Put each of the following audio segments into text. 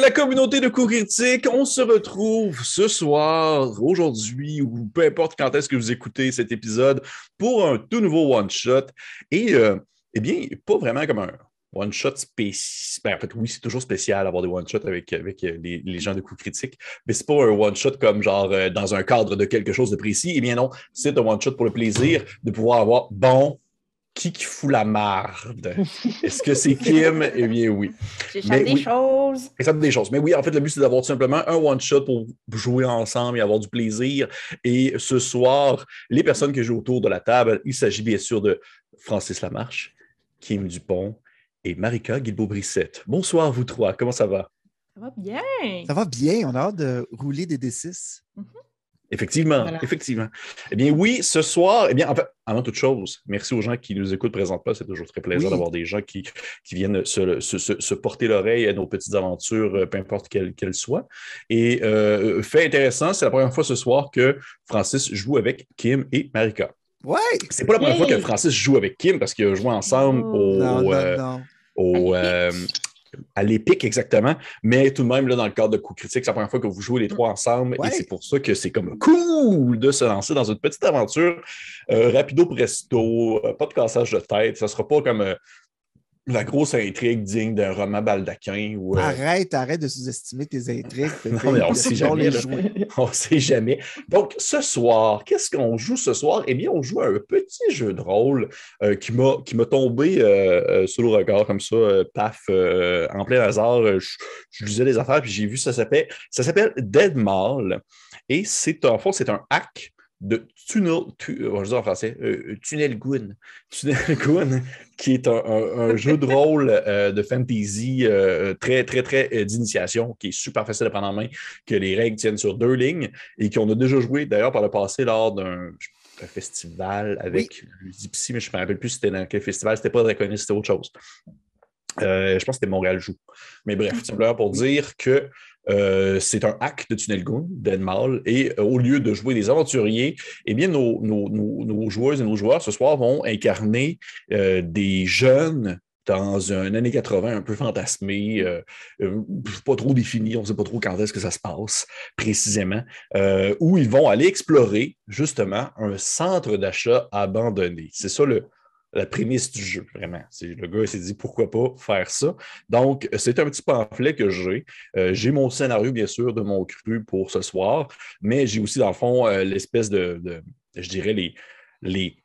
la communauté de coups critiques, on se retrouve ce soir, aujourd'hui, ou peu importe quand est-ce que vous écoutez cet épisode, pour un tout nouveau one-shot. Et, euh, eh bien, pas vraiment comme un one-shot spécial. Ben, en fait, oui, c'est toujours spécial d'avoir des one-shots avec, avec euh, les, gens de coups critiques, mais c'est pas un one-shot comme genre euh, dans un cadre de quelque chose de précis. Eh bien non, c'est un one-shot pour le plaisir de pouvoir avoir, bon, qui qui fout la marde? Est-ce que c'est Kim? Eh bien, oui. J'échappe des choses. J'échappe des choses. Mais oui, en fait, le but, c'est d'avoir tout simplement un one-shot pour jouer ensemble et avoir du plaisir. Et ce soir, les personnes qui jouent autour de la table, il s'agit bien sûr de Francis Lamarche, Kim Dupont et Marika Guilbeault-Brissette. Bonsoir, vous trois. Comment ça va? Ça va bien. Ça va bien. On a hâte de rouler des D6. Effectivement, effectivement. Eh bien, oui, ce soir, eh bien, en fait, avant toute chose, merci aux gens qui nous écoutent présentement. C'est toujours très plaisant d'avoir des gens qui, qui viennent se, porter l'oreille à nos petites aventures, euh, peu importe quelles qu'elles soient. Et euh, fait intéressant, c'est la première fois ce soir que Francis joue avec Kim et Marika. Ouais! C'est pas la première fois que Francis joue avec Kim parce qu'ils ont joué ensemble au, au, euh, à l'épique exactement, mais tout de même, là, dans le cadre de coup critique, c'est la première fois que vous jouez les trois ensemble et c'est pour ça que c'est comme cool de se lancer dans une petite aventure euh, rapido presto, euh, pas de cassage de tête, ça sera pas comme euh, la grosse intrigue digne d'un roman baldaquin. Euh, Arrête, arrête de sous-estimer tes intrigues. non, mais on ne sait jamais. on sait jamais. Donc, ce soir, qu'est-ce qu'on joue ce soir? Eh bien, on joue à un petit jeu de rôle euh, qui m'a tombé euh, sur le regard comme ça, paf, en plein hasard. Je, lisais des affaires, puis j'ai vu ça s'appelle Dead Mall. Et c'est en fait, c'est un hack de Tunnel, tu, euh, en français, euh, Tunnel Goon. Tunnel Goon, qui est un, jeu de rôle euh, de fantasy très, très, très d'initiation, qui est super facile à prendre en main, que les règles tiennent sur deux lignes et qu'on a déjà joué d'ailleurs par le passé lors d'un festival avec oui. mais je ne me rappelle plus c'était dans quel festival, c'était pas Draconis, c'était autre chose. je pense que c'était Montréal Joue. Mais bref, simplement pour dire que euh, c'est un hack de Tunnel Goon, d'Enmal, et euh, au lieu de jouer des aventuriers, eh bien, nos, joueuses et nos joueurs ce soir vont incarner euh, des jeunes dans une année 80 un peu fantasmé, pas trop défini, on ne sait pas trop quand est-ce que ça se passe précisément, où ils vont aller explorer justement un centre d'achat abandonné. C'est ça le, la prémisse du jeu, vraiment. Le gars s'est dit pourquoi pas faire ça? Donc, c'est un petit pamphlet que j'ai. Euh, j'ai mon scénario, bien sûr, de mon cru pour ce soir, mais j'ai aussi, dans le fond, euh, l'espèce de, je dirais, les, les.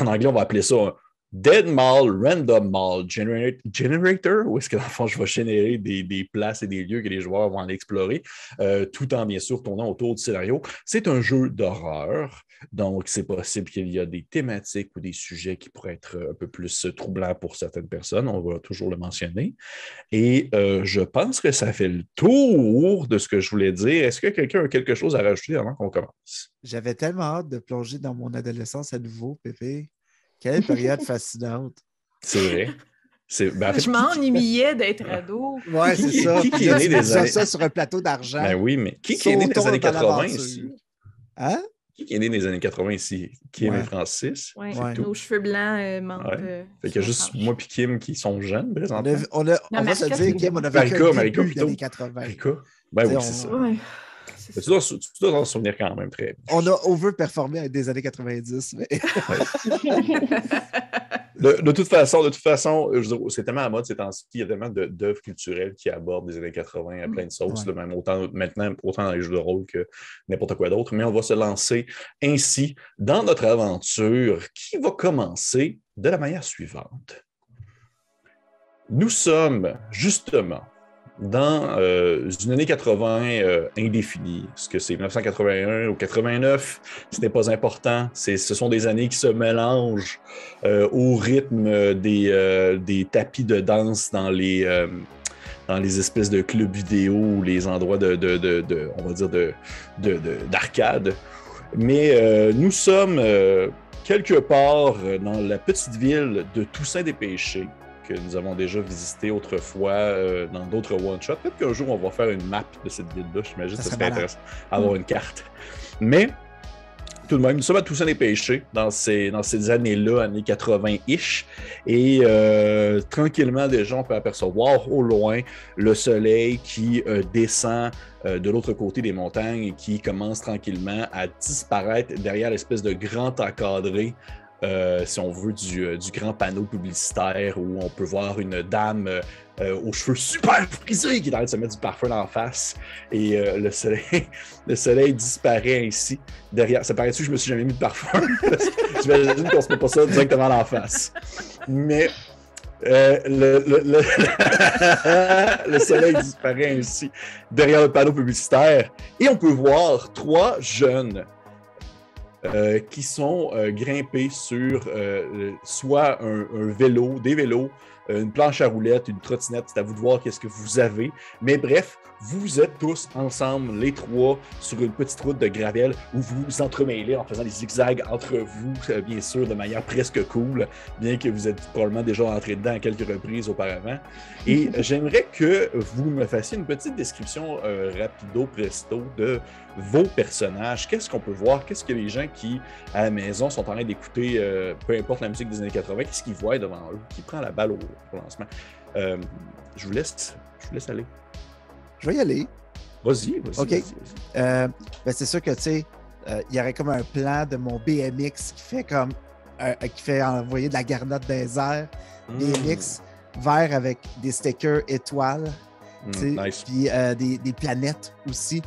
En anglais, on va appeler ça Dead Mall, Random Mall Generator, où est-ce que dans le fond, je vais générer des, places et des lieux que les joueurs vont aller explorer, euh, tout en bien sûr tournant autour du scénario. C'est un jeu d'horreur, donc c'est possible qu'il y a des thématiques ou des sujets qui pourraient être un peu plus troublants pour certaines personnes, on va toujours le mentionner. Et euh, je pense que ça fait le tour de ce que je voulais dire. Est-ce que quelqu'un a quelque chose à rajouter avant qu'on commence? J'avais tellement hâte de plonger dans mon adolescence à nouveau, Pépé. Quelle période fascinante. C'est vrai. Ben, je m'ennuyais d'être ado. Ouais, c'est ça. Qui, qui est né des années... ça sur un plateau d'argent. Ben oui, mais qui, qui est né des années 80 ici? Hein? Qui est né des années 80 ici? Kim et Francis. Oui, nos cheveux blancs euh, mentent. Euh, fait qu'il y a juste moi et Kim qui sont jeunes présentement. On, a, on, va se dire, Kim, on avait Marika, Marika, plutôt. années 80. Marika. Ben oui, c'est ça. Tu dois, t'en souvenir quand même très bien. On a overperformé avec des années 90. Mais... de, toute façon, de toute façon, c'est tellement à mode ces temps-ci, il y a tellement d'œuvres culturelles qui abordent des années 80 à plein de sauces, même autant maintenant, autant dans les jeux de rôle que n'importe quoi d'autre. Mais on va se lancer ainsi dans notre aventure qui va commencer de la manière suivante. Nous sommes justement dans euh, une année 80 euh, indéfinie. Est-ce que c'est 1981 ou 89? Ce n'est pas important. Ce sont des années qui se mélangent euh, au rythme des, des, tapis de danse dans les, dans les espèces de clubs vidéo ou les endroits de, de, on va dire, d'arcade. Mais nous sommes quelque part dans la petite ville de Toussaint des Péchés que nous avons déjà visité autrefois euh, dans d'autres one-shots. Peut-être qu'un jour, on va faire une map de cette ville-là. J'imagine que ce serait intéressant d'avoir une carte. Mais tout de même, nous sommes à Toussaint des Péchés dans ces, dans ces années-là, années 80-ish. Et euh, tranquillement, déjà, on peut apercevoir au loin le soleil qui euh, descend euh, de l'autre côté des montagnes et qui commence tranquillement à disparaître derrière l'espèce de grand encadré euh, si on veut, du, du, grand panneau publicitaire où on peut voir une dame euh, aux cheveux super frisés qui est en de se mettre du parfum en face. Et euh, le, soleil, le soleil disparaît ainsi derrière. Ça paraît-tu que je me suis jamais mis de parfum? J'imagine qu'on se met pas ça directement en face. Mais euh, le, le, le, soleil disparaît ainsi derrière le panneau publicitaire. Et on peut voir trois jeunes euh, qui sont euh, grimpés sur euh, soit un, un, vélo, des vélos, une planche à roulettes, une trottinette. C'est à vous de voir qu'est-ce que vous avez. Mais bref, vous êtes tous ensemble, les trois, sur une petite route de gravel où vous vous entremêlez en faisant des zigzags entre vous, euh, bien sûr, de manière presque cool, bien que vous êtes probablement déjà entré dedans à quelques reprises auparavant. Et j'aimerais que vous me fassiez une petite description euh, rapido presto de vos personnages. Qu'est-ce qu'on peut voir? Qu'est-ce que les gens qui, à la maison, sont en train d'écouter, euh, peu importe la musique des années 80, qu'est-ce qu'ils voient devant eux? Qui prend la balle au, au lancement? Euh, je, vous laisse, je vous laisse aller. Je vais y aller. Vas-y, vas-y. OK. Vas euh, ben c'est sûr que, tu sais, euh, il y aurait comme un plan de mon BMX qui fait comme. Euh, qui fait envoyer de la garnotte des airs. Mm. BMX vert avec des stickers étoiles. Mm, nice. Puis euh, des, des, planètes aussi.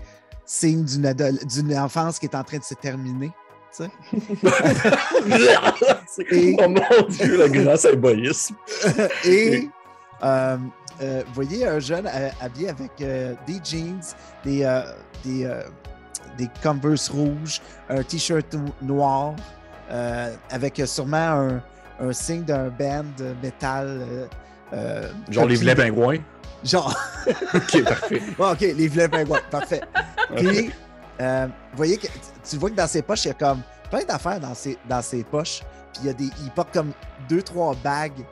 Signe d'une enfance qui est en train de se terminer. Et... Oh mon Dieu, le grand symbolisme. Et. Euh, euh, voyez un jeune habillé avec euh, des jeans, des, euh, des, des, Converse rouges, un t-shirt noir, avec sûrement un, un signe d'un band métal. Genre les vilains pingouins? Genre. ok, parfait. Bon, ok, les vilains pingouins, parfait. Puis, voyez que tu vois que dans ses poches, il y a comme plein d'affaires dans ses, dans ses poches. Puis il, y a des, il porte comme deux, trois bagues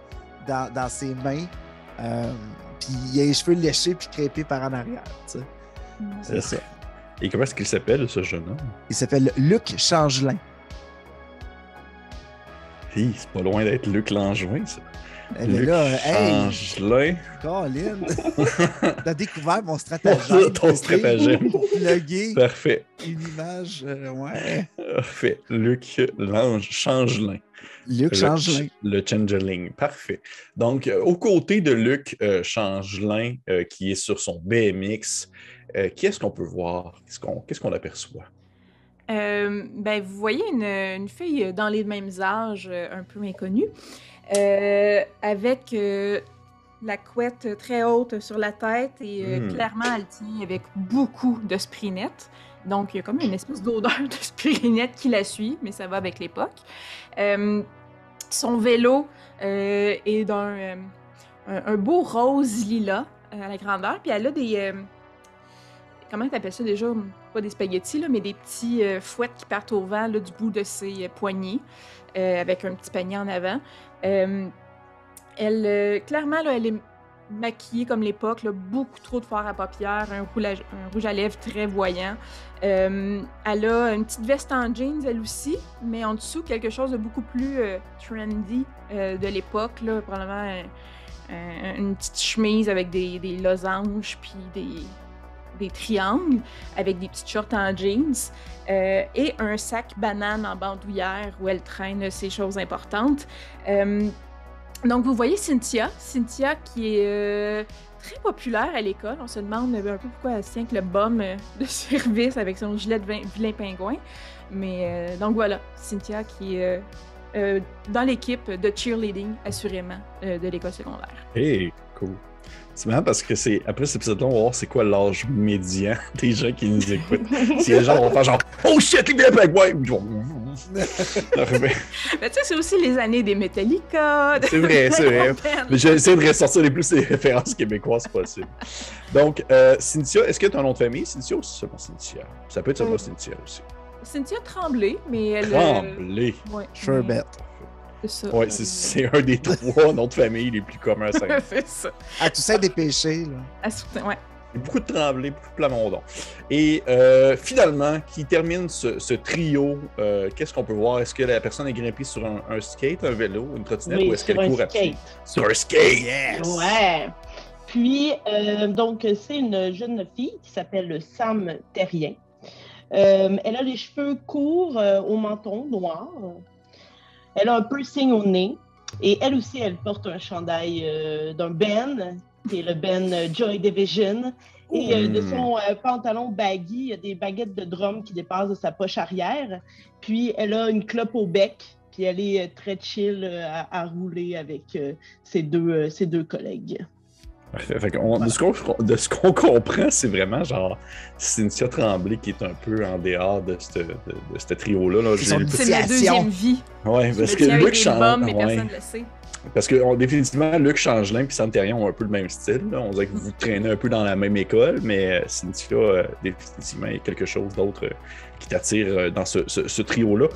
dans, dans ses mains. Euh, puis il a les cheveux léchés puis crépés par en arrière. Tu sais. C'est ça. Et comment est-ce qu'il s'appelle, ce jeune homme? Il s'appelle Luc Changelin. Hi, c'est pas loin d'être Luc Langevin, ça. Eh Luc là, Changelin. Hey, Colin, t'as découvert mon stratagème. Ton stratagème. Pour plugger Parfait. une image, euh, ouais. Parfait. Luc Lange Changelin. Luc Changelin. Le, le Changeling, parfait. Donc, euh, aux côtés de Luc euh, Changelin, euh, qui est sur son BMX, euh, qu'est-ce qu'on peut voir? Qu'est-ce qu'on qu qu'on aperçoit? Euh, ben, vous voyez une, une, fille dans les mêmes âges, un peu inconnue, avec la couette très haute sur la tête et Hmm. clairement, elle tient avec beaucoup de sprinette. Donc, il y a comme une espèce d'odeur de sprinette qui la suit, mais ça va avec l'époque. Euh, son vélo euh, est d'un euh, beau rose lilas à la grandeur, puis elle a des. comment tu appelles ça déjà? Pas des spaghettis, là, mais des petits fouettes qui partent au vent là, du bout de ses poignets, avec un petit panier en avant. elle, clairement, là, elle est maquillée comme l'époque, beaucoup trop de fard à paupières, un rouge à, un rouge à lèvres très voyant. Euh, elle a une petite veste en jeans, elle aussi, mais en dessous, quelque chose de beaucoup plus euh, trendy euh, de l'époque, probablement une petite chemise avec des, des losanges, puis des, des, triangles, avec des petites shorts en jeans, et un sac banane en bandoulière où elle traîne ses choses importantes. Donc, vous voyez Cynthia. Cynthia qui est euh, très populaire à l'école. On se demande un peu pourquoi elle tient que le bum euh, de service avec son gilet de vilain pingouin. Mais euh, donc voilà, Cynthia qui est dans l'équipe de cheerleading, assurément, de l'école secondaire. Hey, cool. C'est marrant parce que c'est après cet épisode-là, on va voir c'est quoi l'âge médian des gens qui nous écoutent. si les gens vont faire genre Oh shit, les vilains pingouins! ben, tu sais, c'est aussi les années des Metallica. C'est vrai, c'est vrai. Mais j'essaie de ressortir les plus les références québécoises possibles. Donc, euh, Cynthia, est-ce que tu as un nom de famille, Cynthia, ou c'est seulement Cynthia? Ça peut être seulement Cynthia aussi. Cynthia Tremblay, mais elle. Tremblay. Euh... Ouais, Sherbet. C'est ça. Ouais, c'est un des trois noms de famille les plus communs à c'est ça. À Toussaint des péchés, là. À, ouais. beaucoup de Tremblay, beaucoup de Plamondon. Et euh, finalement, qui termine ce, trio, euh, qu'est-ce qu'on peut voir? Est-ce que la personne est grimpée sur un, skate, un vélo, une trottinette, ou est-ce qu'elle court à pied? Sur un skate! Yes! Ouais! Puis, euh, donc, c'est une jeune fille qui s'appelle Sam Terrien. elle a les cheveux courts au menton noir. Elle a un piercing au nez. Et elle aussi, elle porte un chandail d'un Ben qui est le Ben Joy Division. Et euh, de son euh, pantalon baggy, il y a des baguettes de drum qui dépassent de sa poche arrière. Puis elle a une clope au bec, puis elle est euh, très chill à, rouler avec ses, deux, ses deux collègues. Parfait. de ce qu'on comprend, c'est vraiment genre Cynthia Tremblay qui est un peu en dehors de ce trio-là. c'est la deuxième vie. Oui, parce que Luc change. personne le sait. Parce que définitivement, Luc Changelin et Santérion ont un peu le même style. On dirait que vous traînez un peu dans la même école, mais euh, Cynthia, euh, définitivement, il y a quelque chose d'autre euh, qui t'attire dans ce, trio-là.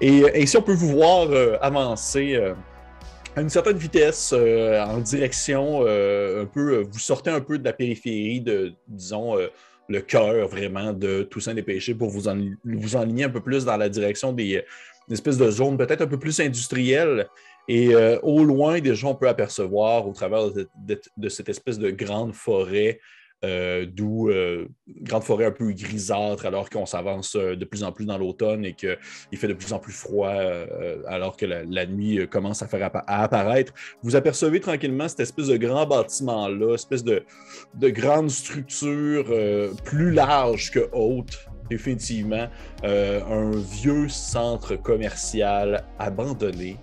Et ainsi, on peut vous voir avancer à une certaine vitesse en direction un peu. vous sortez un peu de la périphérie de, disons, le cœur vraiment de Toussaint des Péchés pour vous, vous enligner un peu plus dans la direction des, espèces de zones peut-être un peu plus industrielles et euh, au loin, déjà, on peut apercevoir au travers de, cette espèce de grande forêt, euh, d'où euh, grande forêt un peu grisâtre, alors qu'on s'avance de plus en plus dans l'automne et qu'il fait de plus en plus froid, alors que la, nuit commence à faire apparaître. Vous apercevez tranquillement cette espèce de grand bâtiment-là, espèce de, de grande structure plus large que haute, définitivement. un vieux centre commercial abandonné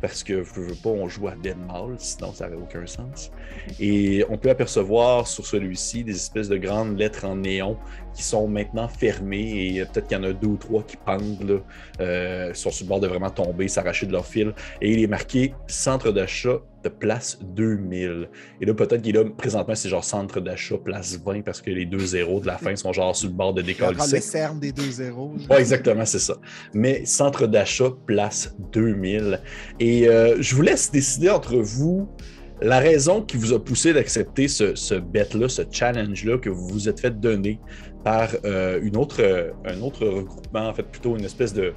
parce que je veux pas, on joue à Dead Mall, sinon ça n'aurait aucun sens. Et on peut apercevoir sur celui-ci des espèces de grandes lettres en néon qui sont maintenant fermées et peut-être qu'il y en a deux ou trois qui pendent, là, euh, sont sur le bord de vraiment tomber, s'arracher de leur fil. Et il est marqué Centre d'achat de place 2000. Et là, peut-être qu'il est là, présentement, c'est genre Centre d'achat place 20 parce que les deux zéros de la fin sont genre sur le bord de décolle. le cerne des deux zéros. Oui, exactement, c'est ça. Mais Centre d'achat place 2000. Et euh, je vous laisse décider entre vous la raison qui vous a poussé d'accepter ce, ce bet-là, ce challenge-là que vous vous êtes fait donner par euh, une autre, euh, un autre regroupement, en fait, plutôt une espèce de.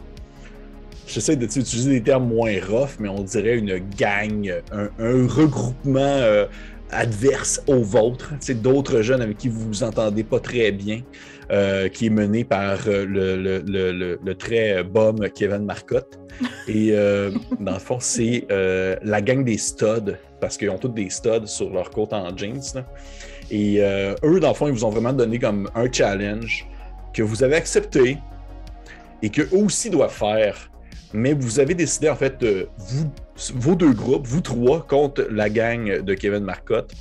J'essaie d'utiliser des termes moins rough, mais on dirait une gang, un, regroupement euh, adverse au vôtre. C'est d'autres jeunes avec qui vous vous entendez pas très bien, qui est mené par le, le, le, très bum Kevin Marcotte. Et dans le fond, c'est la gang des studs, parce qu'ils ont tous des studs sur leur côte en jeans. Et euh, eux, dans le fond, ils vous ont vraiment donné comme un challenge que vous avez accepté et qu'eux aussi doivent faire. Mais vous avez décidé, en fait, vous, vos deux groupes, vous trois, contre la gang de Kevin Marcotte,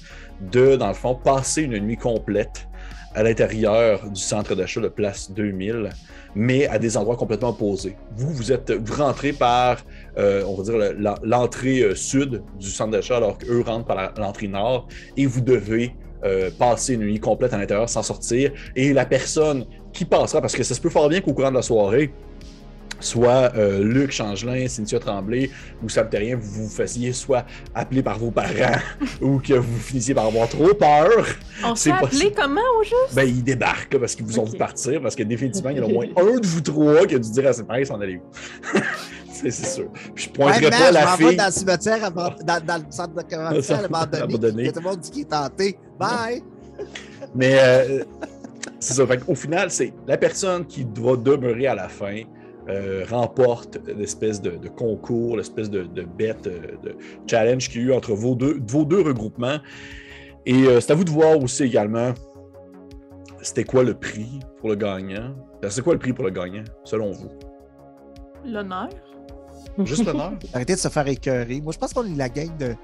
de, dans le fond, passer une nuit complète à l'intérieur du centre d'achat de Place 2000, mais à des endroits complètement opposés. Vous, vous êtes, vous rentrez par, euh, on va dire, l'entrée euh, sud du centre d'achat, alors qu'eux rentrent par l'entrée nord, et vous devez euh, passer une nuit complète à l'intérieur sans sortir. Et la personne qui passera, parce que ça se peut fort bien qu'au courant de la soirée, soit euh, Luc Changelin, Cynthia Tremblay ou Sam Terrien, vous vous fassiez soit appelé par vos parents ou que vous finissiez par avoir trop peur. On s'est appelé comment au juste? Ben, ils débarquent parce qu'ils vous ont vu partir, parce que définitivement, il y en a au moins un de vous trois qui a dû dire à ses parents s'en aller où. c'est sûr. je pointerai pas la fille. Je dans le cimetière, dans, dans, le centre de commercial abandonné. Il y a tout le monde qui est tenté. Bye! Mais euh, c'est ça. au final, c'est la personne qui doit demeurer à la fin euh, remporte l'espèce de, concours, l'espèce de, bête, euh, de challenge qu'il y a eu entre vos deux, vos deux regroupements. Et c'est à vous de voir aussi également c'était quoi le prix pour le gagnant? C'est quoi le prix pour le gagnant, selon vous? L'honneur. Juste l'honneur? Arrêtez de se faire écœurer. Moi, je pense qu'on est la gang de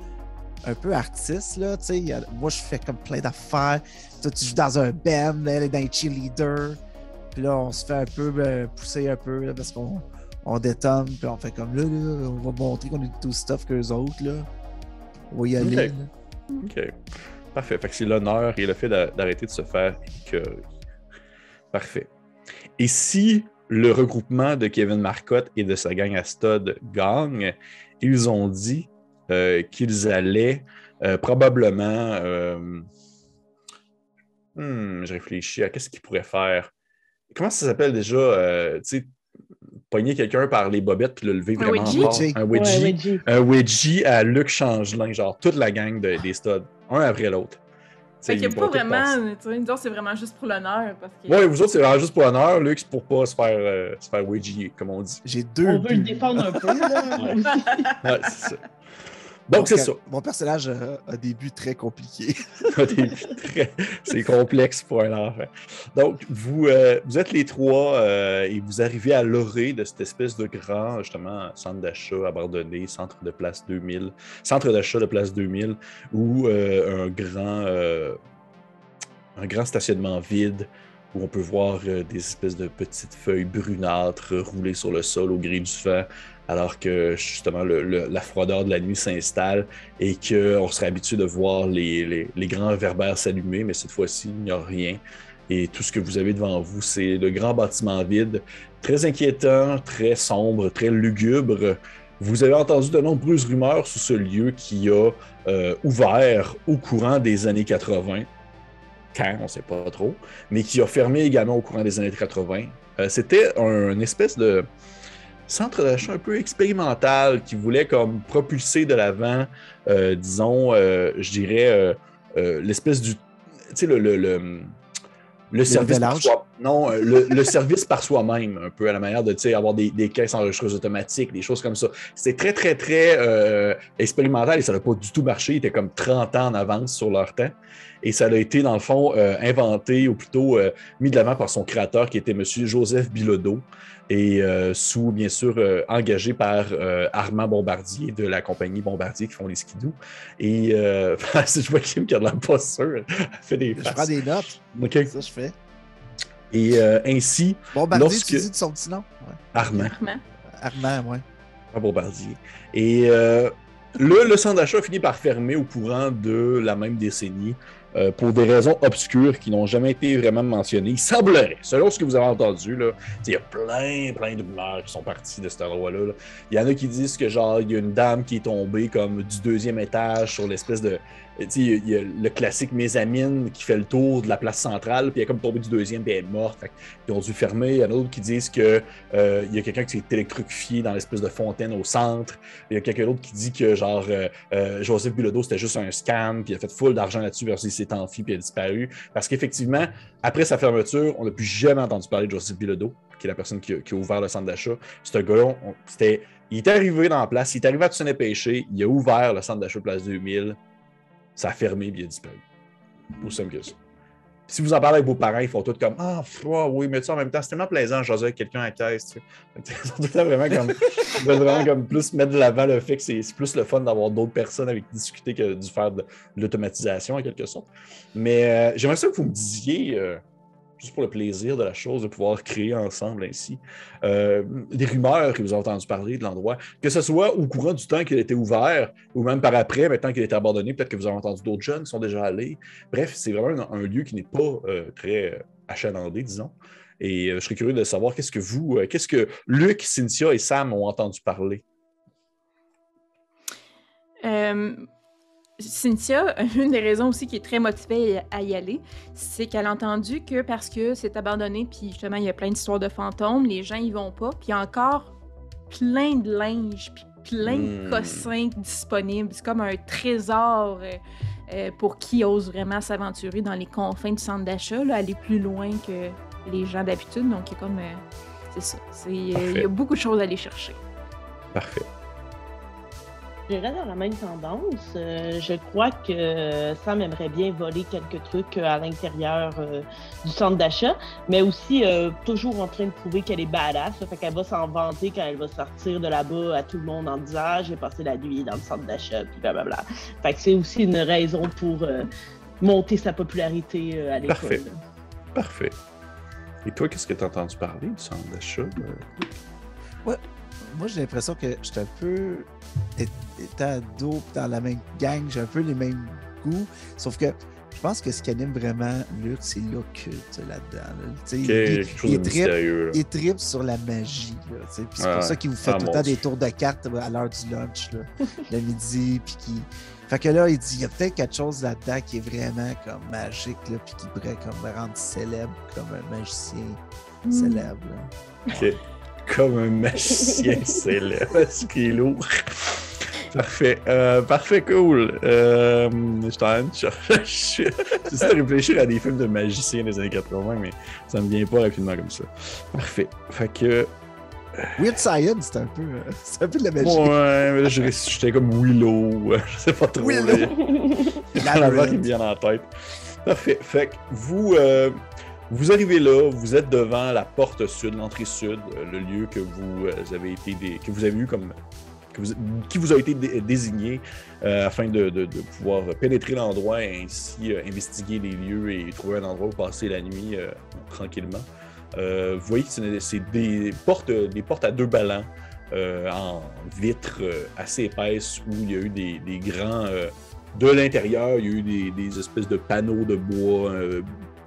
un peu artiste, là, tu sais. Moi, je fais comme plein d'affaires. Toi, tu joues dans un band, elle est dans un cheerleader. Puis là, on se fait un peu euh, pousser un peu, là, parce qu'on on détonne, puis on fait comme là, là on va montrer qu'on est tout stuff qu'eux autres, là. On va y aller, OK. Parfait. Fait que c'est l'honneur et le fait d'arrêter de se faire écœurer. Parfait. Et si le regroupement de Kevin Marcotte et de sa gang à Stud gagne, ils ont dit euh, qu'ils allaient euh, probablement. Euh, hmm, je réfléchis à qu'est-ce qu'il pourrait faire. Comment ça s'appelle déjà? euh, tu sais, pogner quelqu'un par les bobettes puis le lever Un vraiment wedgie? fort? Un wedgie? Ouais, wedgie. Un wedgie à Luc Changelin, genre toute la gang de- des studs, un après l'autre. Fait qu'il n'y a pas vraiment. Tu sais, nous autres, c'est vraiment juste pour l'honneur. Parce que... Ouais, vous autres, c'est vraiment juste pour l'honneur. Luc, c'est pour pas se faire, euh, se faire wedgie, comme on dit. J'ai deux. On veut le buts. défendre un peu. Là, Ouais. Ouais, c'est ça. Donc, c'est ça. Mon personnage a, a des buts très compliqués. Très- C'est complexe pour un enfant. Donc, vous, euh, vous êtes les trois euh, et vous arrivez à l'orée de cette espèce de grand, justement, centre d'achat abandonné, centre de place 2000, centre d'achat de place 2000, où euh, un grand, euh, un grand stationnement vide, où on peut voir euh, des espèces de petites feuilles brunâtres rouler sur le sol au gré du vent, alors que justement la froideur de la nuit s'installe et qu'on serait habitué de voir les, grands verbères s'allumer, mais cette fois-ci, il n'y a rien. Et tout ce que vous avez devant vous, c'est le grand bâtiment vide, très inquiétant, très sombre, très lugubre. Vous avez entendu de nombreuses rumeurs sur ce lieu qui a euh, ouvert au courant des années 80. Quand, on ne sait pas trop, mais qui a fermé également au courant des années 80. Euh, C'était un, une espèce de centre d'achat un peu expérimental qui voulait comme propulser de l'avant, euh, disons, euh, je dirais, euh, l'espèce du. Tu sais, le. le, le le service, par soi, non, le, service par soi-même, un peu à la manière de tu sais, avoir des, des caisses enregistreuses automatiques, des choses comme ça. C'était très, très, très expérimental et ça n'a pas du tout marché. Ils étaient comme 30 ans en avance sur leur temps. Et ça a été, dans le fond, inventé ou plutôt mis de l'avant par son créateur qui était M. Joseph Bilodeau et euh, sous, bien sûr, euh, engagé par euh, Armand Bombardier de la compagnie Bombardier qui font les skidoo. Et euh, je vois Kim qui a de la pas sûr, elle fait des Je prends des notes. OK. Ça, je fais. Et euh, ainsi, Bombardier, Lorsque- tu dis de son petit nom? Ouais. Armand, Clairement. Armand, ouais. Armand Bombardier. Et euh, le, le centre d'achat finit par fermer au courant de la même décennie euh, pour des raisons obscures qui n'ont jamais été vraiment mentionnées. Il semblerait, selon ce que vous avez entendu, il y a plein, plein de rumeurs qui sont parties de cet endroit-là. là. Il y en a qui disent que genre il y a une dame qui est tombée comme du deuxième étage sur l'espèce de. Il y a le classique mésamine qui fait le tour de la place centrale, puis elle est comme tombée du deuxième, puis elle est morte. Fait ils ont dû fermer. Il y en a d'autres qui disent que euh, y a quelqu'un qui s'est électrocuté dans l'espèce de fontaine au centre. Il y a quelqu'un d'autre qui dit que genre euh, euh, Joseph Bilodeau c'était juste un scam, puis il a fait full d'argent là-dessus, versus il s'est enfui, puis il a disparu. Parce qu'effectivement, après sa fermeture, on n'a plus jamais entendu parler de Joseph Bilodeau, qui est la personne qui a, ouvert le centre d'achat. Ce gars-là, on- c'était, il est arrivé dans la place, il est arrivé à Tussaint Pêché, il a ouvert le centre d'achat Place 2000, ça a fermé, puis il a disparu. Que ça. Si vous en parlez avec vos parents, ils font tout comme Ah, ah, oui, mais tu sais, en même temps, c'est tellement plaisant jaser avec quelqu'un à caisse. tu sais. Ils sont vraiment comme, vraiment comme plus mettre de l'avant le fait que c'est plus le fun d'avoir d'autres personnes avec qui discuter que de faire de, de l'automatisation en quelque sorte. Mais euh, j'aimerais ça que vous me disiez, euh, juste pour le plaisir de la chose, de pouvoir créer ensemble ainsi, euh, des rumeurs que vous avez entendu parler de l'endroit, que ce soit au courant du temps qu'il été ouvert ou même par après, maintenant qu'il été abandonné, peut-être que vous avez entendu d'autres jeunes qui sont déjà allés. Bref, c'est vraiment un, lieu qui n'est pas euh, très euh, achalandé, disons. Et je serais curieux de savoir qu'est-ce que vous, qu'est-ce que Luc, Cynthia et Sam ont entendu parler? Cynthia, une des raisons aussi qui est très motivée à y aller, c'est qu'elle a entendu que parce que c'est abandonné, puis justement, il y a plein d'histoires de fantômes, les gens y vont pas, puis il y a encore plein de linge, puis plein Hmm. de cossins disponibles. C'est comme un trésor euh, euh, pour qui ose vraiment s'aventurer dans les confins du centre d'achat, aller plus loin que les gens d'habitude. Donc, il y a comme. euh, c'est ça. Il y a beaucoup de choses à aller chercher. Parfait. J'irais dans la même tendance. Euh, je crois que Sam aimerait bien voler quelques trucs euh, à l'intérieur euh, du centre d'achat, mais aussi euh, toujours en train de prouver qu'elle est badass. Fait qu'elle va s'en vanter quand elle va sortir de là-bas à tout le monde en disant ah, j'ai passé la nuit dans le centre d'achat, puis blablabla. Fait que c'est aussi une raison pour euh, monter sa popularité euh, à l'école. Parfait. Parfait. Et toi, qu'est-ce que tu as entendu parler du centre d'achat? Moi, j'ai l'impression que j'étais un peu. Étant ado, dans la même gang, j'ai un peu les mêmes goûts. Sauf que Je pense que ce qui anime vraiment Luc, c'est l'occulte là-dedans. là. Tu sais, Ok, il- chose il tripe sur la magie. c'est pour ça qu'il vous fait Ah, tout le temps Dieu. des tours de cartes à l'heure du lunch, là, le midi. Puis qui... Fait que là, il dit il y a peut-être quelque chose là-dedans qui est vraiment comme magique, là, puis qui pourrait comme me rendre célèbre comme un magicien Hmm. célèbre. là. Ok. Comme un magicien célèbre. Ce qui est lourd. Parfait. Euh, parfait, cool. Euh, je suis en train de chercher. J'essaie de réfléchir à des films de magiciens des années 80, mais ça me vient pas rapidement comme ça. Parfait. Fait que. Weird Science, c'est un peu, euh, c'est un peu de la magie. Ouais, mais là, je- j'étais comme Willow. euh, Je sais pas trop. Willow. là. La est bien en tête. Parfait. Fait que vous, euh, vous arrivez là, vous êtes devant la porte sud, l'entrée sud, euh, le lieu que vous euh, avez été que vous avez eu comme qui vous a été dé- désigné euh, afin de, pouvoir pénétrer l'endroit et ainsi investiguer les lieux et trouver un endroit où passer la nuit tranquillement. Vous voyez que c'est des portes, des portes à deux ballons en vitre euh, assez épaisse où il y a eu des, grands. de l'intérieur, il y a eu des, espèces de panneaux de bois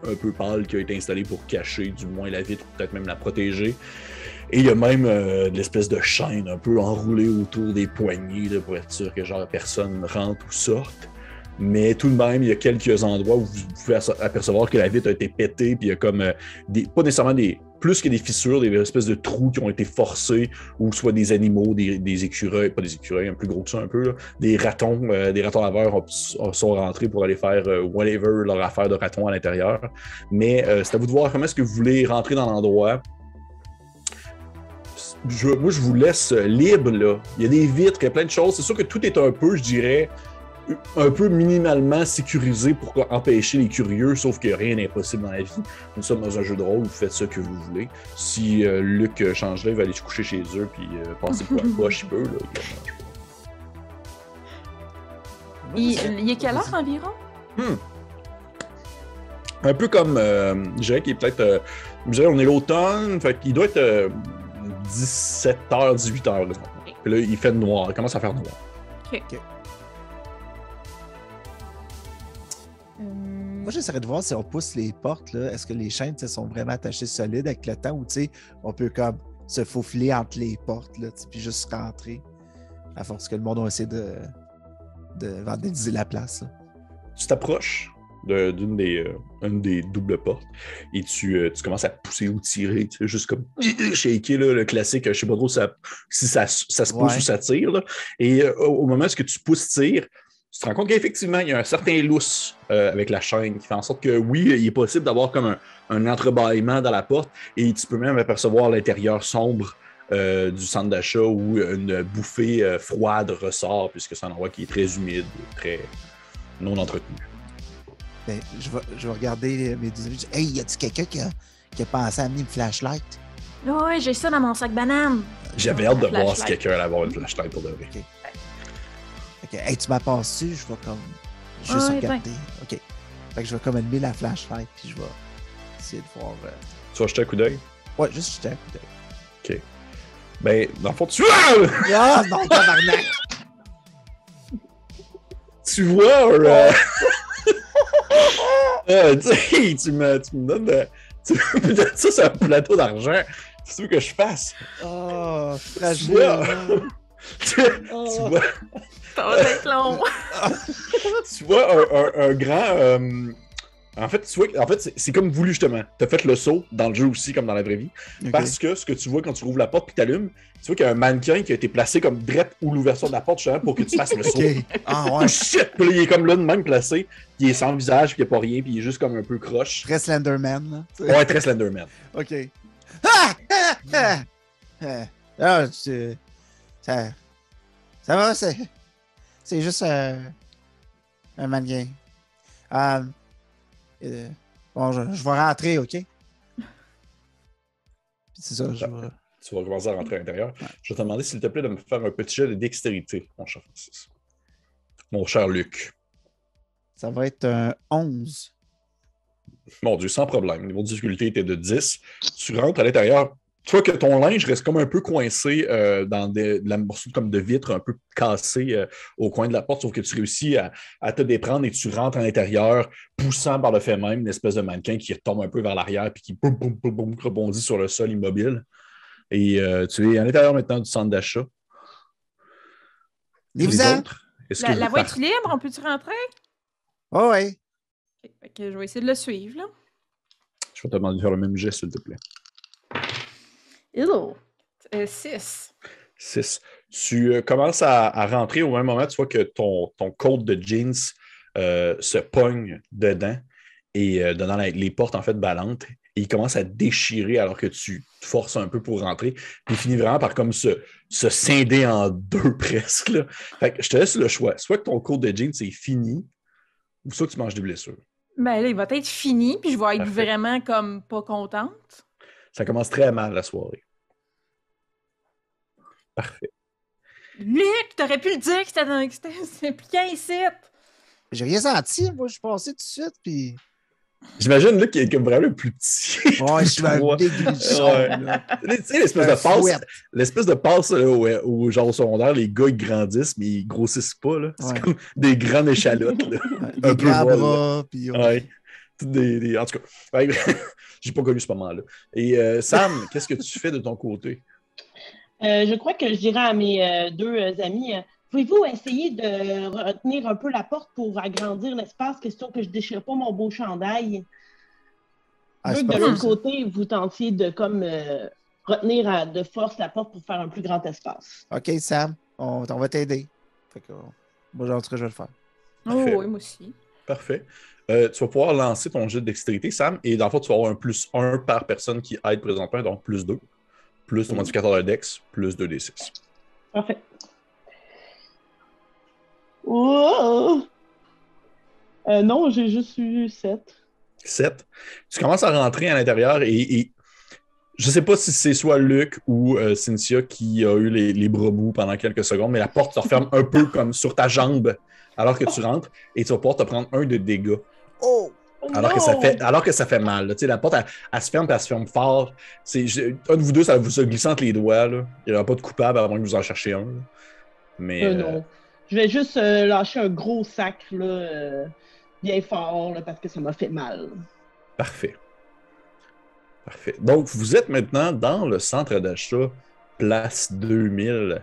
un peu pâles qui ont été installés pour cacher du moins la vitre, peut-être même la protéger. Et il y a même euh, de l'espèce de chaîne un peu enroulée autour des poignées là, pour être sûr que genre personne rentre ou sorte. Mais tout de même, il y a quelques endroits où vous pouvez apercevoir que la vitre a été pétée, puis il y a comme euh, des, pas nécessairement des, plus que des fissures, des espèces de trous qui ont été forcés, ou soit des animaux, des, écureuils, pas des écureuils, un plus gros que ça un peu, des ratons, euh, des ratons laveurs ont- sont rentrés pour aller faire euh, whatever leur affaire de raton à l'intérieur. Mais euh, c'est à vous de voir comment est-ce que vous voulez rentrer dans l'endroit. Moi, je vous laisse libre, là. Il y a des vitres, il y a plein de choses. C'est sûr que tout est un peu, je dirais, un peu minimalement sécurisé pour empêcher les curieux, sauf que rien n'est impossible dans la vie. Nous sommes dans un jeu de rôle, vous faites ce que vous voulez. Si euh, Luc euh, changerait, il va aller se coucher chez eux puis euh, passer pour un poche, il peut. Là, il est quelle heure environ? Un peu comme, euh, je dirais qu'il est peut-être, euh, je dirais on est l'automne, fait qu'il doit être euh, 17h, 18h. Là. Puis là, il fait noir, il commence à faire noir. Euh, Moi, j'essaierais de voir si on pousse les portes, là, est-ce que les chaînes sont vraiment attachées solides avec le temps ou tu sais, on peut comme se faufiler entre les portes, là, puis juste rentrer. À force que le monde va essayer de, de vandaliser la place. là. Tu t'approches d'une des, euh, une des doubles portes et tu, euh, tu commences à pousser ou tirer, tu sais, juste comme shaker là, le classique, je sais pas trop ça- si ça, ça se pousse Ouais. ou ça tire. là. Et euh, au au moment où ce que tu pousses, tire, tu te rends compte qu'effectivement, il y a un certain lousse euh, avec la chaîne qui fait en sorte que oui, il est possible d'avoir comme un, un entrebâillement dans la porte et tu peux même apercevoir l'intérieur sombre euh, du centre d'achat où une bouffée euh, froide ressort puisque c'est un endroit qui est très humide, très non entretenu. Ben, je, vais, je vais regarder mes Hey, y a-tu quelqu'un qui a, qui a pensé à amener une flashlight? Ouais, j'ai ça dans mon sac banane. J'avais hâte de voir si quelqu'un allait avoir une flashlight pour de vrai. Ok, hey, tu m'as passé, je vais comme. Juste Ah, ouais, regarder. Ok. Fait que je vais comme allumer la flashlight, puis je vais essayer de voir. euh, Tu vas jeter un coup d'œil? Ouais, juste jeter un coup d'œil. Ben, dans le fond, tu, Ah non, tabarnak! tu vois euh, euh, tu sais, tu me, tu me donnes de. Tu me donnes ça sur un plateau d'argent. C'est ce que je fasse? Oh, Tu fragile. vois, hein. tu, tu vois, Ça va être long. tu vois un, un- un grand. euh, en fait, tu vois, en fait, c'est- comme voulu justement. Tu as fait le saut dans le jeu aussi, comme dans la vraie vie. Parce que ce que tu vois quand tu rouvres la porte puis t'allumes, tu vois qu'il y a un mannequin qui a été placé comme direct ou l'ouverture de la porte justement pour que tu fasses le saut. Ah Oh ouais. shit! Puis là, il est comme là de même placé, puis il est sans visage, puis il n'y a pas rien, puis il est juste comme un peu croche. Très Slenderman, là. Ouais, très Slenderman. Ok. Ah! Ah! Ah! Ah! Ah, tu- ça, ça va, c'est. C'est juste un mannequin. Euh, bon, je, je vais rentrer, ok? C'est ça, je vais. Tu vas commencer à rentrer à l'intérieur. Je vais te demander, s'il te plaît, de me faire un petit jet de dextérité, mon cher Francis. Mon cher Luc. Ça va être un 11. Mon Dieu, sans problème. Le niveau de difficulté était de 10. Tu rentres à l'intérieur, tu vois que ton linge reste comme un peu coincé euh, dans des, de la morceau comme de vitre un peu cassé euh, au coin de la porte, sauf que tu réussis à, te déprendre et tu rentres à l'intérieur, poussant par le fait même une espèce de mannequin qui retombe un peu vers l'arrière puis qui boum, boum, boum, boum, rebondit sur le sol immobile. Et euh, tu es à l'intérieur maintenant du centre d'achat. Les autres? La, la voie est libre? On peut-tu rentrer? Oh, oui. je vais essayer de le suivre. Là. Je vais te demander de faire le même geste, s'il te plaît. Hello. 6. 6. Tu euh, commences à, rentrer au même moment, tu vois que ton, ton code de jeans euh, se pogne dedans et euh, dedans les portes en fait ballantes et il commence à déchirer alors que tu te forces un peu pour rentrer. Puis il finit vraiment par comme se, se scinder en deux presque. Fait que je te laisse le choix. Soit que ton code de jeans est fini, ou soit que tu manges des blessures. Ben là, il va être fini, puis je vais être vraiment comme pas contente. Ça commence très mal la soirée. Parfait. Luc, t'aurais pu le dire que c'était impliquant ici. J'ai rien senti, moi je suis passé tout de suite, puis. J'imagine Luc qui est comme vraiment le plus petit. Ouais, je suis un ouais. Tu sais, l'espèce de passe, l'espèce de passe où, genre au secondaire, les gars ils grandissent, mais ils grossissent pas. Là. C'est comme des grandes échalotes. Là. un peu bras, puis. Ouais. Des, En tout cas, j'ai pas connu ce moment-là. Et euh, Sam, qu'est-ce que tu fais de ton côté? Euh, je crois que je dirais à mes euh, deux amis Pouvez-vous essayer de retenir un peu la porte pour agrandir l'espace, question que je ne déchire pas mon beau chandail? Ah, que de l'autre côté, vous tentiez de comme retenir de force la porte pour faire un plus grand espace. OK, Sam, on, va t'aider. Moi, en tout cas, je vais le faire. Oh, oui, moi aussi. Parfait. Euh, tu vas pouvoir lancer ton jeu de dextérité, Sam, et dans le fond, tu vas avoir un plus 1 par personne qui aide présentement, donc plus 2, plus ton modificateur de dex, plus 2d6. Parfait. Oh! Euh, non, j'ai juste eu 7. 7. Tu commences à rentrer à l'intérieur et, je ne sais pas si c'est soit Luc ou euh, Cynthia qui a eu les, les, bras mous pendant quelques secondes, mais la porte se referme un peu comme sur ta jambe alors que tu rentres et tu vas pouvoir te prendre un de dégâts. Oh! Alors que, ça fait, alors que ça fait mal. Là. La porte, elle, se ferme et elle se ferme fort. un de vous deux, ça vous se glisse entre les doigts. Là. Il n'y aura pas de coupable avant que vous en cherchiez un. Mais, euh, non. Je vais juste euh, lâcher un gros sac là, euh, bien fort parce que ça m'a fait mal. Parfait. Parfait. Donc, vous êtes maintenant dans le centre d'achat Place 2000.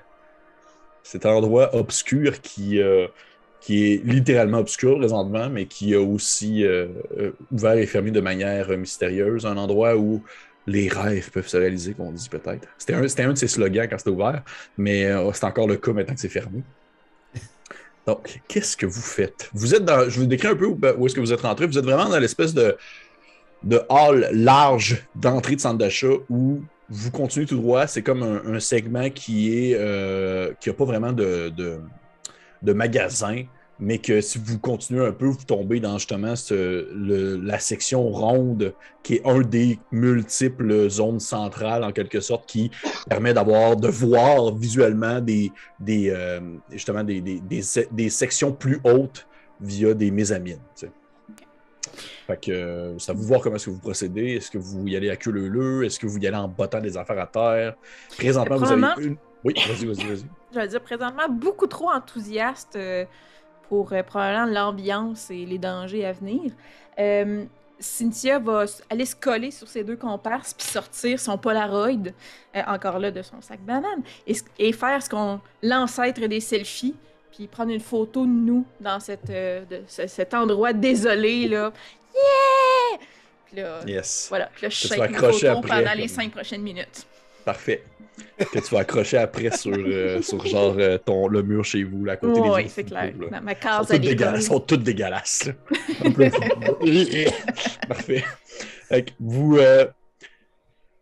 Cet endroit obscur qui, qui est littéralement obscur présentement, mais qui a aussi euh, euh, ouvert et fermé de manière mystérieuse. Un endroit où les rêves peuvent se réaliser, qu'on dit peut-être. C'était un, un, de ses slogans quand c'était ouvert, mais euh, c'est encore le cas maintenant que c'est fermé. Donc, qu'est-ce que vous faites? Vous êtes dans. Je vous décris un peu où, est-ce que vous êtes rentré. Vous êtes vraiment dans l'espèce de, de hall large d'entrée de centre d'achat où vous continuez tout droit. C'est comme un, segment qui est qui n'a pas vraiment de magasins, mais que si vous continuez un peu, vous tombez dans justement la section ronde, qui est un des multiples zones centrales, en quelque sorte, qui permet d'avoir, de voir visuellement des, des euh, justement des, des, sections plus hautes via des mésamines. Fait que euh, ça vous voir comment est-ce que vous procédez. Est-ce que vous y allez à queue leu Est-ce que vous y allez en bottant des affaires à terre? Présentement, vous avez une. Oui, vas-y, vas-y, vas-y. Je veux dire, présentement, beaucoup trop enthousiaste euh, pour euh, probablement l'ambiance et les dangers à venir. Euh, Cynthia va aller se coller sur ses deux comparses puis sortir son Polaroid, encore là de son sac banane, et, faire ce qu'on l'ancêtre des selfies, puis prendre une photo de nous dans cette, de, cet endroit désolé là. Yeah! Puis là, yes. voilà. Puis là, je pendant les cinq prochaines minutes. Parfait que tu vas accrocher après sur, euh, sur genre euh, ton, le mur chez vous, là, à côté des Oui, c'est clair. Ma, case, sont toutes dégueulasses, sont toutes dégueulasses. Parfait. vous, euh,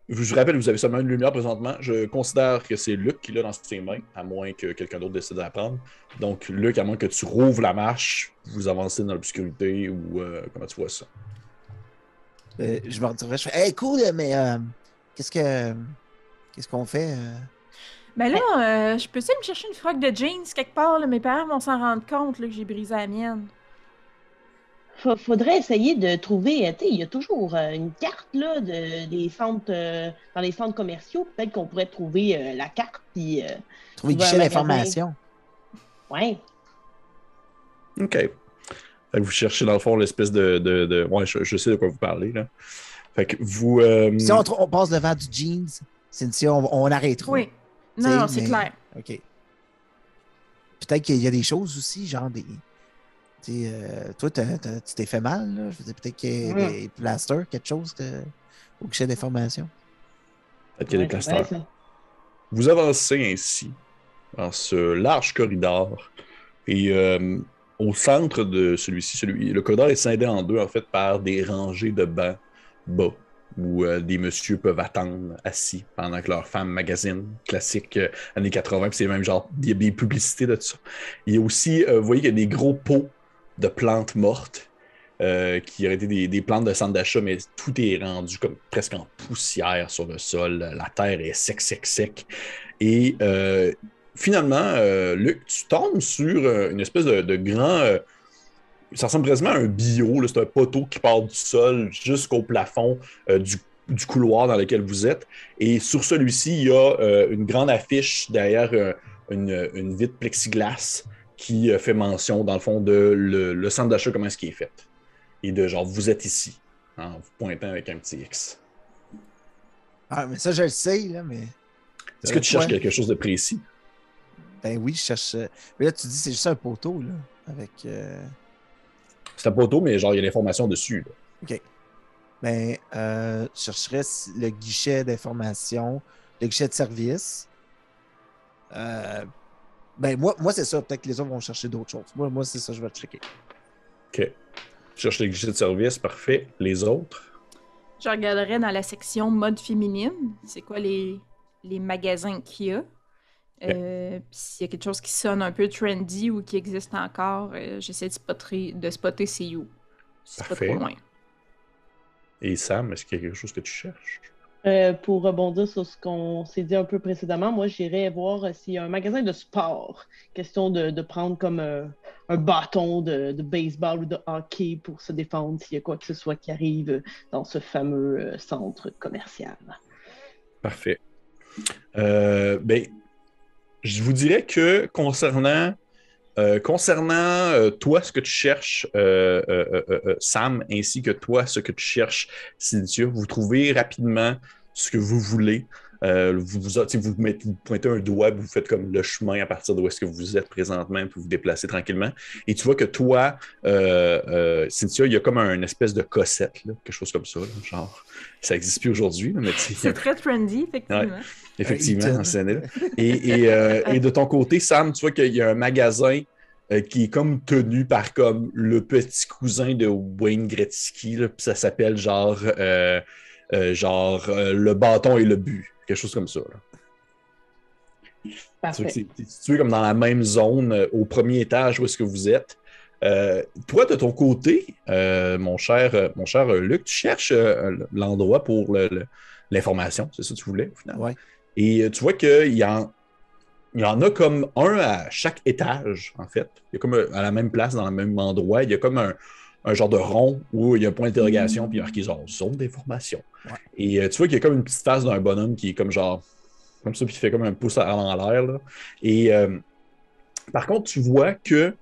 je vous rappelle, vous avez seulement une lumière présentement. Je considère que c'est Luc qui l'a dans ses mains, à moins que quelqu'un d'autre décide d'apprendre. Donc, Luc, à moins que tu rouvres la marche, vous avancez dans l'obscurité ou comment tu vois ça? je me redirais, je fais Hey, cool, mais qu'est-ce que. Qu'est-ce qu'on fait? Euh? Ben là, euh, je peux essayer de me chercher une froc de jeans quelque part. Mes parents vont s'en rendre compte que j'ai brisé la mienne. fa- faudrait essayer de trouver, tu sais, il y a toujours euh, une carte là, de, des centres, euh, dans les centres commerciaux. Peut-être qu'on pourrait trouver euh, la carte, puis, euh, Trouver guichet d'information. ouais. OK. Fait que vous cherchez dans le fond l'espèce de, de, de- Ouais, je, je sais de quoi vous parlez, là. Fait que vous. euh, Si on passe devant du jeans, Cynthia, on, on arrêtera. Oui. Non, non, c'est mais- clair. OK. Peut-être qu'il y a des choses aussi, genre des. Tu sais, euh, toi, tu t'es fait mal, là. Je veux dire, peut-être qu'il y a Mm. des plasters, quelque chose de- au guichet d'information. Peut-être qu'il y a des Ouais, ça. Vous avancez ainsi dans ce large corridor et euh, au centre de celui-ci, celui, le corridor est scindé en deux en fait par des rangées de bancs bas où euh, des messieurs peuvent attendre assis pendant que leurs femmes magasinent, classique euh, années 80, puis c'est même genre il y a des publicités de ça. Il y a aussi, euh, vous voyez qu'il y a des gros pots de plantes mortes qui auraient été des, plantes de centre d'achat, mais tout est rendu comme presque en poussière sur le sol. La terre est sec, sec, sec. Et finalement, Luc, tu tombes sur une espèce de, de grand. Ça ressemble quasiment à un bio. C'est un poteau qui part du sol jusqu'au plafond euh, du, du couloir dans lequel vous êtes. Et sur celui-ci, il y a euh, une grande affiche derrière euh, une, une vitre plexiglas qui fait mention, dans le fond, de le, le centre d'achat, comment est-ce qu'il est fait. Et de genre, vous êtes ici, en vous pointant avec un petit X. Ah, mais ça, je le sais, là, mais. Est-ce que tu cherches quelque chose de précis? Ben oui, je cherche. Mais là, tu dis c'est juste un poteau, là. Avec. Euh, C'est un poteau, mais genre, il y a l'information dessus. là. Ben, euh, je chercherais si- le guichet d'information, le guichet de service. Euh, ben, moi, moi c'est ça. Peut-être que les autres vont chercher d'autres choses. Moi, moi c'est ça, je vais le checker. OK. Je cherche les guichets de service, parfait. Les autres? Je regarderais dans la section mode féminine, c'est quoi les, les magasins qu'il y a? Euh, puis s'il y a quelque chose qui sonne un peu trendy ou qui existe encore, euh, j'essaie de spotter, de spotter c'est où. Si c'est pas Parfait. trop loin. Et Sam, est-ce qu'il y a quelque chose que tu cherches? Euh, pour rebondir sur ce qu'on s'est dit un peu précédemment, moi, j'irais voir s'il y a un magasin de sport. Question de, de prendre comme un bâton de, de baseball ou de hockey pour se défendre s'il y a quoi que ce soit qui arrive dans ce fameux centre commercial. Parfait. Euh, ben, je vous dirais que concernant, euh, concernant euh, toi, ce que tu cherches, euh, Sam, ainsi que toi, ce que tu cherches, Cynthia, vous trouvez rapidement ce que vous voulez. Euh, vous, vous, mettez- vous pointez un doigt, vous faites comme le chemin à partir d'où est-ce que vous êtes présentement, puis vous vous déplacez tranquillement. Et tu vois que toi, euh, euh, Cynthia, il y a comme un espèce de cossette, là, quelque chose comme ça, là, genre. Ça n'existe plus aujourd'hui, C'est très trendy, effectivement. Effectivement, Eaton. en scène Et, et, euh, et de ton côté, Sam, tu vois qu'il y a un magasin euh, qui est comme tenu par comme le petit cousin de Wayne Gretzky. là, puis ça s'appelle genre, euh, euh, genre euh, le bâton et le but. Quelque chose comme ça. là. Tu c'est situé comme dans la même zone euh, au premier étage où est-ce que vous êtes. Euh, toi, de ton côté, euh, mon cher, mon cher Luc, tu cherches euh, l'endroit pour le- le- l'information, c'est ça que tu voulais au final? Ouais. Et euh, tu vois qu'il y en, il y en a comme un à chaque étage, en fait. Il y a comme à la même place, dans le même endroit, il y a comme un, un genre de rond où il y a un point d'interrogation, puis il y a marqué genre zone d'information. Ouais. Et euh, tu vois qu'il y a comme une petite face d'un bonhomme qui est comme genre, comme ça, puis qui fait comme un pouce en l'air. Et euh, par contre, tu vois que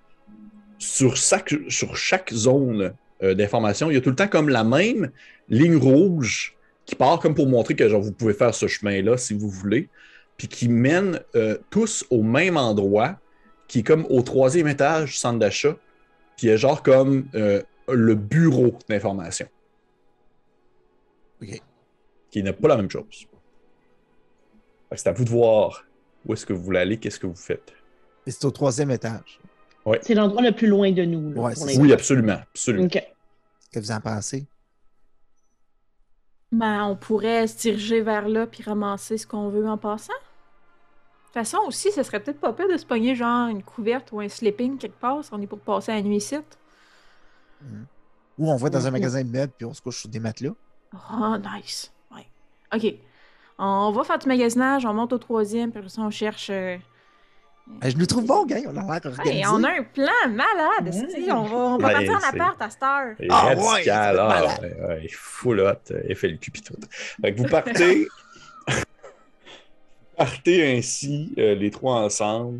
sur chaque, sur chaque zone euh, d'information, il y a tout le temps comme la même ligne rouge qui part comme pour montrer que genre, vous pouvez faire ce chemin-là si vous voulez, puis qui mène tous au même endroit, qui est comme au troisième étage du centre d'achat, puis il y a genre comme euh, le bureau d'information, OK. qui n'est pas la même chose. C'est à vous de voir où est-ce que vous voulez aller, qu'est-ce que vous faites. Et c'est au troisième étage. C'est l'endroit le plus loin de nous. là, Ouais, pour c'est l'instant. Oui, absolument, absolument. OK. Qu'est-ce que vous en pensez? Ben, on pourrait se diriger vers là puis ramasser ce qu'on veut en passant. De toute façon, aussi, ce serait peut-être pas pire de se pogner genre une couverte ou un sleeping quelque part si on est pour passer la nuit ici. Ou on va dans un magasin de meubles puis on se couche sur des matelas. Oh, nice. Ouais. OK. On va faire du magasinage, on monte au troisième, puis après ça, on cherche euh, Je nous trouve bon, gang. On a l'air organisé. Hey, on a un plan malade. On va, on va Ouais, partir en appart à cette heure. Ah, radical, ouais, malade. ouais, ouais, full hot, euh, FLQ pis tout. Fait que vous partez, vous partez ainsi, euh, les trois ensemble,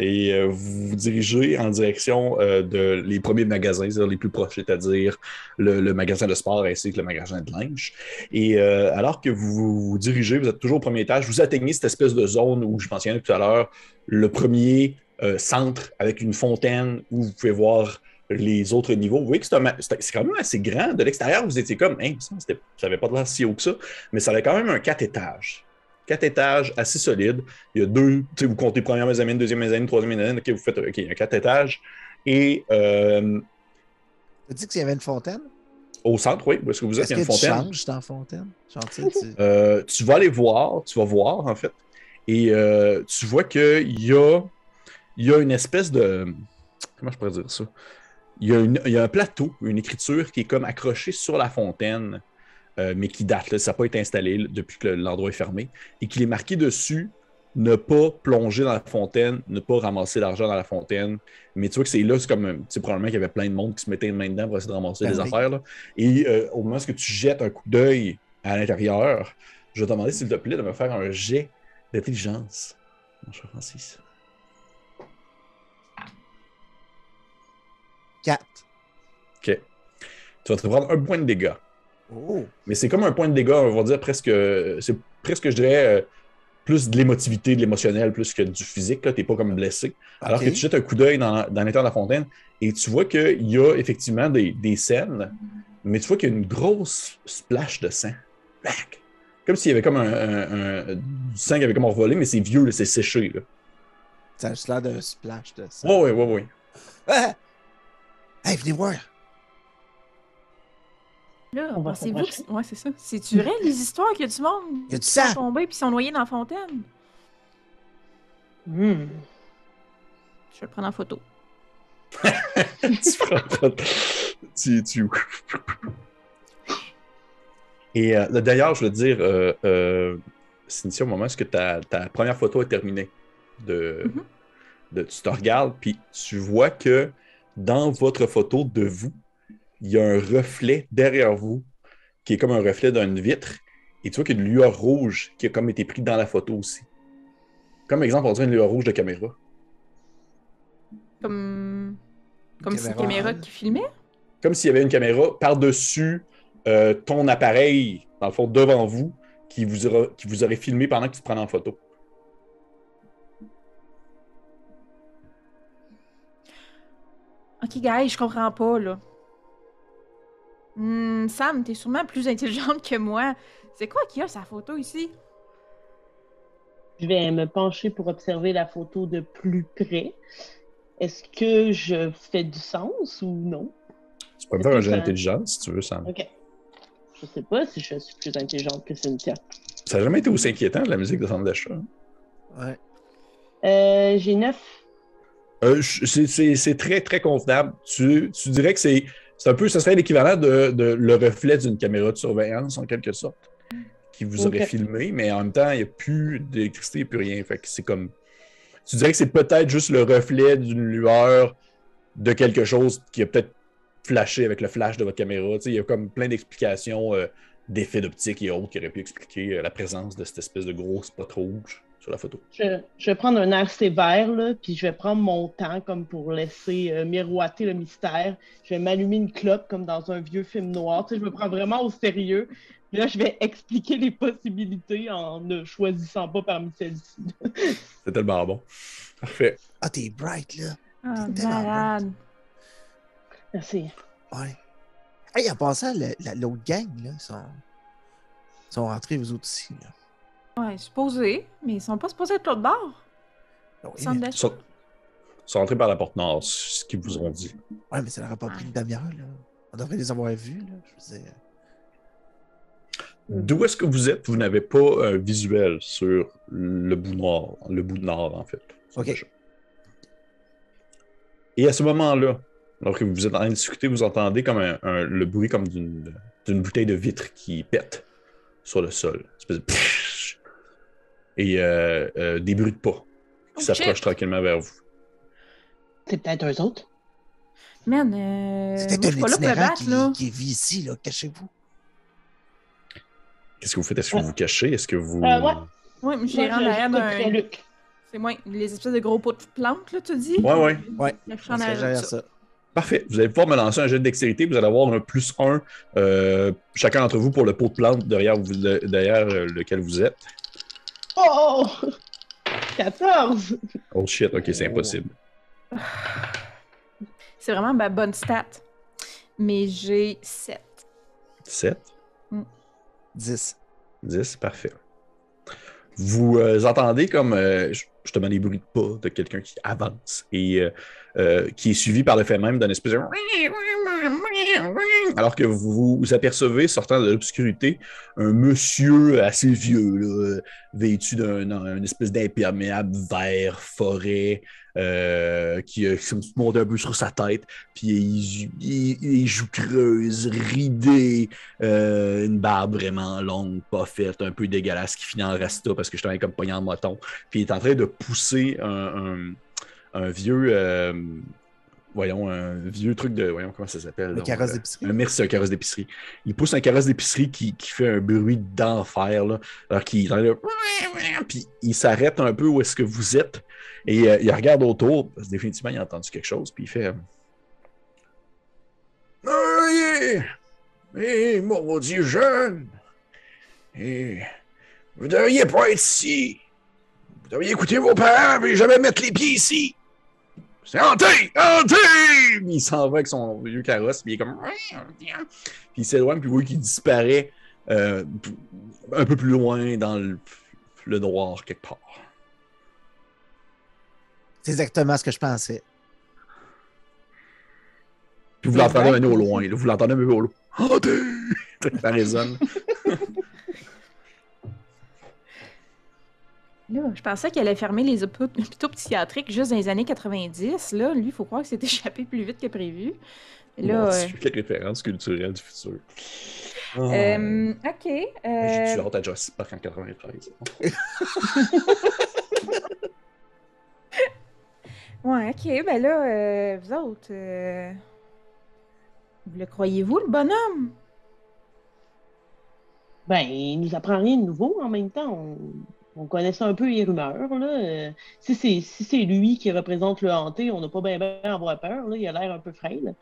et euh, vous vous dirigez en direction euh, de les premiers magasins, c'est-à-dire les plus proches, c'est-à-dire le, magasin de sport ainsi que le magasin de linge. Et euh, alors que vous vous dirigez, vous êtes toujours au premier étage, vous atteignez cette espèce de zone où je mentionnais tout à l'heure, le premier centre avec une fontaine où vous pouvez voir les autres niveaux. Vous voyez que c'est quand même assez grand. De l'extérieur, vous étiez comme, hein, ça n'avait pas de l'air si haut que ça, mais ça avait quand même un quatre étages. Quatre étages assez solide. Il y a deux, tu sais, vous comptez première mezzanine, deuxième mezzanine, troisième mezzanine, ok, vous faites, ok, il y a quatre étages. Et euh, Tu as dit qu'il y avait une fontaine? au centre, oui, est-ce que vous êtes, Est-ce il y a que une tu fontaine. changes dans la fontaine? Genre, tu tu- Euh, tu vas aller voir, tu vas voir en fait, et euh, tu vois qu'il y a, il y a une espèce de. Comment je pourrais dire ça? Il y, a une- il y a un plateau, une écriture qui est comme accrochée sur la fontaine, euh, mais qui date, là, ça n'a pas été installé là, depuis que le- l'endroit est fermé, et qu'il est marqué dessus ne pas plonger dans la fontaine, ne pas ramasser l'argent dans la fontaine. Mais tu vois que c'est là, c'est comme, tu sais, probablement qu'il y avait plein de monde qui se mettait une main dedans pour essayer de ramasser Ben les oui. affaires. là. Et euh, au moment où tu jettes un coup d'œil à l'intérieur, je vais te demander, s'il te plaît, de me faire un jet d'intelligence, mon cher Francis. Quatre. OK. Tu vas te prendre un point de dégâts. Oh! Mais c'est comme un point de dégâts, on va dire presque. C'est presque, je dirais, euh, plus de l'émotivité, de l'émotionnel, plus que du physique. Tu n'es pas comme blessé. Alors que tu jettes un coup d'œil dans, dans l'intérieur de la fontaine et tu vois qu'il y a effectivement des, des scènes, mais tu vois qu'il y a une grosse splash de sang. Black. Comme s'il y avait comme un, un- un- du sang qui avait comme envolé, mais c'est vieux, c'est séché. Là. Ça a juste l'air d'un splash de. Ouais, ouais, ouais, ouais. Ah! Hey, venez voir! Là, On s'approcher. que... Ouais, c'est ça. C'est-tu vrai, les histoires qu'il y a du monde Il y a du qui sont tombés puis sont noyés dans la fontaine? Hmm. Je vais le prendre en photo. tu prends tu, tu- Et euh, d'ailleurs, je veux dire, euh, euh, Cynthia, au moment où ta, ta première photo est terminée, de, Mhm. de- tu te regardes, puis tu vois que dans votre photo de vous, il y a un reflet derrière vous qui est comme un reflet d'une vitre, et tu vois qu'il y a une lueur rouge qui a comme été prise dans la photo aussi. Comme exemple, on dirait une lueur rouge de caméra. Comme... Comme si une Caméra. caméra qui filmait? comme s'il y avait une caméra par-dessus euh, ton appareil, dans le fond, devant vous, qui vous, aura- qui vous aurait filmé pendant que tu te prenais en photo. Ok, guys, je comprends pas, là. Hmm, Sam, t'es sûrement plus intelligente que moi. C'est quoi qu'il y a, sa photo ici? Je vais me pencher pour observer la photo de plus près. Est-ce que je fais du sens ou non? Tu peux me faire un jeu d'intelligence si tu veux, Sam. OK. Je sais pas si je suis plus intelligente que Cynthia. Ça n'a jamais été aussi inquiétant, la musique de centre d'achat. Ouais. Euh, J'ai neuf. Euh, c'est- c'est c'est très, très convenable. Tu, tu dirais que c'est un peu, ce serait l'équivalent de, de le reflet d'une caméra de surveillance, en quelque sorte, qui vous aurait filmé, mais en même temps, il n'y a plus d'électricité, il n'y a plus rien. Fait que c'est comme. Tu dirais que c'est peut-être juste le reflet d'une lueur de quelque chose qui a peut-être flashé avec le flash de votre caméra. Tu sais, il y a comme plein d'explications euh, d'effets d'optique et autres qui auraient pu expliquer euh, la présence de cette espèce de gros spot rouge sur la photo. Je, je vais prendre un air sévère, là, puis je vais prendre mon temps comme pour laisser euh, miroiter le mystère. Je vais m'allumer une clope comme dans un vieux film noir. Tu sais, je me prends vraiment au sérieux. Puis là, je vais expliquer les possibilités en ne choisissant pas parmi celles-ci. C'est tellement bon. Parfait. Ah, t'es bright, là. Ah, T'es malade. Merci. Ouais. Hey, en passant, l'autre gang, là, sont, sont rentrés, vous autres aussi, là. Ouais, supposé, mais ils sont pas supposés être l'autre bord. Ils sont, ils sont rentrés par la porte nord, c'est ce qu'ils vous ont dit. ouais, mais ça leur a pas pris une demi-heure, là. On devrait les avoir vus, là. Je veux dire. D'où est-ce que vous êtes? Vous n'avez pas un visuel sur le bout nord, le bout nord, en fait. Ok. Et à ce moment-là, alors que vous êtes en train de discuter, vous entendez comme un, un- le bruit comme d'une d'une bouteille de vitre qui pète sur le sol. Une espèce de pfff. Et euh, euh, des bruits de pas qui s'approchent tranquillement vers vous. C'est peut-être eux autres. Man, euh, C'est peut-être un itinérant qui, là. qui vit ici, là. Cachez-vous. Qu'est-ce que vous faites? Est-ce que vous vous cachez? Est-ce que vous. Euh, ouais. Ouais, mais j'ai rendu j'écoute d'un. C'est moi, les espèces de gros pots de plantes, là, tu dis? Ouais, ouais. Ouais. Je en arrière derrière ça. ça. Parfait. Vous allez pouvoir me lancer un jet de dextérité. Vous allez avoir un plus un, euh, chacun d'entre vous, pour le pot de plante derrière, vous- le- derrière lequel vous êtes. Oh! 14! Oh shit, ok, c'est impossible. C'est vraiment ma bonne stat. Mais j'ai 7. 7, 10. 10, parfait. Vous euh, entendez comme euh, justement des bruits de pas de quelqu'un qui avance et euh, euh, qui est suivi par le fait même d'un espèce de. Alors que vous vous apercevez, sortant de l'obscurité, un monsieur assez vieux, vêtu d'un espèce d'imperméable vert forêt, euh, qui qui monte un peu sur sa tête, puis il, joue creuse, ridé, euh, une barbe vraiment longue, pas faite, un peu dégueulasse, qui finit en rasta parce que je travaille comme poignard en moton. Puis il est en train de pousser un vieux. euh, voyons, un vieux truc de. Voyons, comment ça s'appelle? Le donc, carrosse euh, d'épicerie. un merci, un carrosse d'épicerie. Il pousse un carrosse d'épicerie qui, qui fait un bruit d'enfer, là. Alors qu'il Puis il s'arrête un peu où est-ce que vous êtes. Et euh, il regarde autour, parce que définitivement, il a entendu quelque chose. Puis il fait. Ah, yeah! Eh, maudit jeune! Eh, vous devriez pas être ici! Vous devriez écouter vos parents et jamais mettre les pieds ici! C'est hanté! Hanté! Puis il s'en va avec son vieux carrosse, puis il est comme. Puis il s'éloigne, puis vous voyez qu'il disparaît euh, un peu plus loin dans le, le noir quelque part. C'est exactement ce que je pensais. Puis vous l'entendez un peu au loin, là, vous l'entendez un peu au loin. Hanté! Ça résonne. Là, je pensais qu'elle allait fermer les hôpitaux psychiatriques juste dans les années 90. Là, lui, il faut croire que c'est échappé plus vite que prévu. Là, Mon euh, Dieu, référence culturelle du futur. Ah. euh, OK. J'ai euh, tué hâte à Jurassic Park en 93. Ouais, OK. Ben là, euh, vous autres, euh, vous le croyez-vous, le bonhomme? Ben, il nous apprend rien de nouveau en même temps. On, on connaissait un peu les rumeurs. Là. Euh, si c'est si c'est lui qui représente le hanté, on n'a pas bien à avoir peur. Là. Il a l'air un peu frêle.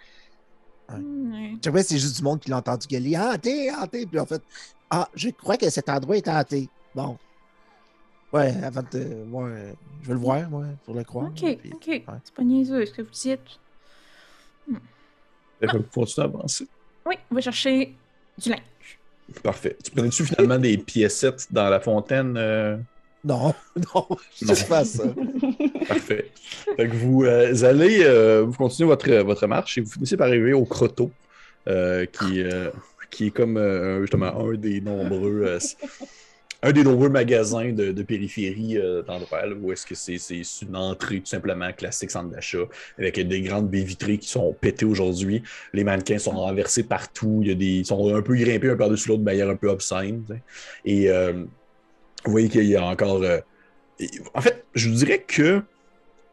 Ouais. Ouais. Je sais c'est juste du monde qui l'a entendu gueuler hanté, hanté. Puis en fait, ah, je crois que cet endroit est hanté. Bon. Ouais, avant de. Euh, je veux le voir, moi, pour le croire. OK, Puis- OK. ouais. C'est pas niaiseux, ce que vous dites. Vous continuez à avancer. Oui, on va chercher du linge. Parfait. Tu prenais-tu finalement des piécettes dans la fontaine? euh? Non, non, je sais pas ça. Parfait. Fait que vous euh, allez, euh, vous continuez votre, votre marche et vous finissez par arriver au euh, qui, qui est comme justement un des nombreux, un des nombreux magasins de, périphérie euh, d'endroit où est-ce que c'est une entrée tout simplement classique centre d'achat avec des grandes baies vitrées qui sont pétées aujourd'hui. Les mannequins sont renversés partout. Il y a des, ils sont un peu grimpés un par-dessus l'autre de manière un peu obscène. Et euh, vous voyez qu'il y a encore. euh, en fait, je vous dirais que.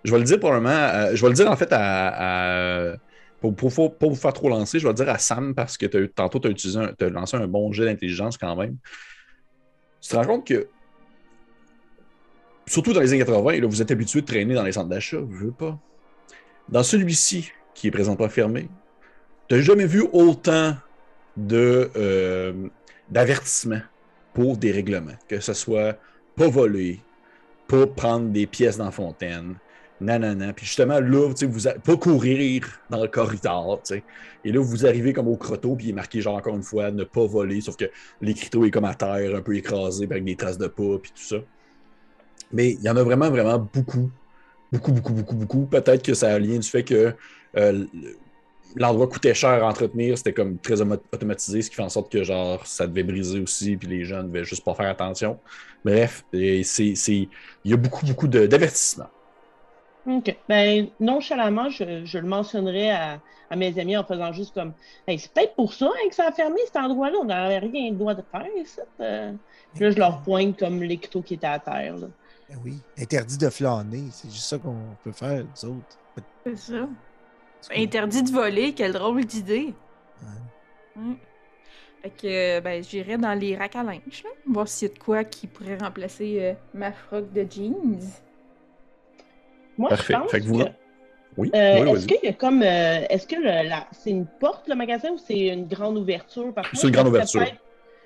Je vais le dire probablement. euh, je vais le dire en fait à. pour ne pas vous faire trop lancer, je vais le dire à Sam parce que tantôt tu as, t'as lancé un bon jet d'intelligence quand même. Tu te rends compte que. Surtout dans les années 80, là, vous êtes habitué de traîner dans les centres d'achat, je veux pas. Dans celui-ci, qui est présentement fermé, tu n'as jamais vu autant de euh, d'avertissements pour des règlements, que ce soit pas voler, pas prendre des pièces dans la fontaine, nanana. Puis justement, là, vous a- pas courir dans le corridor. Et là, vous arrivez comme au croteau, puis il est marqué, genre, encore une fois, ne pas voler, sauf que l'écriteau est comme à terre, un peu écrasé, avec des traces de pas, puis tout ça. Mais il y en a vraiment, vraiment beaucoup. Beaucoup, beaucoup, beaucoup, beaucoup. Peut-être que ça a un lien du fait que euh, l'endroit coûtait cher à entretenir, c'était comme très auto- automatisé, ce qui fait en sorte que genre ça devait briser aussi, puis les gens ne devaient juste pas faire attention. Bref, il y a beaucoup, beaucoup d'avertissements. OK. Ben, nonchalamment, je, je le mentionnerai à, à mes amis en faisant juste comme Hey, c'est peut-être pour ça hein, que ça a fermé cet endroit-là. On n'avait rien le droit de faire, ça. Euh, Puis là, je leur pointe comme l'écriteau qui était à terre. là. Ben oui, interdit de flâner. C'est juste ça qu'on peut faire, nous autres. C'est ça. Interdit de voler, quelle drôle d'idée. Ouais. Ouais. Fait que, ben, j'irai dans les racks à linge, là, voir s'il y a de quoi qui pourrait remplacer euh, ma froc de jeans. Moi, Parfait. je pense Fait que vous- que- Oui, Euh, oui, est-ce qu'il y a comme. euh, est-ce que le- la- c'est une porte, le magasin, ou c'est une grande ouverture? C'est une grande ouverture.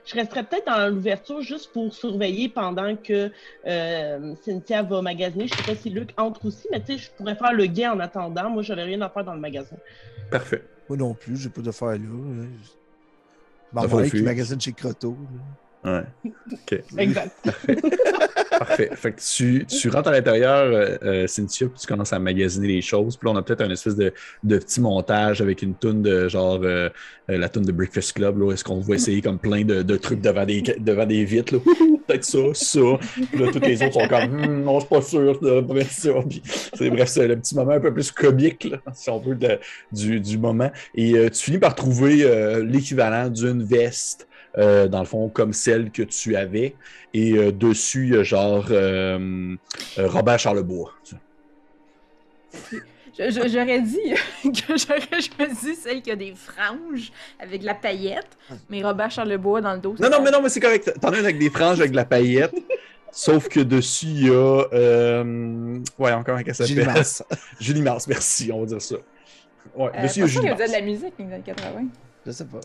Je resterais peut-être dans l'ouverture juste pour surveiller pendant que euh, Cynthia va magasiner. Je sais pas si Luc entre aussi, mais tu sais, je pourrais faire le guet en attendant. Moi, j'avais rien à faire dans le magasin. Parfait. Moi non plus, j'ai pas d'affaires là. au qui magasine chez Croteau. là. Ouais. OK. Exact. Parfait. Fait que tu, tu rentres à l'intérieur, euh, euh, Cynthia, puis tu commences à magasiner les choses. Puis là, on a peut-être un espèce de, de petit montage avec une toune de genre euh, la toune de Breakfast Club, là, est-ce qu'on va essayer comme plein de, de trucs devant des, devant des vitres, là. Peut-être ça, ça. Puis là, tous les autres sont comme, Hum, non, je suis pas sûr, de bref, ça. Puis c'est bref, c'est le petit moment un peu plus comique, là, si on veut, de- du, du moment. Et euh, tu finis par trouver euh, l'équivalent d'une veste. Euh, dans le fond, comme celle que tu avais. Et euh, dessus, il y a genre euh, euh, Robert Charlebois. J'aurais dit que j'aurais choisi celle qui a des franges avec de la paillette, mais Robert Charlebois dans le dos. Non, non, mais non, mais c'est correct. T'en as une avec des franges avec de la paillette. Sauf que dessus, il y a. Euh... Ouais, encore un s'appelle. Julie Mars. Julie Mars, merci, on va dire ça. Ouais, Euh, dessus, il y a Julie Mars. de la musique les années 80. Je sais pas.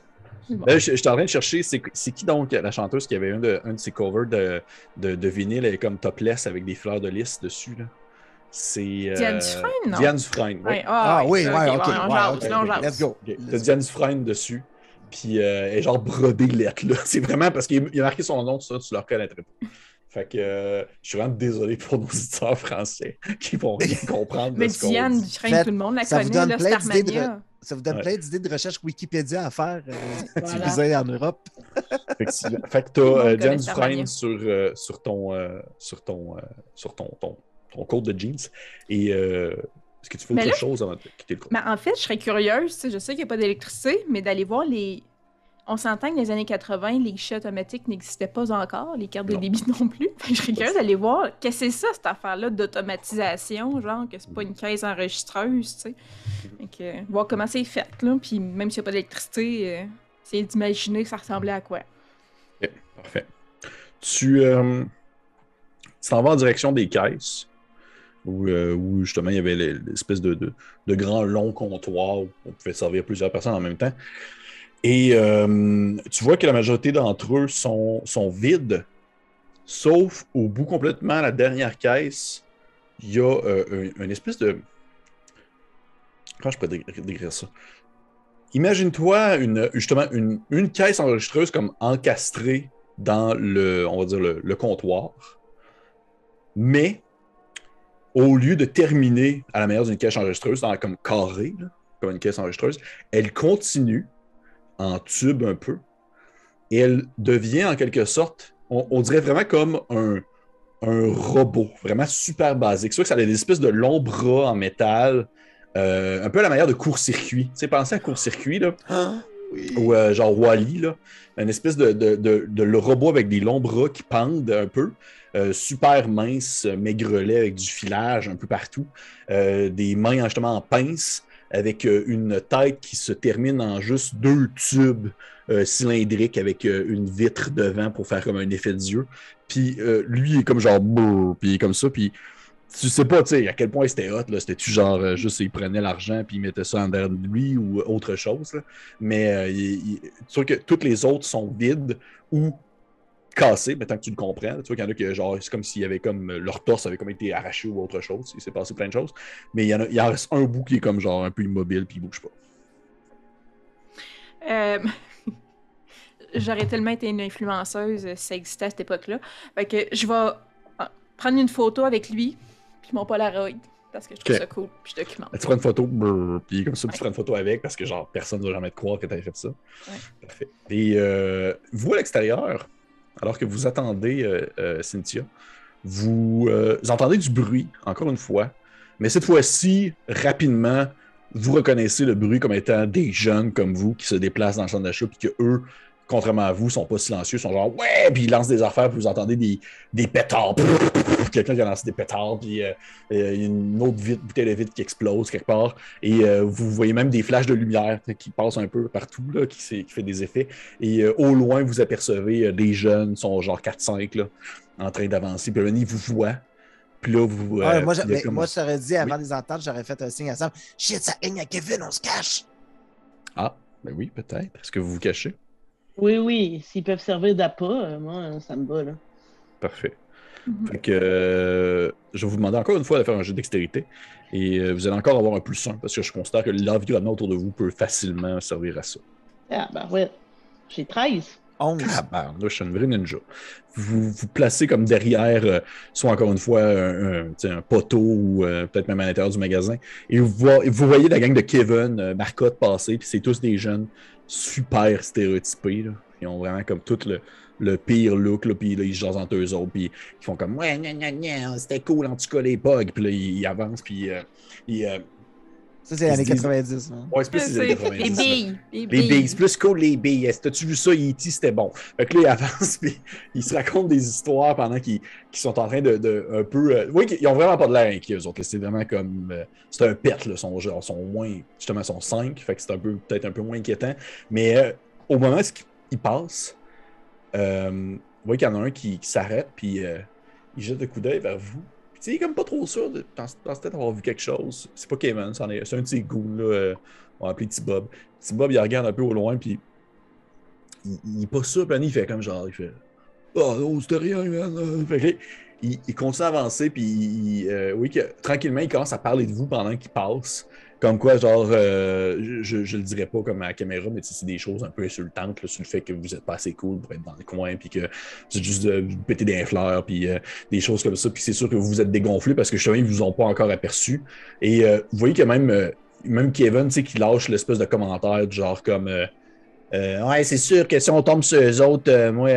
Bon. Là, je, je suis en train de chercher, c'est qui donc la chanteuse qui avait un de, un de ses covers de, de, de vinyle, elle est comme topless avec des fleurs de lys dessus. là. C'est. euh, Diane Dufresne, non? Diane Dufresne, oui. Ouais, Ah oui, ouais, ok. on jase, on jase. Let's go. Ok. T'as Let's Diane Dufresne dessus. Puis euh, elle est genre brodée lettre, là. C'est vraiment parce qu'il il a marqué son nom, ça, tu le reconnaîtrais pas. Fait que euh, je suis vraiment désolé pour nos auditeurs français qui vont rien comprendre. Mais de ce qu'on Diane. Dufresne, tout le monde la ça vous connaît, donne là, plein d'idées de Starmania. Ça vous donne Ouais. plein d'idées de recherche Wikipédia à faire euh, Voilà. en Europe. Fait que Tout le monde euh, Diane Dufresne sur, euh, sur ton, euh, sur ton, euh, sur ton, ton, ton code de jeans. Et euh, est-ce que tu fais Mais autre là, chose avant de quitter le cours? Mais en fait, je serais curieuse, tu sais, je sais qu'il n'y a pas d'électricité, mais d'aller voir les. On s'entend que dans les années 80, les guichets automatiques n'existaient pas encore, les cartes de Non. débit non plus. Je serais curieuse d'aller voir qu'est-ce que c'est ça, cette affaire-là d'automatisation, genre que c'est pas une caisse enregistreuse, tu sais. Euh, voir comment c'est fait, là. Puis même s'il n'y a pas d'électricité, euh, essayer d'imaginer que ça ressemblait à quoi. Ok, parfait. Tu euh, t'en vas en direction des caisses, où, euh, où justement il y avait les- l'espèce de, de, de grand long comptoir où on pouvait servir plusieurs personnes en même temps. Et euh, tu vois que la majorité d'entre eux sont, sont vides, sauf au bout complètement, la dernière caisse, il y a euh, un- une espèce de. Comment je peux dé- décrire ça? Imagine-toi une, justement une, une caisse enregistreuse comme encastrée dans le, on va dire le, comptoir, mais au lieu de terminer à la manière d'une caisse enregistreuse, dans, comme carré, comme une caisse enregistreuse, elle continue en tube un peu et elle devient en quelque sorte, on, on dirait vraiment comme un, un robot, vraiment super basique. C'est sûr que ça a des espèces de longs bras en métal, euh, un peu à la manière de court-circuit. Tu sais, pensez à court-circuit, là Oui. ou euh, genre Wally, là. Une espèce de, de, de- de le robot avec des longs bras qui pendent un peu. euh, super mince, maigrelet avec du filage un peu partout. Euh, des mains justement en pince avec euh, une tête qui se termine en juste deux tubes euh, cylindriques avec euh, une vitre devant pour faire comme un effet d'yeux. Puis euh, lui il est comme genre puis comme ça, puis tu sais pas, tu sais, à quel point c'était hot, là. C'était-tu genre juste il prenait l'argent puis il mettait ça en derrière de lui ou autre chose. Mais il- il- tu vois que toutes les autres sont vides ou cassées, mais tant que tu le comprends. Tu vois qu'il y en a qui, genre, c'est comme s'il y avait comme leur torse avait comme été arraché ou autre chose. Il s'est passé plein de choses. Mais il y en, a, il en reste un bout qui est comme genre un peu immobile puis il bouge pas. Euh, J'aurais tellement été une influenceuse euh, si ça existait à cette époque-là. Fait que je vais prendre une photo avec lui, puis mon Polaroid, parce que je trouve ça cool, puis je documente. Tu prends une photo, brrr, puis comme ça, tu prends une photo avec parce que genre personne ne va jamais te croire que tu fait ça. Parfait. Et euh, vous à l'extérieur, alors que vous attendez euh, euh, Cynthia, vous, euh, vous entendez du bruit, encore une fois, mais cette fois-ci, rapidement, vous reconnaissez le bruit comme étant des jeunes comme vous qui se déplacent dans le centre d'achat, puis que eux, contrairement à vous, sont pas silencieux, sont genre ouais, puis ils lancent des affaires, puis vous entendez des, des pétards quelqu'un qui a lancé des pétards, puis euh, euh, il y a une autre vide, bouteille de vide qui explose quelque part. Et euh, vous voyez même des flashs de lumière qui passent un peu partout, là, qui, qui, fait des effets. Et au loin, vous apercevez des jeunes, sont genre 4-5, là, en train d'avancer. Puis là, ils vous voient. Puis là, vous. Ouais, moi, comme... moi, j'aurais dit, avant oui. les entendre, j'aurais fait un signe à Sam Shit, ça gagne à Kevin, on se cache. Ah, ben oui, peut-être. Est-ce que vous vous cachez? Oui, oui. S'ils peuvent servir d'appât, moi, ça me va, là. Parfait. Mm-hmm. Fait que euh, je vais vous demander encore une fois de faire un jeu de dextérité. Et euh, vous allez encore avoir un plus 1 parce que je considère que l'environnement autour de vous peut facilement servir à ça. Ah, ben ouais. J'ai 13. 11. Ah, ben, là, je suis une vraie ninja. Vous vous placez comme derrière, euh, soit encore une fois, un, un, un poteau ou euh, peut-être même à l'intérieur du magasin. Et vous, voyez, vous voyez la gang de Kevin, euh, Marcotte passer, puis c'est tous des jeunes super stéréotypés. Là. Ils ont vraiment comme tout le, le pire look, là, puis là, ils jasent entre eux autres, puis ils font comme Ouais, gna, gna, gna, c'était cool en tout cas les bugs, puis là, ils, ils avancent, puis euh, ils. Euh, ça, c'est les années 90. Hein? Ouais, c'est plus les années 90. Les billes. Les Les billes. c'est plus cool les billes. T'as-tu vu ça, E.T., c'était bon. Fait que là, ils avancent, puis ils se racontent des histoires pendant qu'ils sont en train de, de un peu. euh, oui, ils ont vraiment pas de l'air inquiets, eux autres. là. C'est vraiment comme. euh, c'est un pet, là. Son genre, sont moins. Justement, ils sont 5, fait que c'est un peu peut-être un peu moins inquiétant. Mais euh, au moment où ils passent, euh, vous voyez qu'il y en a un qui, s'arrête, puis euh, il jette un coup d'œil vers vous. Puis, il est comme pas trop sûr de, sa tête d'avoir vu quelque chose. C'est pas Kevin, c'est un de ses goûts, là. euh, on va appeler Petit Bob. Petit Bob, il regarde un peu au loin, puis il, est pas sûr, puis il fait comme genre, il fait Oh non, c'était rien, euh. Fait il, continue à avancer, puis il- euh, oui, que, tranquillement, il commence à parler de vous pendant qu'il passe. Comme quoi, genre, euh, je, je le dirais pas comme à la caméra, mais c'est des choses un peu insultantes sur le fait que vous êtes pas assez cool pour être dans le coin, puis que êtes juste de péter des fleurs, puis euh, des choses comme ça. Puis c'est sûr que vous vous êtes dégonflé parce que justement, ils vous ont pas encore aperçu. Et euh, vous voyez que même, même Kevin, tu sais, qui lâche l'espèce de commentaire du genre comme Ouais, c'est sûr que si on tombe sur eux autres, moi,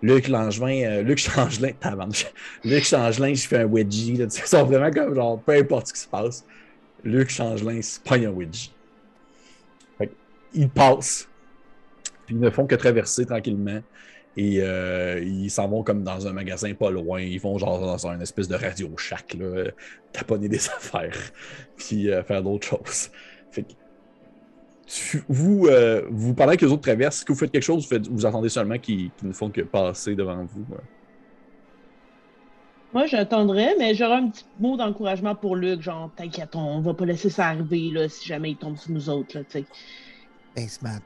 Luc Langevin, Luc Changelin, Luc Changelin, je fais un wedgie. Là, ils sont vraiment comme genre, peu importe ce qui se passe. Luc Changelin, que, ils passent. Puis ils ne font que traverser tranquillement. Et euh, ils s'en vont comme dans un magasin pas loin. Ils vont genre dans un espèce de radio shack, là, taponner des affaires, puis euh, faire d'autres choses. Vous, euh, vous, pendant que les autres traversent, que vous faites quelque chose, vous, attendez seulement qu'ils ne font que passer devant vous? Moi, j'attendrais, mais j'aurais un petit mot d'encouragement pour Luc, genre, t'inquiète, on va pas laisser ça arriver, là, si jamais il tombe sur nous autres, là, tu sais. Thanks, Matt.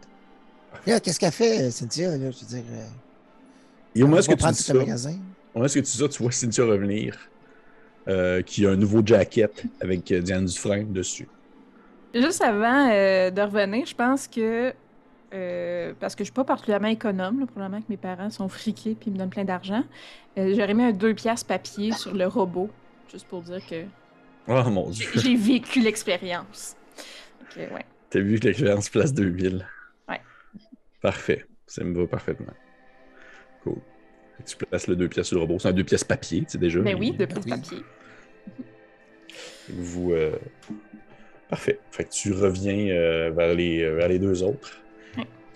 Là, qu'est-ce qu'elle fait, Cynthia? Là, je veux dire, euh, Et au moment où va tu dis ça, au moment où tu dis ça, tu vois Cynthia revenir, euh, qui a un nouveau jacket avec euh, Diane Dufresne dessus. Juste avant euh, de revenir, je pense que. Euh, parce que je suis pas particulièrement économe, là, probablement que mes parents sont friqués puis ils me donnent plein d'argent. euh, J'aurais mis un 2 piastres papier sur le robot, juste pour dire que Oh mon dieu, j'ai vécu l'expérience. Ouais. t'as vu que l'expérience place 2000. Ouais. Parfait, ça me va parfaitement. Cool. Fait que Tu places le deux pièces sur le robot. C'est un deux pièces papier, tu sais déjà. Ben mais- oui, deux pièces oui. papier. Vous. euh, Parfait. Fait que tu reviens euh, vers, les, euh, vers les deux autres.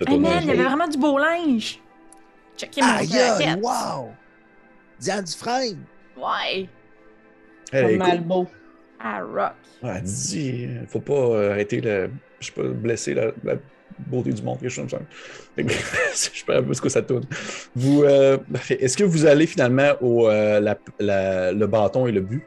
Hey man, il y avait vraiment du beau linge! Checkez mon jacket! wow! Diane Dufresne! Ouais! Elle est mal beau. Ah, rock! Ouais, elle dit, euh, faut pas euh, arrêter le. Je sais pas, blesser la, la beauté du monde, quelque chose comme ça. Je sais pas un peu ce que ça tourne. Vous, euh. Est-ce que vous allez finalement au euh, la- la- le bâton et le but?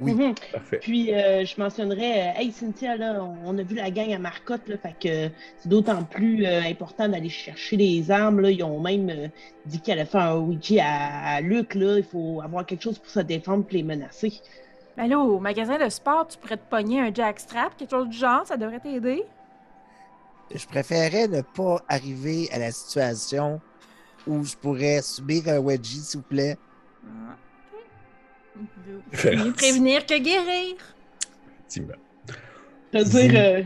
Oui. Mhm. Parfait. Puis, euh, je mentionnerais, euh, hey Cynthia, là, on, on a vu la gang à Marcotte, là, fait que c'est d'autant plus euh, important d'aller chercher des armes, là. Ils ont même euh, dit qu'elle allait faire un Ouija à, à Luc, là. Il faut avoir quelque chose pour se défendre et les menacer. Ben là, au magasin de sport, tu pourrais te pogner un jackstrap, quelque chose du genre, ça devrait t'aider. Je préférais ne pas arriver à la situation où je pourrais subir un wedgie, s'il vous plaît. Ah, Mieux prévenir que guérir. Effectivement. Je veux dire, euh,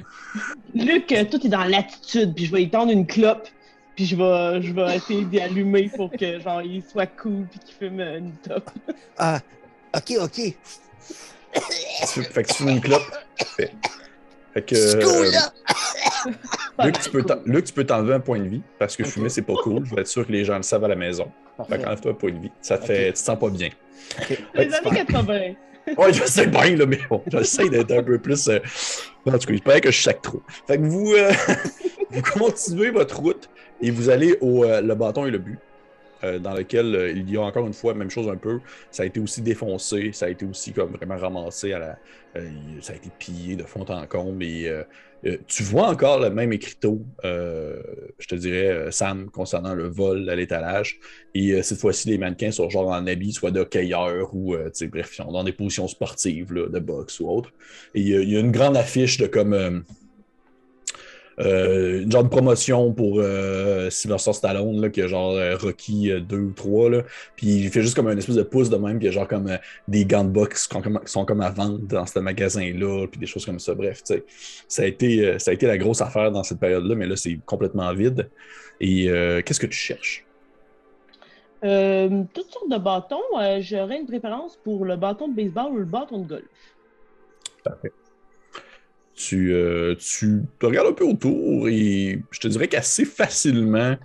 Luc, euh, tout est dans l'attitude, puis je vais lui tendre une clope, puis je vais, je vais essayer d'y allumer pour que, genre, il soit cool, puis qu'il fume euh, une top. Ah, ok, ok. Tu- fait que tu fumes une clope. Parfait. Fait que, euh! Luc, tu peux t'en- Luc, tu peux t'enlever un point de vie parce que fumer, c'est pas cool. Je vais être sûr que les gens le savent à la maison. Fait Parfait. qu'enlève-toi un point de vie. Ça te fait. Tu te sens pas bien. Les années 80. Ouais, je sais bien, là, mais bon, j'essaie d'être un peu plus. euh, En tout cas, il paraît que je sac trop. Fait que vous, euh, vous continuez votre route et vous allez au euh, le bâton et le but, euh, dans lequel euh, il y a encore une fois, même chose un peu. Ça a été aussi défoncé, ça a été aussi comme vraiment ramassé à la. euh, ça a été pillé de fond en comble et. tu vois encore le même écriteau, je te dirais, Sam, concernant le vol à l'étalage. Et cette fois-ci, les mannequins sont genre en habit, soit ou, euh, tu sais, bref, ils sont dans des positions sportives, là, de boxe ou autre. Et il y, a une grande affiche de comme. Euh, euh, une genre de promotion pour euh, Sylvester Stallone, là, qui a genre euh, Rocky 2 ou 3, là. Puis il fait juste comme un espèce de pouce de même, puis il y a genre comme euh, des gants de boxe qui sont comme, à vendre dans ce magasin-là, puis des choses comme ça. Bref, tu sais, ça a, été, euh, ça a été la grosse affaire dans cette période-là, mais là, c'est complètement vide. Et euh, qu'est-ce que tu cherches? Euh, toutes sortes de bâtons. Euh, J'aurais une préférence pour le bâton de baseball ou le bâton de golf. Parfait. Tu, euh, tu te regardes un peu autour et je te dirais qu'assez facilement,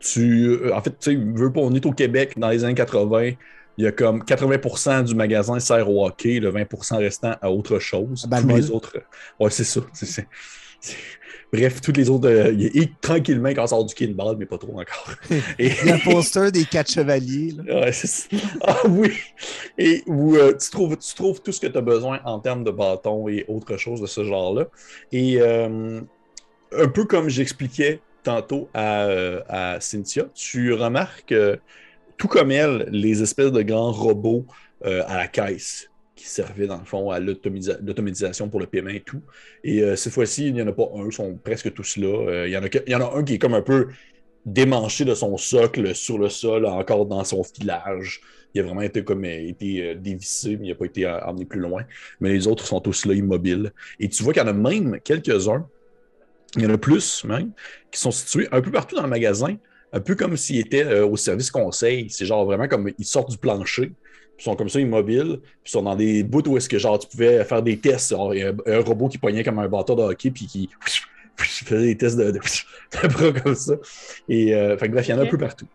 tu. euh, en fait, tu sais, veux pas, on est au Québec dans les années 80. Il y a comme 80% du magasin sert au hockey, le 20% restant à autre chose. Tous les autres. Ouais, c'est ça. c'est- Bref, tous les autres. euh, et tranquillement, quand sort du kinball, mais pas trop encore. Et- Il y a un poster des quatre chevaliers. là. Ouais. Ah oui! Et où euh, tu, trouves, tu trouves tout ce que tu as besoin en termes de bâtons et autre chose de ce genre-là. Et euh, un peu comme j'expliquais tantôt à, euh, à Cynthia, tu remarques, tout comme elle, les espèces de grands robots à la caisse qui servaient dans le fond à l'automatisation pour le paiement et tout. Et euh, cette fois-ci, il n'y en a pas un, ils sont presque tous là. Euh, il, y en a, y en a un qui est comme un peu démanché de son socle sur le sol, encore dans son filage. Il a vraiment été comme euh, été dévissé, mais il n'a pas été emmené plus loin. Mais les autres sont tous là, immobiles. Et tu vois qu'il y en a même quelques-uns, il y en a plus même, qui sont situés un peu partout dans le magasin, un peu comme s'ils étaient au service conseil. C'est genre vraiment comme ils sortent du plancher, puis ils sont comme ça immobiles, puis ils sont dans des bouts où est-ce que genre tu pouvais faire des tests. Genre, il y a un, robot qui poignait comme un bâton de hockey, puis qui faisait des tests de, de, de bras comme ça. Et euh, fait bref, il y en a un peu partout.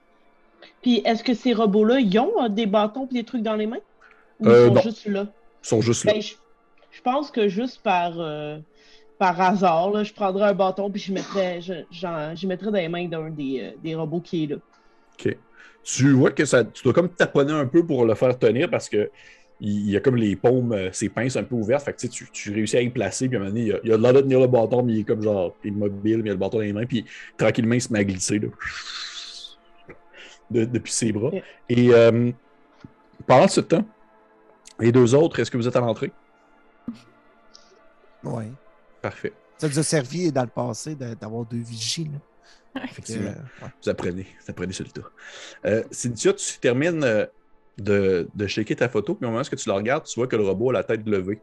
Puis est-ce que ces robots-là, ils ont euh, des bâtons et des trucs dans les mains? Ou Euh, ils sont non. juste là? Ils sont juste là. Ben, je, je pense que juste par, euh, par hasard, là, je prendrais un bâton puis je mettrais, je, mettrais dans les mains d'un des, des robots qui est là. OK. Tu vois que ça, tu dois comme taponner un peu pour le faire tenir parce que il y a comme les paumes, euh, ses pinces un peu ouvertes. Fait que tu, réussis à y placer. Puis à un moment donné, il y a, il a de l'air de tenir le bâton, mais il est comme genre immobile, mais il a le bâton dans les mains. Puis tranquillement, il se met à glisser là, de- depuis ses bras. Et euh, pendant ce temps, les deux autres, est-ce que vous êtes à l'entrée? Ouais. Parfait. Ça nous a servi dans le passé d'avoir deux vigies. Effectivement. euh, ouais. Vous apprenez, vous apprenez sur le tas. Euh, Cynthia, tu termines euh, de, de shaker ta photo, puis au moment où tu la regardes, tu vois que le robot a la tête levée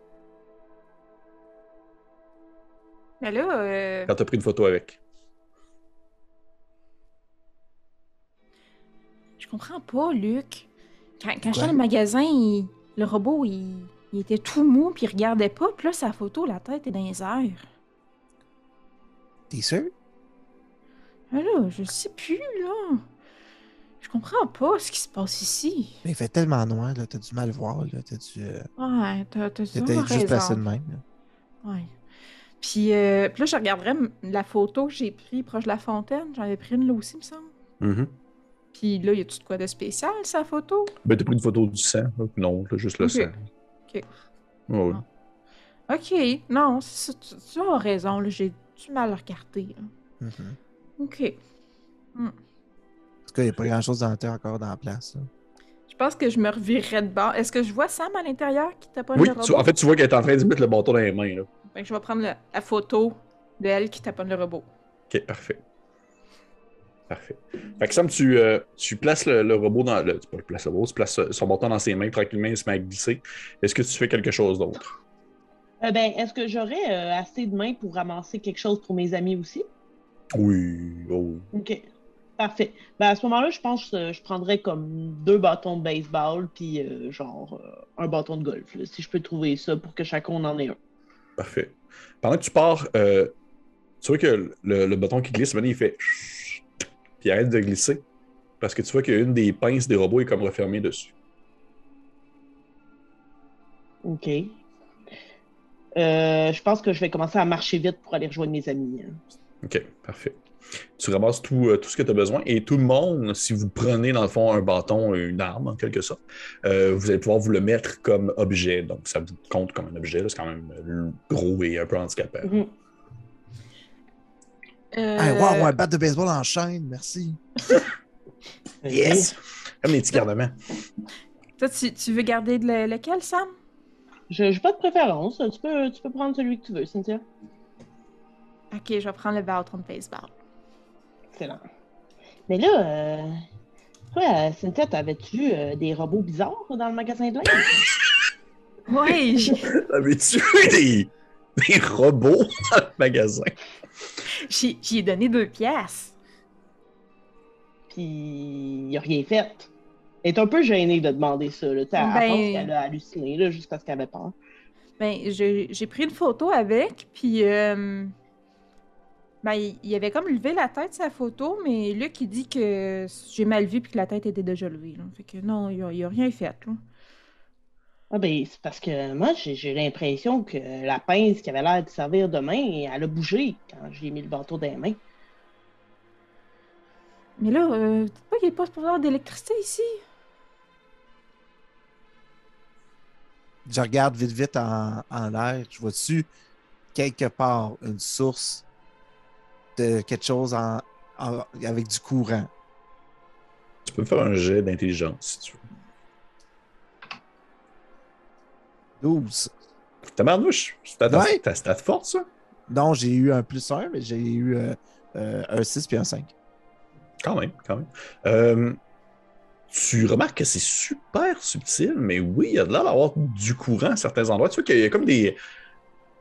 Mais là, euh, quand tu as pris une photo avec. je comprends pas, Luc. Quand, quand j'étais dans le magasin, il- le robot, il, il était tout mou, puis il regardait pas. Puis là, sa photo, la tête est dans les airs. T'es sûr? Mais là, je sais plus, là. Je comprends pas ce qui se passe ici. Mais il fait tellement noir, là, t'as du mal voir, là, t'as du... euh, Ouais, t'as t'as T'as sûrement juste placé de même. là. Ouais. Puis, euh, puis là, je regarderais la photo que j'ai prise proche de la fontaine. J'en avais pris une là aussi, me semble. Mhm. Puis là, y a-tu de quoi de spécial, sa photo? Ben, t'as pris une photo du sang. là. Non, là, juste le Ok. sang. Ok. Ouais. Ah. Ok, non, c'est ça, tu, tu as raison, là, j'ai du mal à regarder. là. Mhm. Ok. En tout cas, il n'y a pas grand-chose dans le temps encore dans la place. là. Je pense que je me revirerais de bord. Est-ce que je vois Sam à l'intérieur qui taponne Oui, le robot? tu- en fait, tu vois qu'elle est en train de mettre le bâton dans les mains. Là. Fait que je vais prendre le- la photo de elle qui taponne le robot. Ok, parfait. Parfait. Fait que Sam, tu, euh, tu places le, le robot dans le. Tu pas le places le robot, tu places son bâton dans ses mains tranquillement, il se met à glisser. Est-ce que tu fais quelque chose d'autre? Euh, ben, est-ce que j'aurais euh, assez de mains pour ramasser quelque chose pour mes amis aussi? Oui, oh oui. OK. Parfait. Ben, à ce moment-là, je pense que je prendrais comme deux bâtons de baseball puis euh, genre euh, un bâton de golf, là, si je peux trouver ça pour que chacun en ait un. Parfait. Pendant que tu pars, euh, tu vois que le, le bâton qui glisse, maintenant, il fait puis il arrête de glisser. Parce que tu vois qu'une des pinces des robots est comme refermée dessus. OK. Euh, je pense que je vais commencer à marcher vite pour aller rejoindre mes amis. hein. OK, parfait. Tu ramasses tout, euh, tout ce que tu as besoin et tout le monde, si vous prenez dans le fond un bâton, une arme en quelque sorte, euh, vous allez pouvoir vous le mettre comme objet. Donc ça vous compte comme un objet, c'est quand même euh, gros et un peu handicapant. Mhm. Euh, Hey, wow, un bat de baseball en chaîne, merci. Yes! Comme des petits garnements. Toi, tu, tu veux garder le- lequel, Sam? Je n'ai pas de préférence. Tu peux, tu peux prendre celui que tu veux, Cynthia. Ok, je vais prendre le bâton de baseball. Excellent. Mais là, euh, toi, Cynthia, t'avais-tu vu euh, des robots bizarres dans le magasin de linge? Oui, j- Avais-tu eu des, des robots dans le magasin? j'y j'y ai donné deux pièces. Puis, il a rien fait. Elle est un peu gênée de demander ça. Là. Tu sais, Elle Ben- pense qu'elle a halluciné là, juste parce qu'elle avait peur. Ben, j'ai j'ai pris une photo avec, puis euh, ben, il, avait comme levé la tête sa photo, mais Luc, il dit que j'ai mal vu puis que la tête était déjà levée. Là. Fait que non, il a, il a rien fait. Là. Ah ben, c'est parce que moi, j'ai j'ai l'impression que la pince qui avait l'air de servir de main, elle a bougé quand j'ai mis le bâton dans les mains. Mais là, euh, peut-être pas qu'il n'y a pas de pouvoir d'électricité ici. Je regarde vite, vite en, en l'air. Je vois-tu quelque part une source de quelque chose en, en- avec du courant? Tu peux me faire un jet d'intelligence si tu veux. 12. Ta marnouche, c'est ta, Ouais. ta stat forte, ça? Non, j'ai eu un plus 1, mais j'ai eu euh, euh, un 6 puis un 5. Quand même, quand même. Euh, tu remarques que c'est super subtil, mais oui, il y a de l'air d'avoir du courant à certains endroits. Tu vois qu'il y a comme des.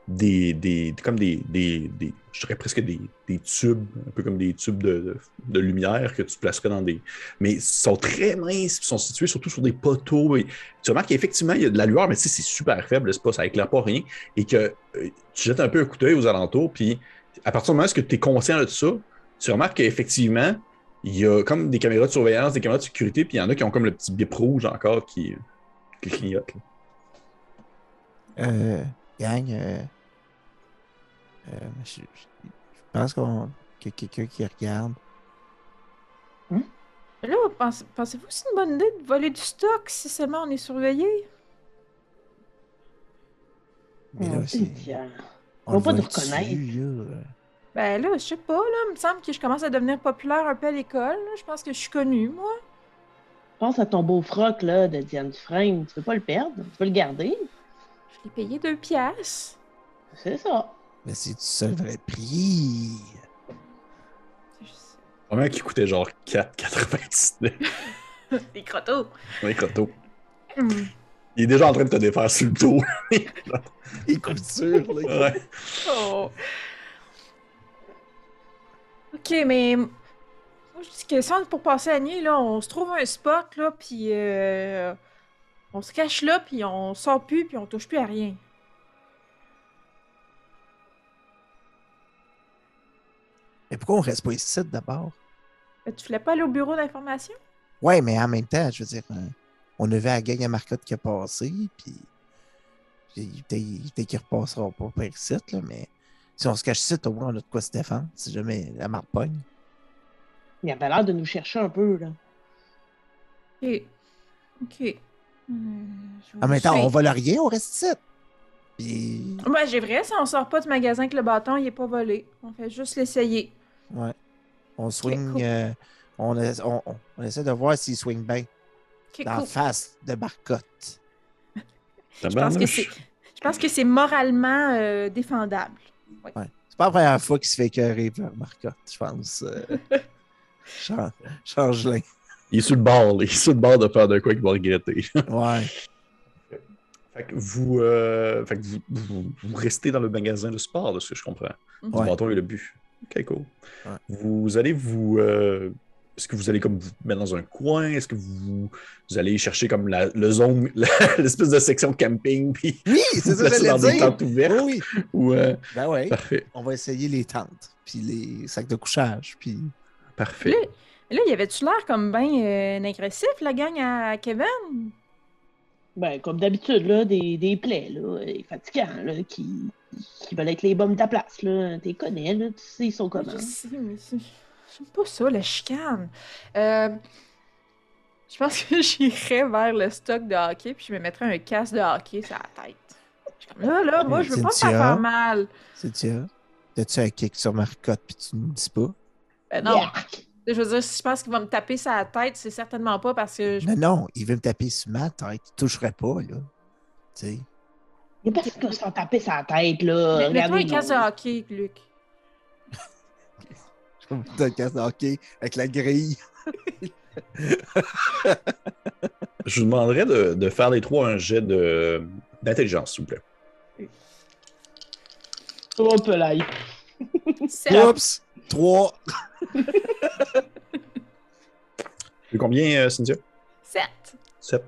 Des, comme des, des, je dirais presque des, des tubes, un peu comme des tubes de, de- de lumière que tu placerais dans des. Mais ils sont très minces, ils sont situés surtout sur des poteaux. Tu remarques qu'effectivement, il y a de la lueur, mais tu c'est super faible, c'est pas, ça éclaire pas rien. Et que euh, tu jettes un peu un coup d'œil aux alentours, puis à partir du moment où tu es conscient de ça, tu remarques qu'effectivement, il y a comme des caméras de surveillance, des caméras de sécurité, puis il y en a qui ont comme le petit bip rouge encore qui, qui clignote. Euh, gang, euh, euh, je, je- je pense qu'on qu'il y a quelqu'un qui regarde. Mais Là, pense- pensez-vous que c'est une bonne idée de voler du stock si seulement on est surveillé? Mais là, c'est- on va pas nous reconnaître. là? Ben là, je sais pas, là, il me semble que je commence à devenir populaire un peu à l'école. Je pense que je suis connue, moi. Pense à ton beau froc là, de Diane Dufresne. Tu veux pas le perdre? Tu veux le garder? Je l'ai payé deux pièces. C'est ça. Mais c'est ça le vrai prix. Vraiment qui coûtait genre 4,99 Des crottos. les crotos. Hmm. Il est déjà en train de te défaire sur le dos. Les coutures, là. ouais. Oh. Ok, mais moi je dis que si on est pour passer la nuit, là, on se trouve un spot, là, puis euh, on se cache là, puis on sort plus, puis on touche plus à rien. Mais pourquoi on reste pas ici d'abord? Tu voulais pas aller au bureau d'information? Ouais, mais en même temps, je veux dire, euh, on a vu la gang à Marcotte qui a passé, puis il- peut-être peut-être qu'il repassera pas par ici, là, mais si on se cache ici, au moins on a de quoi se défendre si jamais la marque pogne. Il avait l'air de nous chercher un peu, là. Ok. Ok. Hmm, même temps, suis- on vole rien, on reste ici. Puis, Ben, j'ai vrai, si on sort pas du magasin avec le bâton, il est pas volé. On fait juste l'essayer. ouais, on swing, cool. euh, on, essa- on- on- on essaie de voir s'il swing bien dans cool. face de Marcotte. Je pense que c'est, je pense que c'est moralement euh, défendable. C'est pas la première fois qu'il se fait écœurer par Marcotte, je pense. euh. Change, change. Il est sur le bord, là. il est sur le bord de faire de quoi qu'il va regretter. Ouais. fait que, vous, euh, fait que vous, vous- vous restez dans le magasin de sport, de ce que je comprends. Mhm. Du Ouais. bâton et le but. Ok, cool. Ouais. Vous allez vous, euh, est-ce que vous allez comme vous mettre dans un coin? Est-ce que vous, vous allez chercher comme la, le zone, l'espèce de section camping? Puis Oui, c'est ça j'allais des dire. tentes ouvertes? Oui, oui. Ou, euh, Ben oui. parfait, On va essayer les tentes, puis les sacs de couchage, puis... parfait. Là, y avait-tu l'air comme bien agressif, la gang à Kevin? Ben, comme d'habitude, là, des, des plaies, là, et fatigants, là, qui, qui veulent être les bombes de ta place, là. T'es connais, là, tu sais, ils sont comment. Je sais, mais c'est j'aime pas ça, la chicane. Euh, je pense que j'irais vers le stock de hockey, puis je me mettrais un casque de hockey sur la tête. Je suis comme, là, là, moi, je veux pas me faire mal. C'est ça. T'as-tu un kick sur Marcotte, puis tu ne dis pas? Ben non! Je veux dire, si je pense qu'il va me taper sa tête, c'est certainement pas parce que je Non, non, il veut me taper sur ma tête. Il toucherait pas, là. Tu sais. Y a personne qui va se faire taper sa tête, là. Mais Mets-toi un Regardez, casque de hockey, Luc. Je vais me mettre un casque de hockey avec la grille. Je vous demanderais de, de faire les trois un jet de, d'intelligence, s'il vous plaît. Hop là. Oups! Trois. C'est combien, euh, Cynthia? Sept. 7.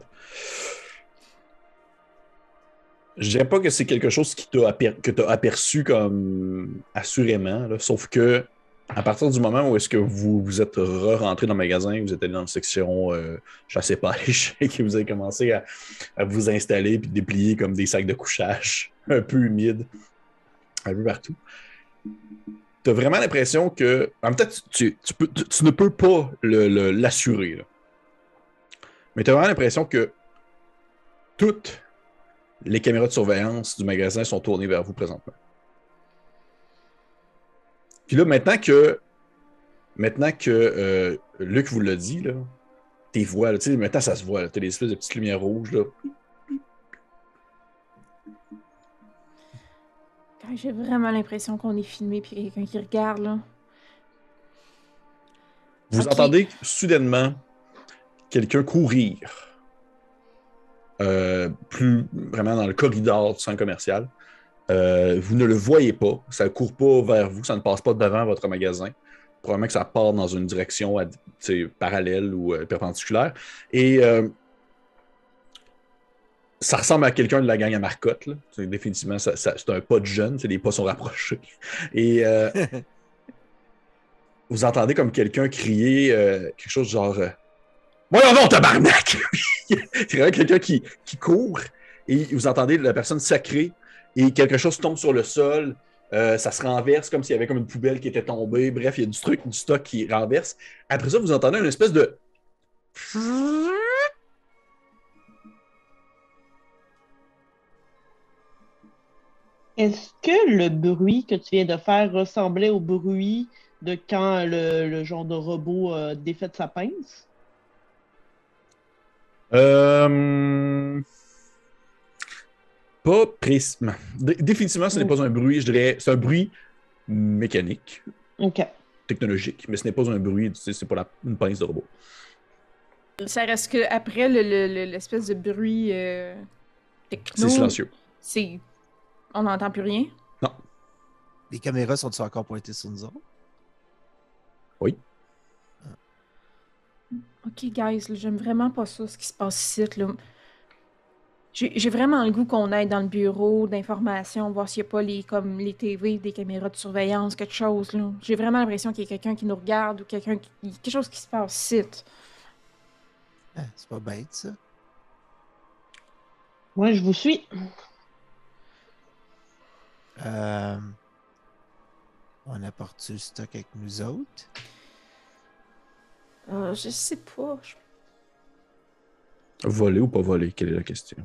Je dirais pas que c'est quelque chose qui t'a aper- que tu as aperçu comme assurément, là, sauf que à partir du moment où est-ce que vous, vous êtes re-rentré dans le magasin, vous êtes allé dans la section euh, chassé pêche et que vous avez commencé à, à vous installer puis déplier comme des sacs de couchage un peu humides un peu partout. Tu as vraiment l'impression que. En même tu, ne peux pas l'assurer. Mais tu as vraiment l'impression que toutes les caméras de surveillance du magasin sont tournées vers vous présentement. Puis là, maintenant que maintenant que euh, Luc vous l'a dit, là, tes voix, là, maintenant ça se voit, tu as des espèces de petites lumières rouges. Là. J'ai vraiment l'impression qu'on est filmé puis qu'il y a quelqu'un qui regarde, là. Vous entendez soudainement quelqu'un courir euh, plus vraiment dans le corridor du centre commercial. Euh, vous ne le voyez pas, ça ne court pas vers vous, ça ne passe pas devant votre magasin. Probablement que ça part dans une direction parallèle ou euh, perpendiculaire. Et euh, ça ressemble à quelqu'un de la gang à Marcotte. là. C'est Définitivement, ça- ça- c'est un pas de jeune, c'est les pas sont rapprochés. Et euh, vous entendez comme quelqu'un crier euh, quelque chose genre euh, Voyons non, tabarnak! C'est vraiment quelqu'un qui, qui court et vous entendez la personne sacrée et quelque chose tombe sur le sol. euh, ça se renverse comme s'il y avait comme une poubelle qui était tombée. Bref, il y a du truc, du stock qui renverse. Après ça, vous entendez une espèce de. Est-ce que le bruit que tu viens de faire ressemblait au bruit de quand le, le genre de robot a défait sa pince? Euh, Pas précisément. Dé- Définitivement, ce n'est pas un bruit, je dirais. C'est un bruit mécanique, OK. technologique, mais ce n'est pas un bruit, tu sais, c'est pas la- une pince de robot. Ça reste que après le- le- le- l'espèce de bruit euh, techno. C'est silencieux. C'est. On n'entend plus rien? Les caméras sont-ils encore pointées sur nous autres? Ok, guys, là, j'aime vraiment pas ça, ce qui se passe ici. là. J'ai vraiment le goût qu'on aille dans le bureau d'information, voir s'il n'y a pas les, comme les TV, des caméras de surveillance, quelque chose. là. J'ai vraiment l'impression qu'il y a quelqu'un qui nous regarde ou quelqu'un qui... quelque chose qui se passe ici. Ah, c'est pas bête, ça. Moi, je vous suis. Euh, On apporte le stock avec nous autres? Euh, je sais pas. je- Voler ou pas voler, quelle est la question?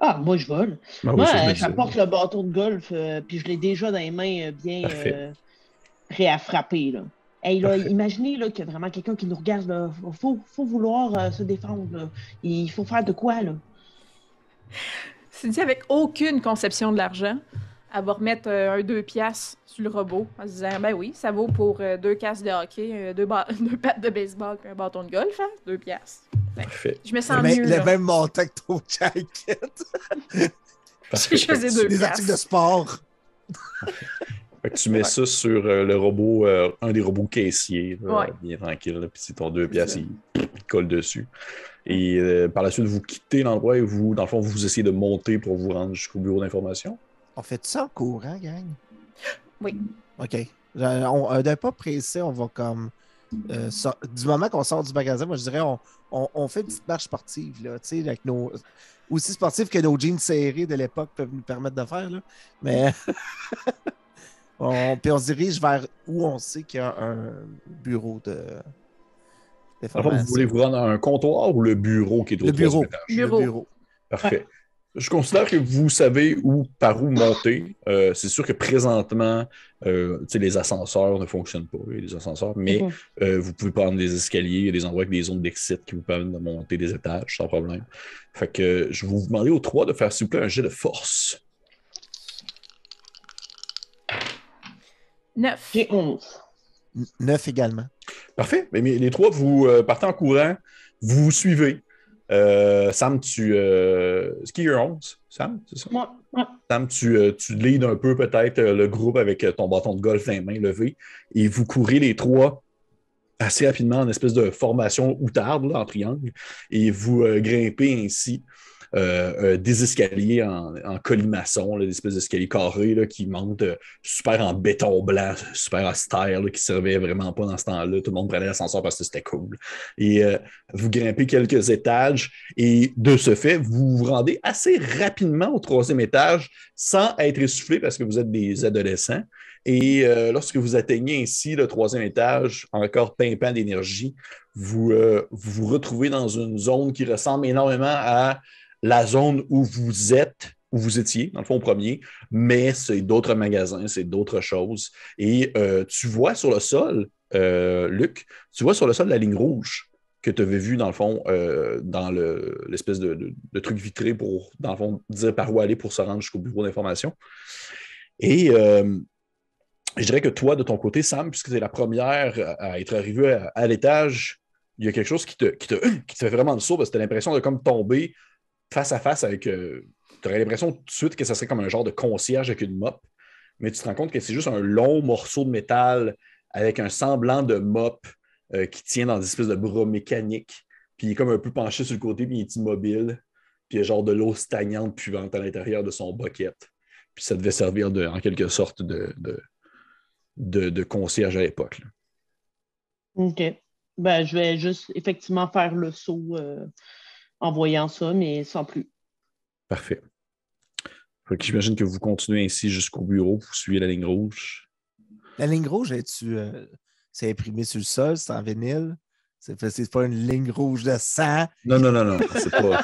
Ah, moi, je vole. Ah Moi, euh, j'apporte le bâton de golf, euh, puis je l'ai déjà dans les mains euh, bien euh, prêt à frapper. Là. Hey, là, Parfait. imaginez là, qu'il y a vraiment quelqu'un qui nous regarde. Il faut, faut vouloir euh, se défendre. là. Il faut faire de quoi, là? C'est dit avec aucune conception de l'argent. Elle va remettre euh, un 2 piastres sur le robot en se disant Ben oui, ça vaut pour euh, deux casques de hockey, euh, deux, ba- deux pattes de baseball et un bâton de golf, hein? Deux piastres. Parfait. Je me sens mieux. le là. même montant que ton jacket. J'ai choisi deux Des articles de sport. Fait que tu mets ça sur euh, le robot, euh, un des robots caissiers, là, Ouais. bien tranquille, là, puis c'est ton deux pièces, il, il colle dessus. Et euh, par la suite, vous quittez l'endroit et vous, dans le fond, vous essayez de monter pour vous rendre jusqu'au bureau d'information? On fait ça en courant, gang? Oui. OK. Euh, on- euh, D'un pas pressé, on va comme. euh, du moment qu'on sort du magasin, moi je dirais on, on- on fait une petite marche sportive, là, tu sais, avec nos. Aussi sportive que nos jeans serrés de l'époque peuvent nous permettre de faire, là. Mais. on, puis on se dirige vers où on sait qu'il y a un bureau de. Fond, vous voulez vous rendre à un comptoir ou le bureau qui est au Le bureau. Le Bureau. bureau. Parfait. Je considère que vous savez où, par où monter. Euh, c'est sûr que présentement, euh, tu sais, les ascenseurs ne fonctionnent pas, des ascenseurs, mais Mhm. euh, vous pouvez prendre des escaliers, il y a des endroits avec des zones d'exit qui vous permettent de monter des étages sans problème. Fait que je vais vous demander aux trois de faire, s'il vous plaît, un jet de force. Neuf. J'ai 11. N- Neuf également. Parfait. Mais, les trois, vous partez en courant, vous vous suivez. Euh, Sam, tu. Euh... Est 11? Sam, c'est ça? Sam, tu, euh, tu leads un peu peut-être euh, le groupe avec euh, ton bâton de golf dans les mains levé et vous courez les trois assez rapidement en espèce de formation outarde là, en triangle et vous grimpez ainsi euh, euh, des escaliers en, colimaçon, des espèces d'escaliers carrés là, qui montent euh, super en béton blanc, super austère, qui servaient vraiment pas dans ce temps-là. Tout le monde prenait l'ascenseur parce que c'était cool. Et vous grimpez quelques étages et de ce fait, vous vous rendez assez rapidement au troisième étage sans être essoufflé parce que vous êtes des adolescents. Et lorsque vous atteignez ainsi le troisième étage, encore pimpant d'énergie, vous vous retrouvez dans une zone qui ressemble énormément à la zone où vous êtes, où vous étiez, dans le fond, au premier, mais c'est d'autres magasins, c'est d'autres choses. Et euh, tu vois sur le sol, euh, Luc, tu vois sur le sol la ligne rouge que tu avais vue, dans le fond, euh, dans le- l'espèce de, de- de truc vitré pour, dans le fond, dire par où aller pour se rendre jusqu'au bureau d'information. Et je dirais que toi, de ton côté, Sam, puisque tu es la première à être arrivée à, à l'étage, il y a quelque chose qui te, qui te, qui te fait vraiment le saut parce que tu as l'impression de comme tomber face à face avec. tu aurais l'impression tout de suite que ça serait comme un genre de concierge avec une mop, mais tu te rends compte que c'est juste un long morceau de métal avec un semblant de mop euh, qui tient dans des espèces de bras mécaniques. Puis il est comme un peu penché sur le côté, puis il est immobile. Puis il y a genre de l'eau stagnante puante à l'intérieur de son bucket. Puis ça devait servir de, en quelque sorte de, de, de, concierge à l'époque. OK. Ben, je vais juste effectivement faire le saut euh, en voyant ça, mais sans plus. Parfait. Fait que J'imagine que vous continuez ainsi jusqu'au bureau, vous suivez la ligne rouge. La ligne rouge, euh, c'est imprimé sur le sol, c'est en vinyle? C'est pas une ligne rouge de sang? Non, non, non, non, c'est pas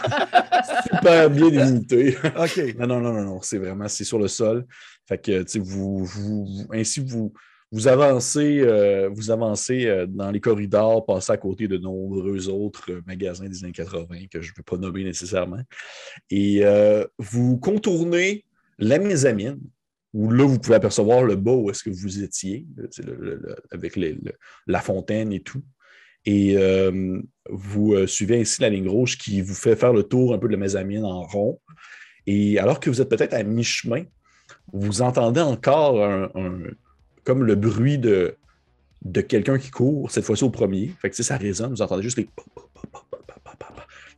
super bien délimité. OK. Non, non, non, non, non, c'est vraiment, c'est sur le sol. Fait que, tu sais, vous, vous, vous- ainsi, vous, vous avancez, euh, vous avancez euh, dans les corridors, passez à côté de nombreux autres euh, magasins des années 80 que je ne vais pas nommer nécessairement. Et vous contournez la mezzanine, où là, vous pouvez apercevoir le bas où est-ce que vous étiez, avec la fontaine et tout. Et vous suivez ainsi la ligne rouge qui vous fait faire le tour un peu de la mezzanine en rond. Et alors que vous êtes peut-être à mi-chemin, vous entendez encore un- comme le bruit de, quelqu'un qui court, cette fois-ci au premier. Fait que ça résonne, vous entendez juste les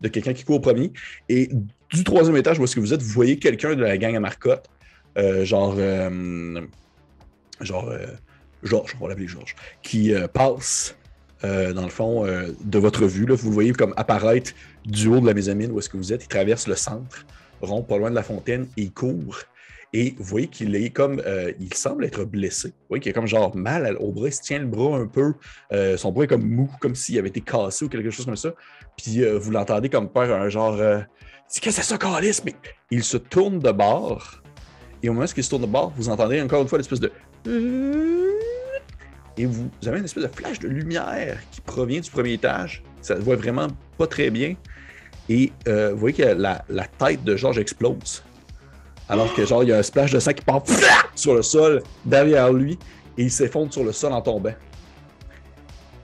de quelqu'un qui court au premier. Et du troisième étage où est-ce que vous êtes, vous voyez quelqu'un de la gang à Marcotte, euh, genre, euh, genre, euh, Georges, on va l'appeler Georges, qui euh, passe euh, dans le fond de votre vue. Là, vous voyez comme apparaître du haut de la mezzanine où est-ce que vous êtes. Il traverse le centre, rond, pas loin de la fontaine, il court. Et vous voyez qu'il est comme. euh, il semble être blessé. Vous voyez qu'il a comme genre mal au bras. Il se tient le bras un peu. euh, son bras est comme mou, comme s'il avait été cassé ou quelque chose comme ça. Puis euh, vous l'entendez comme faire un genre. c'est que c'est ça, Calice? Mais il se tourne de bord. Et au moment où il se tourne de bord, vous entendez encore une fois l'espèce de. Et vous avez une espèce de flash de lumière qui provient du premier étage. Ça se voit vraiment pas très bien. Et vous voyez que la, la tête de Georges explose. Alors que genre, il y a un splash de sang qui part sur le sol derrière lui et il s'effondre sur le sol en tombant.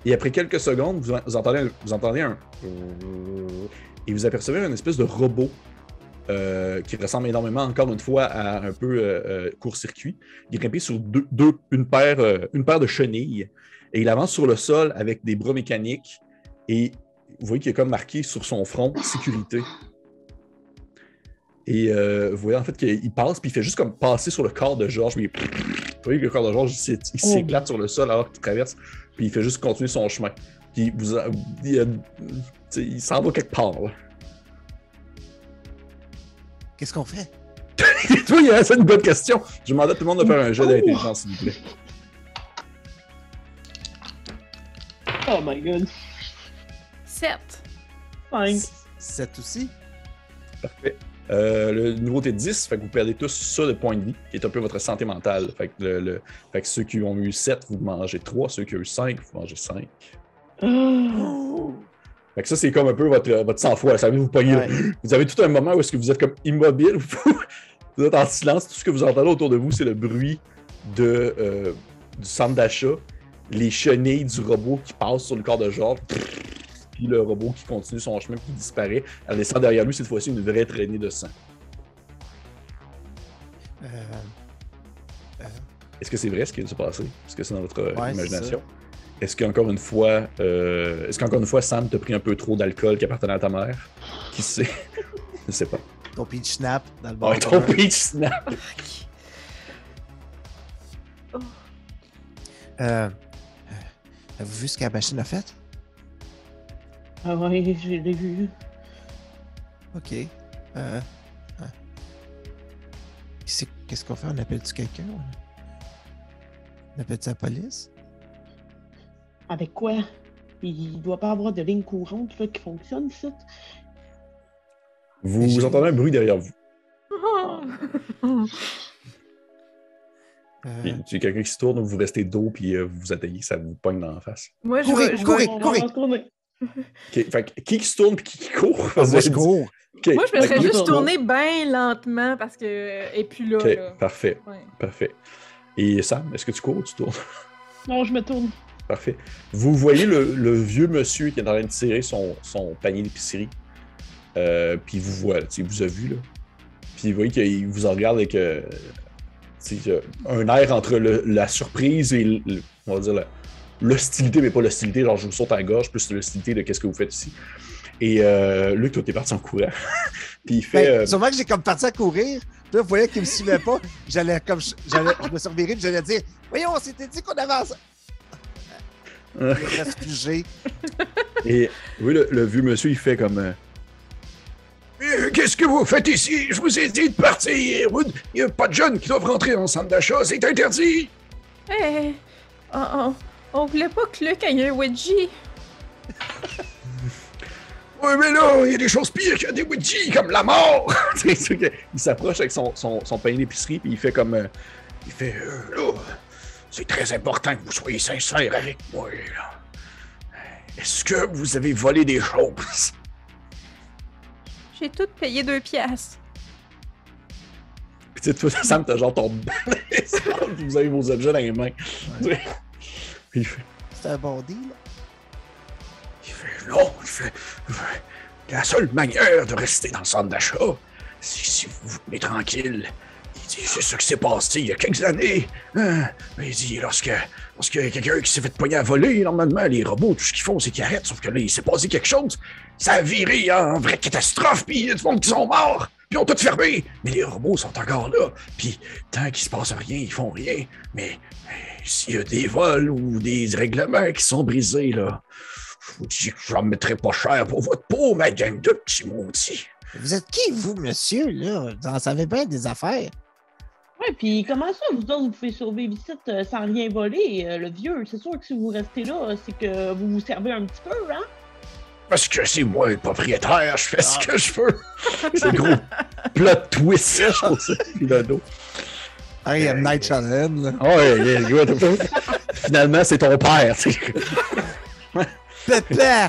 Et après quelques secondes, vous, entendez, un- vous entendez un... Et vous apercevez une espèce de robot euh, qui ressemble énormément, encore une fois, à un peu euh, euh, court-circuit. Grimpé sur une, paire, une paire de chenilles et il avance sur le sol avec des bras mécaniques et vous voyez qu'il est comme marqué sur son front sécurité. Et euh, vous voyez en fait qu'il passe, puis il fait juste comme passer sur le corps de Georges. puis il- Vous voyez que le corps de Georges il il s'éclate sur le sol alors qu'il traverse, puis il fait juste continuer son chemin. Puis vous, a- il, s'en va quelque part. là. Qu'est-ce qu'on fait? Toi, il y a- c'est une bonne question. Je demande à tout le monde de faire un jeu d'intelligence, s'il vous plaît. Oh my god. 7. 5. 7 aussi? Parfait. Euh, le niveau est 10, fait que vous perdez tous ça de points de vie, qui est un peu votre santé mentale. Fait que, le, le- fait que ceux qui ont eu 7, vous mangez 3. Ceux qui ont eu 5, vous mangez 5. Fait que ça, c'est comme un peu votre, votre sang-froid. Ça vous pogner. Ouais. Vous avez tout un moment où est-ce que vous êtes comme immobile. vous êtes en silence. Tout ce que vous entendez autour de vous, c'est le bruit de, euh, du centre d'achat, les chenilles du robot qui passe sur le corps de Georges, puis le robot qui continue son chemin puis qui disparaît. Elle laissant derrière lui, cette fois-ci, une vraie traînée de sang. Euh, Est-ce que c'est vrai ce qui vient de se passer? Est-ce que c'est dans votre euh, Ouais, imagination? Est-ce qu'encore une fois, euh, est-ce qu'encore une fois, Sam t'a pris un peu trop d'alcool qui appartenait à ta mère? Qui sait? Je sais pas. ton peach snap dans le bar. Ouais, ton peach snap. Oh. Euh, euh, Avez-vous vu ce que la machine a fait? Ah ouais, je l'ai vu. Ok. Euh, hein. C'est- Qu'est-ce qu'on fait? On appelle-tu quelqu'un? On appelle-tu la police? Avec quoi? Il doit pas avoir de ligne courante là, qui fonctionne, ça. Vous, vous entendez un bruit derrière vous. Euh, Puis, Il y a quelqu'un qui se tourne, vous restez dos, puis euh, vous vous atteignez, ça vous pogne dans la face. Moi, je Courez, vais, je courez. vais- On va courez. Fait que qui qui se tourne puis qui qui court? moi, je cours. Ok, Moi, je me serais juste tourné bien lentement parce que. Et puis là. Ok, là. parfait, Ouais. parfait. Et Sam, est-ce que tu cours ou tu tournes? Non, je me tourne. Parfait. Vous voyez le, le vieux monsieur qui est en train de tirer son, son panier d'épicerie. Euh, puis il vous voit, il vous a vu. Là. Puis vous voyez qu'il vous en regarde avec euh, euh, un air entre le- la surprise et le- le- on va dire l'hostilité, mais pas l'hostilité, genre je vous saute à la gorge, plus l'hostilité de qu'est-ce que vous faites ici. Et euh, Luc, toi, t'es parti en courant. puis il fait. Ben, euh, Sûrement que j'ai comme parti à courir. Puis Là, vous voyez qu'il me suivait pas. J'allais comme. j'allais- Je me suis reviré puis j'allais dire Voyons, on s'était dit qu'on avance. Figé. Et oui, le, le vieux monsieur, il fait comme. euh, Euh, Qu'est-ce que vous faites ici? Je vous ai dit de partir. Il n'y a pas de jeunes qui doivent rentrer en centre d'achat, c'est interdit. Hey, on, on, on voulait pas que Luc aille un wedgie. Oui, mais là, il y a des choses pires que des Ouija, comme la mort. C'est que il s'approche avec son, son, son pain d'épicerie, puis il fait comme. euh, il fait. euh, là, c'est très important que vous soyez sincère avec moi. là. Est-ce que vous avez volé des choses? J'ai tout payé deux piastres. Puis tu sais, toi, Sam, t'as genre ton puis vous avez vos objets dans les mains. Il fait. C'était un bon deal. Il fait non, il fait, la seule manière de rester dans le centre d'achat, c'est si vous vous tenez tranquille. Il dit, c'est ça qui s'est passé il y a quelques années. Hein? Il dit, lorsque, a quelqu'un qui s'est fait poigner à voler, normalement, les robots, tout ce qu'ils font, c'est qu'ils arrêtent. Sauf que là, il s'est passé quelque chose. Ça a viré en vraie catastrophe, puis il y a du monde qui sont morts, puis ils ont tout fermé. Mais les robots sont encore là. Puis tant qu'il se passe rien, ils font rien. Mais euh, s'il y a des vols ou des règlements qui sont brisés, là, je vous dis que j'en mettrai pas cher pour votre peau, ma gang de petits maudits. Vous êtes qui, vous, monsieur, là? Vous en savez bien des affaires. Ouais, puis comment ça, vous autres, vous pouvez survivre ici euh, sans rien voler, euh, le vieux? C'est sûr que si vous restez là, c'est que vous vous servez un petit peu, hein? Parce que c'est moi le propriétaire, je fais ce que je veux. C'est gros plot twist, je trouve ça. Le dos. Ah, il y a Night Shyamalan, là. Ah Ouais, yeah, good. Finalement, c'est ton père, tu sais. Pépé!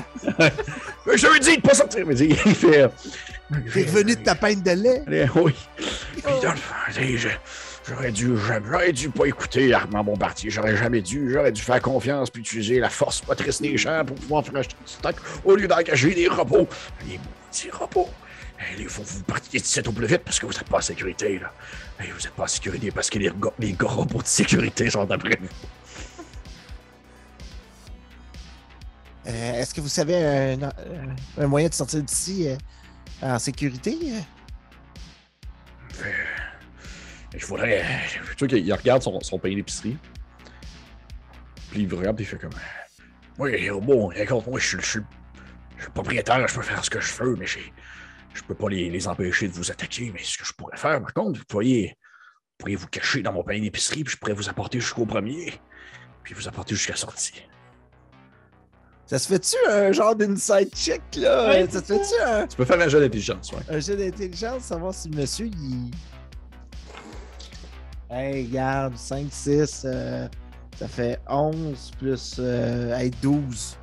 Je lui dis de pas sortir, mais il fait. T'es revenu de ta peine de lait? Oui. Et puis, dans le fond, tu sais, je- j'aurais dû, j'aurais dû pas écouter Armand Bombardier. J'aurais jamais dû. J'aurais dû faire confiance puis utiliser la force motrice des gens pour pouvoir faire acheter du stock au lieu d'engager des robots. Les petits robots. Il faut que vous partiez d'ici au plus vite parce que vous n'êtes pas en sécurité, là. Hey, vous n'êtes pas en sécurité parce que les, les gars robots de sécurité sont après vous. Euh, Est-ce que vous savez un, moyen de sortir d'ici euh, en sécurité? Euh, Je voudrais. Tu vois qu'il regarde son, son panier d'épicerie. Puis il vous regarde et il fait comme. Oui, les robots, écoute, moi, je suis, je suis- je suis le propriétaire, je peux faire ce que je veux, mais j'ai- je peux pas les, les empêcher de vous attaquer. Mais ce que je pourrais faire, par contre, vous pourriez, vous pourriez vous cacher dans mon panier d'épicerie, puis je pourrais vous apporter jusqu'au premier, puis vous apporter jusqu'à la sortie. Ça se fait-tu un genre d'inside check, là? Ouais, ça se fait-tu un, Tu peux faire un jeu d'intelligence, ouais. un jeu d'intelligence, savoir si le monsieur, il. Hey, regarde, 5, 6, euh, ça fait 11 plus euh, hey, 12.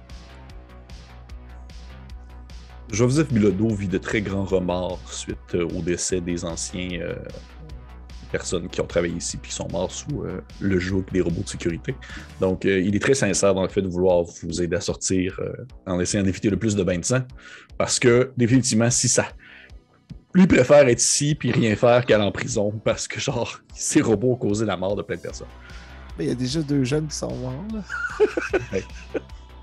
Joseph Bilodeau vit de très grands remords suite euh, au décès des anciens euh, personnes qui ont travaillé ici puis qui sont morts sous euh, le joug des robots de sécurité. Donc, il est très sincère dans le fait de vouloir vous aider à sortir en essayant d'éviter le plus de bains de sang. Parce que, définitivement, si ça. Lui préfère être ici puis rien faire qu'aller en prison parce que, genre, ces robots ont causé la mort de plein de personnes. Mais il y a déjà deux jeunes qui sont morts, là.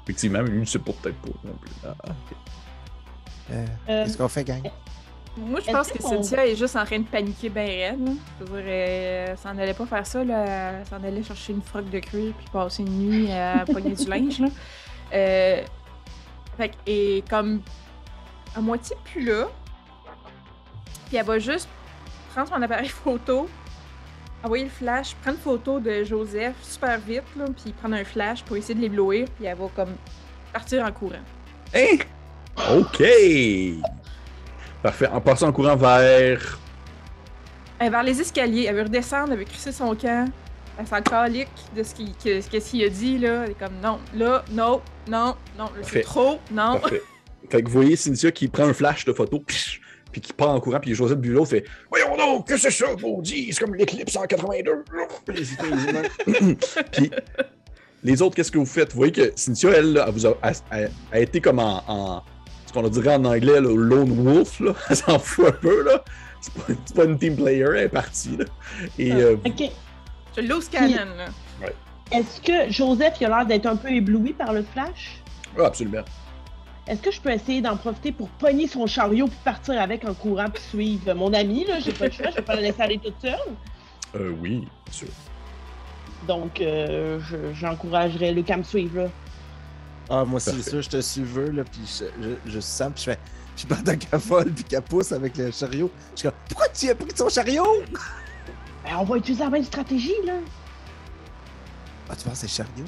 Effectivement, mais lui ne sait pas peut-être pas non plus. Ah, ok. Euh, Euh, Qu'est-ce qu'on fait, gang? Moi, je pense que Cynthia est juste en train de paniquer bien raide. là. Je veux dire, euh, ça en allait pas faire ça, là. Elle s'en allait chercher une froc de cuir puis passer une nuit à pogner du linge, là. Euh, fait que- et comme à moitié plus là, puis elle va juste prendre son appareil photo, envoyer le flash, prendre une photo de Joseph super vite, là, puis prendre un flash pour essayer de l'éblouir, puis elle va comme partir en courant. Hein? OK! Parfait. En passant en courant vers. Elle va vers les escaliers, elle veut redescendre, elle veut crisser son camp. Elle s'en calique de ce qu'il que, ce qu'il a dit, là. Elle est comme non, là, non, non, non, c'est trop, non. Parfait. Fait que vous voyez Cynthia qui prend un flash de photo, psh, puis qui part en courant, puis Joseph Bulot fait Voyons donc, que c'est ça, maudit? C'est comme l'éclipse en 82. Puis les États-Unis. Puis les autres, qu'est-ce que vous faites? Vous voyez que Cynthia, elle, là, elle vous a, a- a- a été comme en, en- ce qu'on dirait en anglais, le lone wolf, là. Elle s'en fout un peu, là. C'est pas, c'est pas une team player, elle est partie, là. Et euh, OK. Je lose cannon, là. Est-ce que Joseph il a l'air d'être un peu ébloui par le flash? ah, absolument. Est-ce que je peux essayer d'en profiter pour pogner son chariot puis partir avec en courant puis suivre mon ami? Là, j'ai pas le choix, je vais pas la laisser aller toute seule. Euh, oui, bien sûr. Donc, euh, je- j'encouragerais Luc à me suivre. Là. Ah, moi, c'est sûr, je te suis veux, là, puis je, je, je sens, puis je fais. Puis pendant qu'elle vole, puis qu'elle pousse avec le chariot, je suis comme, pourquoi tu as pris son chariot? Ben, on va utiliser la même stratégie. Là. Ah, tu penses c'est le chariot?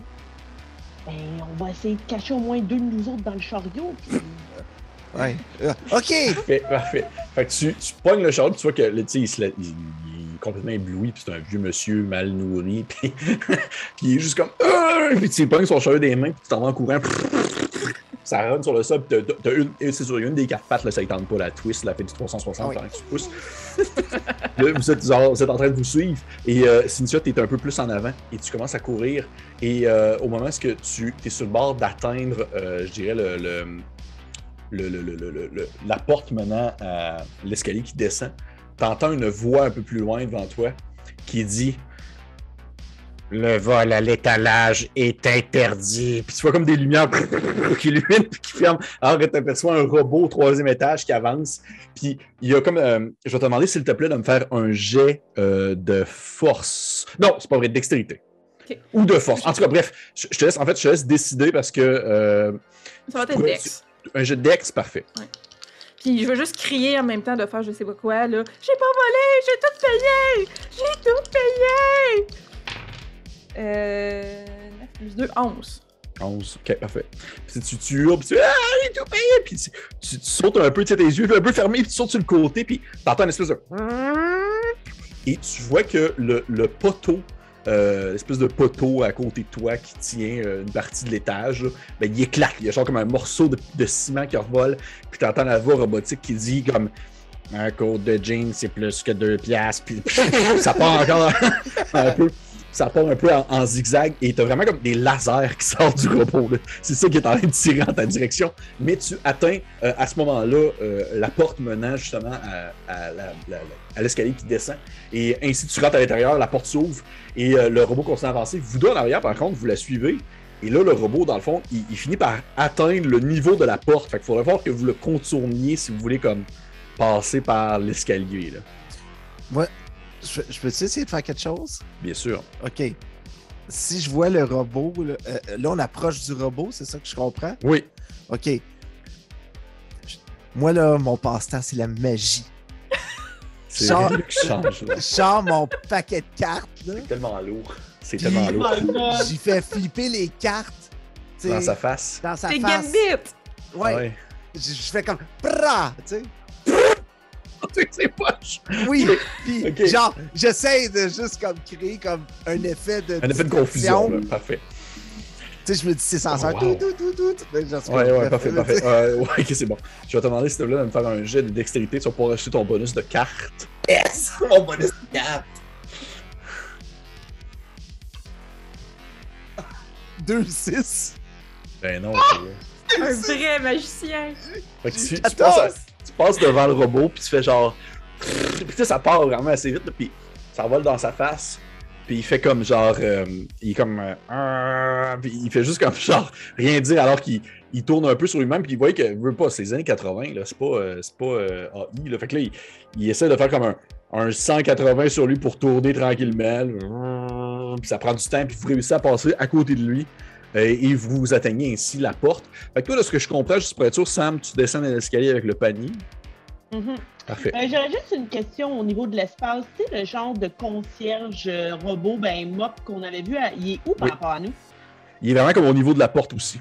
Ben, on va essayer de cacher au moins deux de nous autres dans le chariot. puis- Ouais. Euh, ok! Parfait, parfait. Fait que tu, tu pognes le chariot, tu vois que le, tu sais, il, il- il est complètement ébloui, puis c'est un vieux monsieur mal nourri, puis, puis il est juste comme. Ah! Puis tu pognes son chariot des mains, puis tu t'en vas en courant. Ça rentre sur le sol, t'as- t'as une, c'est a une des quatre pattes, là, ça ne tente pas la twist, la fait du 360 Ah oui. tu pousses. là, vous êtes, genre, vous êtes en train de vous suivre, et euh, Cynthia, tu es un peu plus en avant, et tu commences à courir, et euh, au moment où tu es sur le bord d'atteindre, euh, je dirais, le- le le- la porte menant à l'escalier qui descend, t'entends une voix un peu plus loin devant toi qui dit Le vol à l'étalage est interdit. Puis tu vois comme des lumières qui illuminent puis qui ferment. Alors que tu aperçois un robot au troisième étage qui avance. Puis il y a comme. euh, je vais te demander, s'il te plaît, de me faire un jet euh, de force. Non, c'est pas vrai, de dextérité. Ou de force. En tout cas, bref, je je te laisse, en fait, je te laisse décider parce que euh, Ça va être Dex. un jet de dex, parfait. Puis je veux juste crier en même temps de faire je sais pas quoi, là. J'ai pas volé, j'ai tout payé! J'ai tout payé! Euh. 9 plus 2, 11. 11. Ok, parfait. Puis tu, tu puis tu Ah, j'ai tout payé! Puis tu, sautes un peu, tu sais, tes yeux un peu fermés, puis tu sautes sur le côté, puis t'entends une espèce de. Et tu vois que le, le poteau, euh, l'espèce de poteau à côté de toi qui tient euh, une partie de l'étage, ben, il éclate. Il y a genre comme un morceau de, ciment qui revole, puis t'entends la voix robotique qui dit comme. Un code de jeans, c'est plus que deux piastres, puis ça part encore un peu. Ça part un peu en, zigzag et tu as vraiment comme des lasers qui sortent du robot. C'est ça qui est en train de tirer en ta direction. Mais tu atteins euh, à ce moment-là euh, la porte menant justement à, l'escalier qui descend. Et ainsi, tu rentres à l'intérieur, la porte s'ouvre et euh, le robot continue à avancer. Vous deux en arrière, par contre, vous la suivez. Et là, le robot, dans le fond, il, finit par atteindre le niveau de la porte. Fait qu'il faudrait voir que vous le contourniez si vous voulez comme passer par l'escalier. Ouais. Je, peux essayer de faire quelque chose? Bien sûr. OK. Si je vois le robot, là, euh, on approche du robot, c'est ça que je comprends? Oui. OK. Moi, là, mon passe-temps, c'est la magie. C'est change, change, mon paquet de cartes. C'est tellement lourd. C'est tellement lourd. J'y fais flipper les cartes. Dans sa face. Dans sa face. C'est Ouais. ouais. Je, fais comme. Bra! Tu sais. c'est poche. Oui, puis genre, j'essaie de juste comme créer comme un effet de. Un effet de confusion, parfait. Tu sais, je me dis, c'est censé oh, wow. tout, tout, tout, tout. Ouais, ouais, parfait, parfait. ouais, ok, c'est bon. Je vais te demander, s'il te plaît, de me faire un jet de dextérité. Tu vas pouvoir acheter ton bonus de carte. Yes! Mon bonus de carte! 2-6. Ben non, c'est Un vrai magicien. Fait que tu, tu, passes tu, passes devant le robot, puis tu fais genre. Puis tu sais, ça part vraiment assez vite, puis ça vole dans sa face. Puis il fait comme genre. Euh, il est comme. Euh, puis il fait juste comme genre rien dire alors qu'il il tourne un peu sur lui-même. Puis il voit que veut pas, c'est les années 80, là. C'est pas, euh, c'est pas AI. Fait que là, il, essaie de faire comme un, un 180 sur lui pour tourner tranquillement. Puis ça prend du temps, puis vous réussissez à passer à côté de lui. Et vous atteignez ainsi la porte. Fait que toi, de ce que je comprends, juste pour être sûr, Sam, tu descends l'escalier avec le panier. Mm-hmm. Parfait. Euh, j'aurais juste une question au niveau de l'espace. Tu sais, le genre de concierge euh, robot, ben, mop qu'on avait vu, il est où par rapport à nous? Il est vraiment comme au niveau de la porte aussi.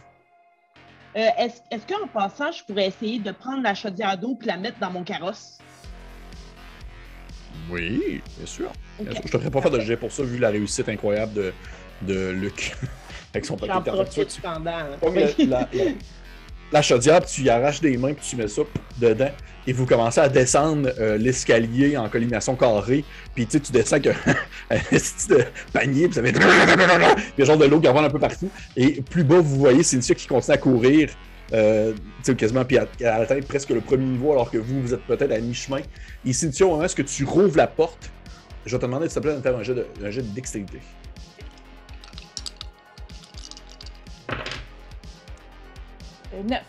Euh, est-ce est qu'en passant, je pourrais essayer de prendre la chaudière d'eau et la mettre dans mon carrosse? Oui, bien sûr. Je ne te ferais pas faire de jet pour ça, vu la réussite incroyable de, de Luc avec son paquet de la, la, chaudière, tu y arraches des mains, puis tu mets ça dedans, et vous commencez à descendre euh, l'escalier en collimation carrée, puis tu descends avec un petit panier, puis ça fait. il y a genre de l'eau qui envoie un peu partout, et plus bas, vous voyez Cynthia qui continue à courir. Euh, quasiment puis à, atteindre presque le premier niveau alors que vous, vous êtes peut-être à mi-chemin. Et Cynthia, au moment où tu rouvres la porte, je vais te demander s'il te plaît de faire un jet de, un jet de dextérité. 9.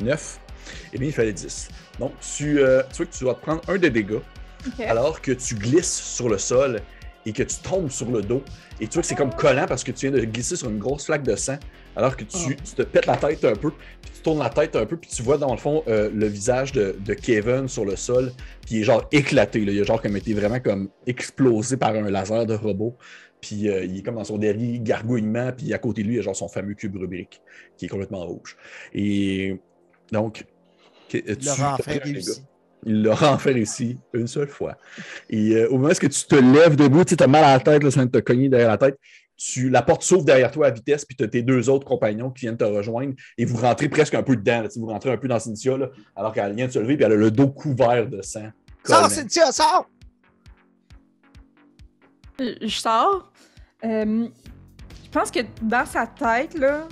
9. Eh bien, il fallait 10. Donc, tu, euh, tu vois que tu vas te prendre un des dégâts alors que tu glisses sur le sol et que tu tombes sur le dos. Et tu vois que c'est comme collant parce que tu viens de glisser sur une grosse flaque de sang alors que tu, ah. tu te pètes la tête un peu, puis tu tournes la tête un peu, puis tu vois dans le fond euh, le visage de, de, Kevin sur le sol, qui est genre éclaté. Là. Il a genre comme été vraiment comme explosé par un laser de robot. Puis euh, il est comme dans son dernier gargouillement, puis à côté de lui, il y a genre son fameux cube rubrique qui est complètement rouge. Et donc, tu, il l'aura enfin réussi. Il l'aura enfin réussi une seule fois. Et euh, au moment où tu te lèves debout, tu as mal à la tête, là, ça te cogner derrière la tête. Tu, la porte s'ouvre derrière toi à vitesse, puis tu as tes deux autres compagnons qui viennent te rejoindre et vous rentrez presque un peu dedans. Là, vous rentrez un peu dans Cynthia, là, alors qu'elle vient de se lever, puis elle a le dos couvert de sang. Sors, Cynthia, sors! Je sors. Euh, je pense que dans sa tête, là,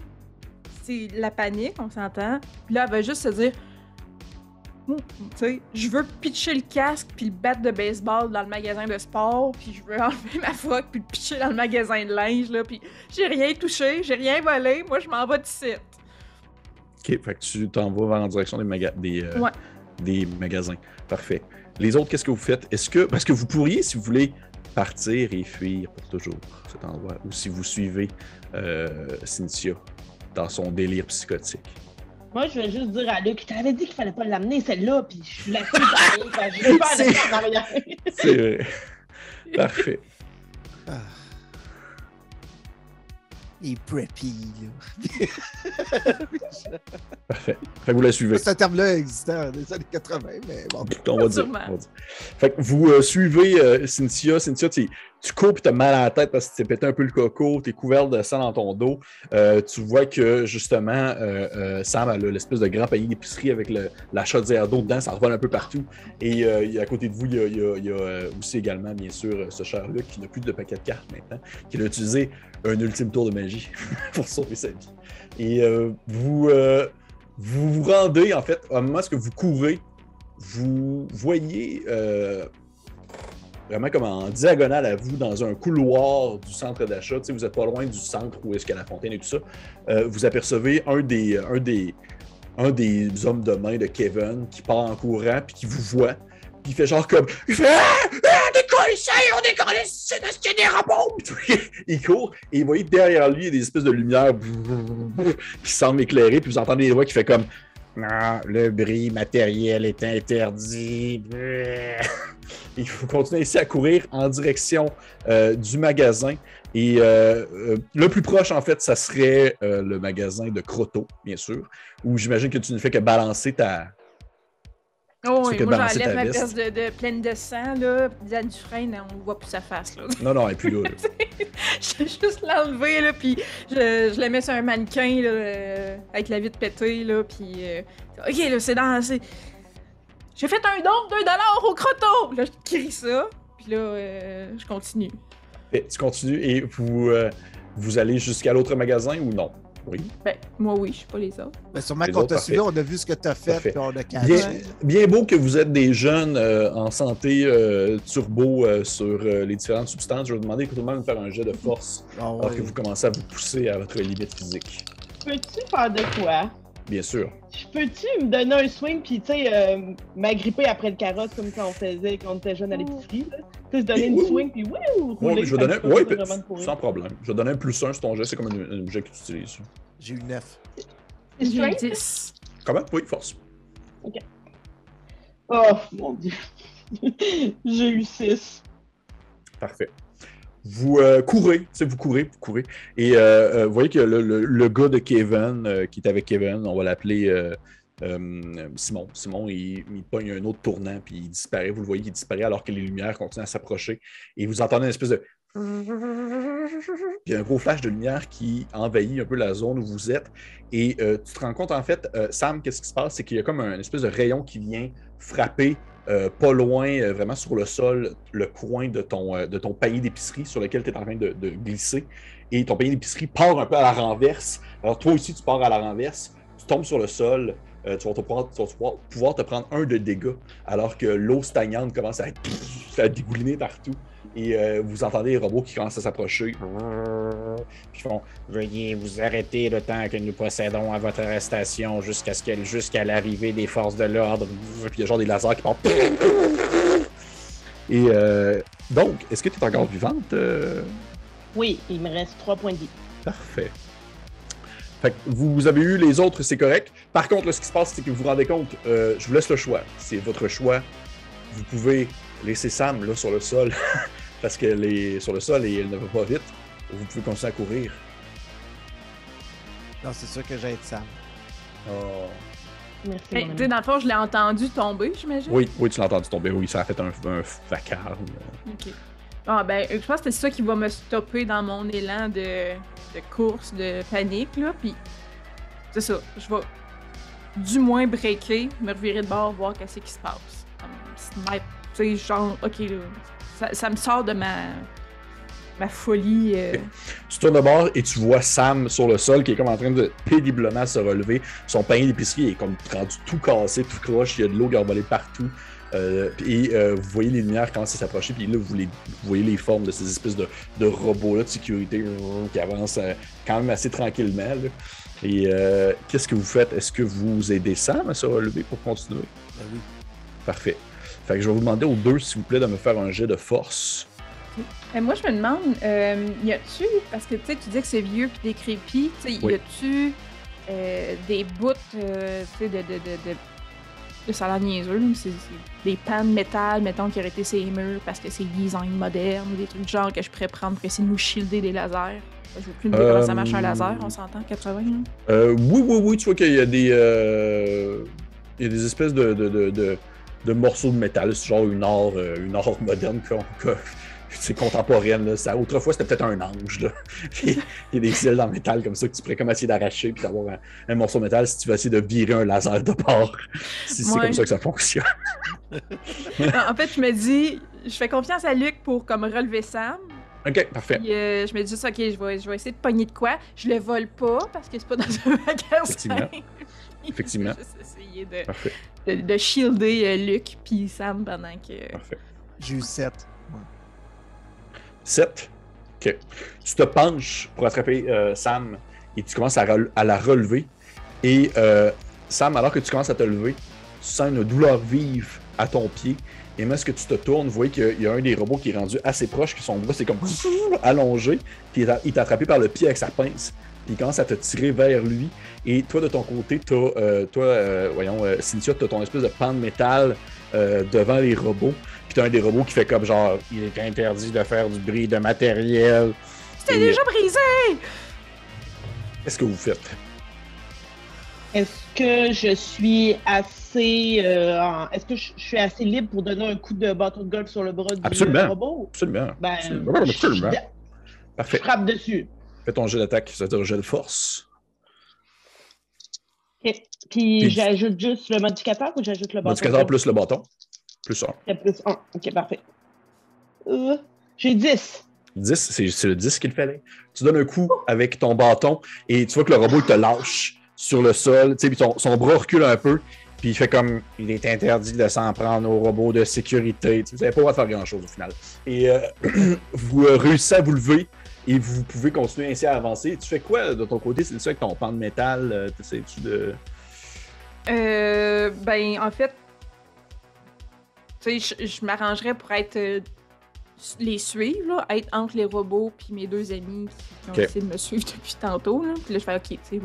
c'est la panique, on s'entend. Puis là, elle va juste se dire tu sais, je veux pitcher le casque puis le bat de baseball dans le magasin de sport, puis je veux enlever ma froc puis le pitcher dans le magasin de linge, là, puis j'ai rien touché, j'ai rien volé, moi je m'en vais site. Ok, fait que tu t'en vas en direction des, des, euh, des magasins. Parfait. Les autres, qu'est-ce que vous faites? Est-ce que. Parce que vous pourriez, si vous voulez, partir et fuir pour toujours cet endroit, ou si vous suivez euh, Cynthia dans son délire psychotique. Moi, je vais juste dire à Luc, tu t'avais dit qu'il fallait pas l'amener, celle-là, puis je suis là je vais pas aller en arrière. C'est vrai. Parfait. Ah. Il est preppy, là. Parfait. Fait que vous la suivez. Ce terme-là existait dans les années 80, mais bon. On va dire. Fait que vous euh, suivez euh, Cynthia. Cynthia, tu tu cours et tu as mal à la tête parce que tu t'es pété un peu le coco, tu es couvert de sang dans ton dos. Euh, tu vois que justement, euh, euh, Sam a l'espèce de grand panier d'épicerie avec le, la chaudière d'eau dedans, ça revole un peu partout. Et à côté de vous, il y a, aussi également, bien sûr, ce cher-là qui n'a plus de paquet de cartes maintenant, qui a utilisé un ultime tour de magie pour sauver sa vie. Et vous, vous vous rendez, en fait, au moment où vous courez, vous voyez vraiment comme en diagonale à vous, dans un couloir du centre d'achat. vous n'êtes pas loin du centre où est-ce qu'il y a la fontaine et tout ça. Euh, vous apercevez un des, un, des, un des hommes de main de Kevin qui part en courant puis qui vous voit. Puis il fait genre comme. Il fait Ah! ah on décolle ici! On décolle ici! C'est des robots! il court et vous voyez derrière lui, il y a des espèces de lumières qui semblent éclairer. Puis vous entendez des voix qui fait comme. Non, le bris matériel est interdit. Il faut continuer ici à courir en direction euh, du magasin. Et euh, euh, le plus proche, en fait, ça serait le magasin de Croto, bien sûr, où j'imagine que tu ne fais que balancer ta. Oh, oui, moi j'enlève ma pièce de, de, pleine de sang, là. Diane Dufresne, on voit plus sa face, là. Non, non, et puis là. je vais juste l'enlever, là, puis je, je la mets sur un mannequin, là, avec la vitre pétée, là, puis. ok, là, c'est dans. J'ai fait un don de 2 dollars au croto! Là, je crie ça. Puis là, euh, je continue. Et tu continues et vous, euh, vous allez jusqu'à l'autre magasin ou non? Oui. Ben, moi, oui, je suis pas les autres. Ben, sûrement qu'on t'a suivi, on a vu ce que tu as fait, puis on a bien, bien, beau que vous êtes des jeunes euh, en santé turbo sur les différentes substances. Je vais vous demander tout le monde de faire un jet de force ah alors que vous commencez à vous pousser à votre limite physique. Peux-tu faire de quoi? Bien sûr. Peux-tu me donner un swing puis, tu sais, euh, m'agripper après le carotte comme quand on faisait quand on était jeune à l'épicerie, Tu sais, se donner une swing puis, wouh, Oui, je vais donner. Oui, sans problème. Je vais donner un plus 1 sur ton jet, c'est comme un, objet que tu utilises. J'ai eu 9. J'ai eu 10. Comment? Oui, force. Ok. Oh, mon dieu. J'ai eu 6. Parfait vous euh, courez, vous courez, vous courez. Et euh, euh, vous voyez que le, gars de Kevin, qui est avec Kevin, on va l'appeler Simon. Simon, il, il pogne un autre tournant, puis il disparaît. Vous le voyez, il disparaît alors que les lumières continuent à s'approcher. Et vous entendez une espèce de. A un gros flash de lumière qui envahit un peu la zone où vous êtes. Et tu te rends compte, en fait, Sam, qu'est-ce qui se passe? C'est qu'il y a comme un espèce de rayon qui vient frapper euh, pas loin, euh, vraiment sur le sol, le coin de ton, euh, panier d'épicerie sur lequel tu es en train de, glisser. Et ton panier d'épicerie part un peu à la renverse. Alors toi aussi, tu pars à la renverse, tu tombes sur le sol, tu, vas pouvoir, te prendre un de dégâts, alors que l'eau stagnante commence à, à dégouliner partout et euh, vous entendez les robots qui commencent à s'approcher. Puis font Veuillez vous arrêter le temps que nous procédons à votre arrestation jusqu'à ce jusqu'à l'arrivée des forces de l'ordre. Puis il y a genre des lasers qui partent. Et euh, donc, est-ce que tu es encore vivante? Euh? Oui, il me reste trois points de vie. Parfait. Fait que vous avez eu les autres, c'est correct. Par contre, ce qui se passe, c'est que vous vous rendez compte, je vous laisse le choix. C'est votre choix. Vous pouvez laisser Sam là, sur le sol parce qu'elle est sur le sol et elle ne va pas vite, vous pouvez continuer à courir. Non, c'est sûr que j'ai été Sam. Oh. Merci. dans le fond, je l'ai entendu tomber, j'imagine? Oui, oui, tu l'as entendu tomber. Oui, ça a fait un, un vacarme. Ok. Ah, ben, je pense que c'est ça qui va me stopper dans mon élan de, de course, de panique, là. Puis, c'est ça. Je vais du moins breaker, me revirer de bord, voir qu'est-ce qui se passe. Snipe, tu sais, genre, ok, là, ça, me sort de ma, ma folie. Euh. Tu tournes de bord et tu vois Sam sur le sol qui est comme en train de péniblement se relever. Son panier d'épicerie est comme rendu tout cassé, tout croche. Il y a de l'eau qui a volé partout. Euh, et euh, vous voyez les lumières commencer à s'approcher, puis là, vous, voyez les formes de ces espèces de, robots-là de sécurité qui avancent quand même assez tranquillement. Et qu'est-ce que vous faites? Est-ce que vous aidez Sam à se relever pour continuer? Ben oui. Parfait. Fait que je vais vous demander aux deux, s'il vous plaît, de me faire un jet de force. Euh, moi, je me demande, euh, y a-tu, parce que tu dis que c'est vieux puis décrépit, y a-tu euh, des bouts euh, de, de, de, niaiseux, c'est des pannes de métal, mettons, qui auraient été ces murs parce que c'est design moderne ou des trucs genre que je pourrais prendre pour essayer de nous shielder des lasers? Je veux plus me dire comment ça marche un laser, on s'entend, 80, oui, oui, oui, tu vois qu'il y a des. Il y a des espèces de de, morceaux de métal, c'est genre une or, euh, une or moderne c'est contemporaine. Là. Ça, autrefois, c'était peut-être un ange. Là. Il y a des ailes en métal comme ça que tu pourrais comme essayer d'arracher puis d'avoir un, morceau de métal si tu veux essayer de virer un laser de bord. Si c'est comme ça que ça fonctionne. en fait, je me dis, je fais confiance à Luc pour comme relever Sam. OK, parfait. Puis, euh, je me dis juste, OK, je vais, je vais essayer de pogner de quoi. Je le vole pas parce que c'est pas dans un magasin. Effectivement. Effectivement. je vais essayer de, de, de, shielder euh, Luc puis Sam pendant que. Parfait. J'ai eu 7. 7. OK. Tu te penches pour attraper euh, Sam et tu commences à, à la relever. Et euh, Sam, alors que tu commences à te lever, tu sens une douleur vive à ton pied. Et même que tu te tournes, vous voyez qu'il y a un des robots qui est rendu assez proche, que son bras c'est comme allongé, puis il t'a attrapé par le pied avec sa pince. Puis il commence à te tirer vers lui. Et toi, de ton côté, as, euh, toi, euh, voyons, euh, Cynthia, tu as ton espèce de pan de métal euh, devant les robots. Puis tu as un des robots qui fait comme genre, il est interdit de faire du bruit de matériel. C'était déjà brisé! Qu'est-ce que vous faites? Est-ce que je suis assez. Est-ce que je suis assez libre pour donner un coup de bâton de golf sur le bras du absolument. robot? Absolument. Ben, absolument. absolument. Parfait. Je frappe dessus. Fais ton jet d'attaque, c'est-à-dire un jet de force. OK. Puis, j'ajoute juste le modificateur ou j'ajoute le bâton? Modificateur plus le bâton. Plus 1. C'est plus 1. OK, parfait. Euh, J'ai 10. 10, c'est le 10 qu'il fallait. Tu donnes un coup avec ton bâton et tu vois que le robot te lâche sur le sol. Puis son, son bras recule un peu. Puis il fait comme il est interdit de s'en prendre aux robots de sécurité. Vous n'avez pas le droit de faire grand-chose au final. Et euh, vous euh, réussissez à vous lever et vous pouvez continuer ainsi à avancer. Tu fais quoi de ton côté? C'est ça avec ton pan de métal? Euh, T'essayes-tu de. Euh, ben, en fait, tu sais, je, je m'arrangerais pour être. Euh, les suivre, là, être entre les robots puis mes deux amis qui ont essayé de me suivre depuis tantôt. Là. Puis là, je fais OK, tu sais.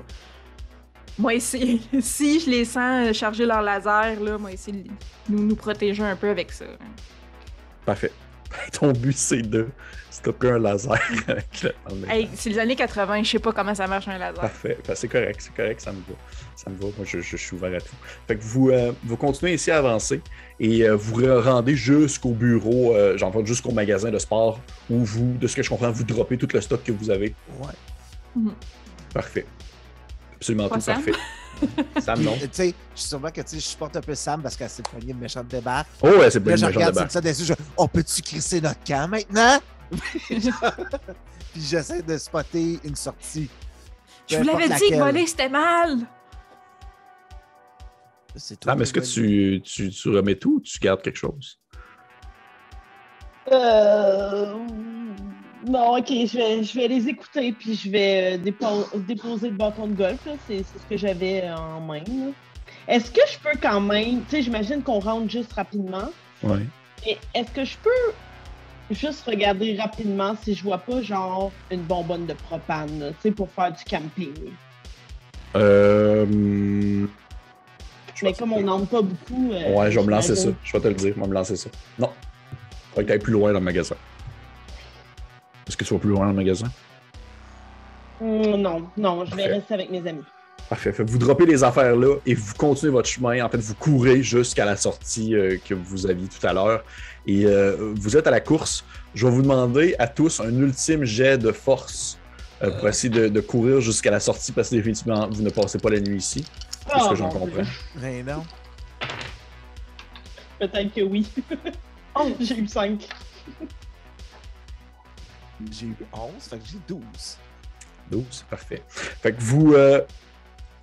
Moi, essayer- si je les sens charger leur laser, là, moi, essayer de nous, nous protéger un peu avec ça. Parfait. Ton but, c'est de stopper un laser avec le. Hey, c'est les années 80, je sais pas comment ça marche un laser. Parfait. Enfin, c'est correct, c'est correct, ça me va. Ça me va. Moi, je, je suis ouvert à tout. Fait que vous, euh, vous continuez ici à avancer et euh, vous re- rendez jusqu'au bureau, euh, j'en parle jusqu'au magasin de sport où vous, de ce que je comprends, vous droppez tout le stock que vous avez. Ouais. Parfait. Absolument Pas tout, parfait. Sam, non. Tu sais, je suis sûrement que tu sais, je supporte un peu Sam parce qu'elle s'est pognée une méchante débarque. Oh, ouais, c'est Puis là, bien je une méchante regarde débarque. ça dessus, je On peut-tu crisser notre camp maintenant? Puis j'essaie de spotter une sortie. Je vous l'avais dit que voler, c'était mal! C'est toi Sam, qui est-ce que tu, tu, tu remets tout ou tu gardes quelque chose? Euh... Non, ok, je vais, je vais les écouter, puis je vais euh, dépo- déposer le bâton de golf. C'est ce que j'avais euh, en main. Est-ce que je peux quand même, tu sais, j'imagine qu'on rentre juste rapidement, Oui. est-ce que je peux juste regarder rapidement si je vois pas, genre, une bonbonne de propane, tu sais, pour faire du camping? Euh... Mais comme on n'en pas beaucoup. euh, Ouais, je vais me lancer ça. Je vais te le dire. Je vais me lancer ça. Non. Faut que tu ailles plus loin dans le magasin. Est-ce que tu vas plus loin dans le magasin? Hmm, non, non, je vais Parfait. rester avec mes amis. Parfait. Fait vous droppez les affaires là et vous continuez votre chemin. En fait, vous courez jusqu'à la sortie euh, que vous aviez tout à l'heure. Et euh, vous êtes à la course. Je vais vous demander à tous un ultime jet de force euh, pour essayer de, de courir jusqu'à la sortie parce que définitivement, vous ne passez pas la nuit ici. C'est ce Oh, que j'en comprends. Non. Peut-être que oui. oh, j'ai eu 5. J'ai eu 11, fait que j'ai 12. 12, parfait. Fait que vous. Euh...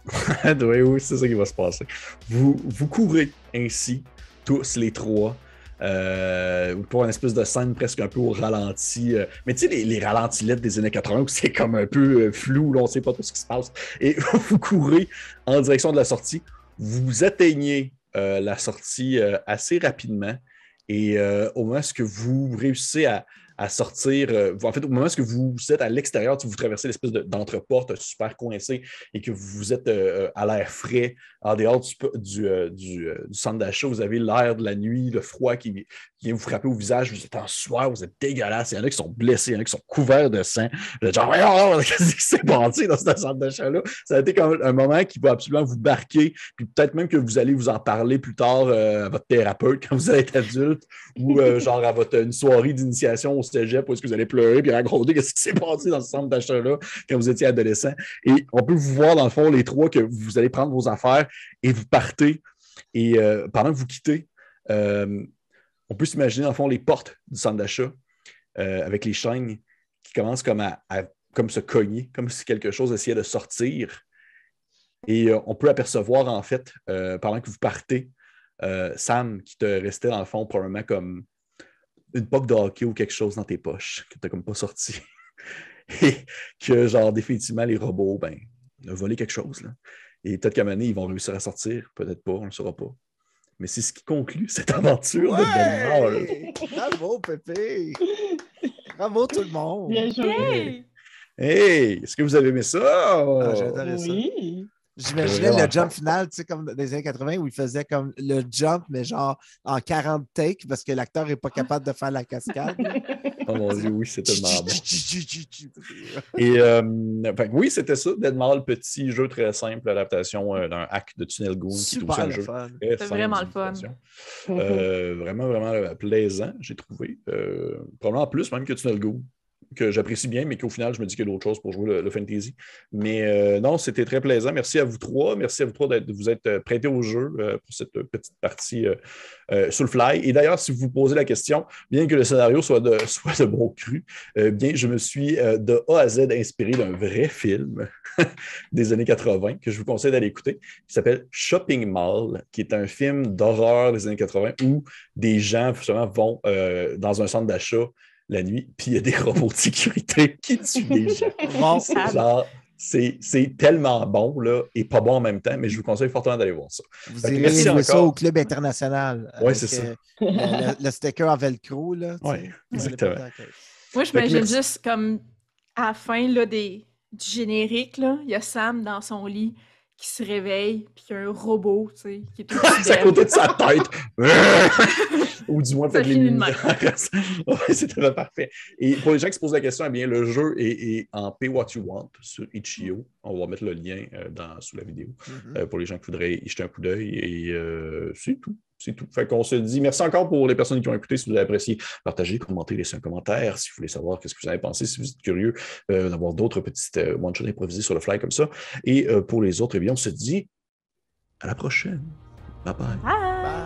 oui, oui, c'est ça qui va se passer. Vous, vous courez ainsi, tous les trois, euh, pour une espèce de scène presque un peu au ralenti. euh, mais tu sais, les, les ralentis des années 80 où c'est comme un peu euh, flou, là, on ne sait pas tout ce qui se passe. Et vous courez en direction de la sortie. Vous atteignez la sortie assez rapidement. Et au moment où vous réussissez à, à sortir, euh, en fait, au moment où vous êtes à l'extérieur, sais, vous traversez l'espèce de- d'entreport super coincé et que vous êtes euh, euh, à l'air frais, en dehors du, du, euh, du, euh, du centre d'achat, vous avez l'air de la nuit, le froid qui, qui vient vous frapper au visage, vous êtes en sueur, vous êtes dégueulasse, il y en a qui sont blessés, il y en a qui sont couverts de sang. Vous êtes genre, Voyons, qu'est-ce qui s'est passé dans ce centre d'achat-là? Ça a été comme un moment qui va absolument vous marquer, puis peut-être même que vous allez vous en parler plus tard euh, à votre thérapeute quand vous allez être adulte, ou genre à votre une soirée d'initiation au cégep où est-ce que vous allez pleurer puis raconter ce qui s'est passé dans ce centre d'achat-là quand vous étiez adolescent. Et on peut vous voir, dans le fond, les trois, que vous allez prendre vos affaires et vous partez. Et euh, pendant que vous quittez, euh, on peut s'imaginer, le fond, les portes du centre d'achat euh, avec les chaînes qui commencent comme à, comme se cogner, comme si quelque chose essayait de sortir. Et on peut apercevoir, en fait, pendant que vous partez, Sam qui te restait, dans le fond, probablement comme une poque de hockey ou quelque chose dans tes poches que tu n'as comme pas sorti. Et que, genre, définitivement, les robots, ben, ont volé quelque chose. Là. Et peut-être qu'à un moment donné, ils vont réussir à sortir. Peut-être pas, on ne le saura pas. Mais c'est ce qui conclut cette aventure ouais! de Bravo, Pépé! Bravo tout le monde! Bien joué! Hey! Est-ce que vous avez aimé ça? Ah, Oui. J'imaginais le jump final, tu sais, comme dans les années 80 où il faisait comme le jump, mais genre en 40 takes parce que l'acteur n'est pas capable de faire la cascade. oh mon Dieu, oui, c'est tellement bon. Et euh, enfin, oui, c'était ça, Deadmall, petit jeu très simple, adaptation euh, d'un hack de Tunnel Goon. Super qui le fun. simple vraiment le fun. Euh, vraiment, vraiment euh, plaisant, j'ai trouvé. Euh, probablement plus même que Tunnel Goon que j'apprécie bien, mais qu'au final, je me dis qu'il y a d'autres choses pour jouer le, fantasy. Mais euh, non, c'était très plaisant. Merci à vous trois. Merci à vous trois de vous être euh, prêtés au jeu euh, pour cette petite partie euh, sur le fly. Et d'ailleurs, si vous vous posez la question, bien que le scénario soit de, bon cru, bien, je me suis de A à Z inspiré d'un vrai film des années 80 que je vous conseille d'aller écouter, qui s'appelle Shopping Mall, qui est un film d'horreur des années 80 où des gens justement vont dans un centre d'achat la nuit, puis il y a des robots de sécurité qui tuent des gens. Bon, C'est genre, c'est c'est tellement bon là, et pas bon en même temps, mais je vous conseille fortement d'aller voir ça. vous Fait irez jouer ça au club international. Ouais, avec, c'est ça. euh, le, le sticker en velcro, sais. exactement. Moi, j'imagine juste comme à la fin là, des, du générique, là, il y a Sam dans son lit qui se réveille, puis il y a un robot, tu sais, qui est tout C'est à côté de sa tête. Ou du moins, Ça peut-être les lumières. ouais, parfait. Et pour les gens qui se posent la question, eh bien, le jeu est, est en Pay What You Want sur Itch.io. On va mettre le lien euh, dans, sous la vidéo Mhm. euh, pour les gens qui voudraient y jeter un coup d'œil. Et euh, c'est tout. C'est tout. Fait qu'on se dit merci encore pour les personnes qui ont écouté. Si vous avez apprécié, partagez, commentez, laissez un commentaire. Si vous voulez savoir qu'est-ce que vous avez pensé, si vous êtes curieux euh, d'avoir d'autres petites euh, one-shots improvisés sur le fly comme ça. Et euh, pour les autres, eh bien, on se dit à la prochaine. Bye bye. Bye. Bye.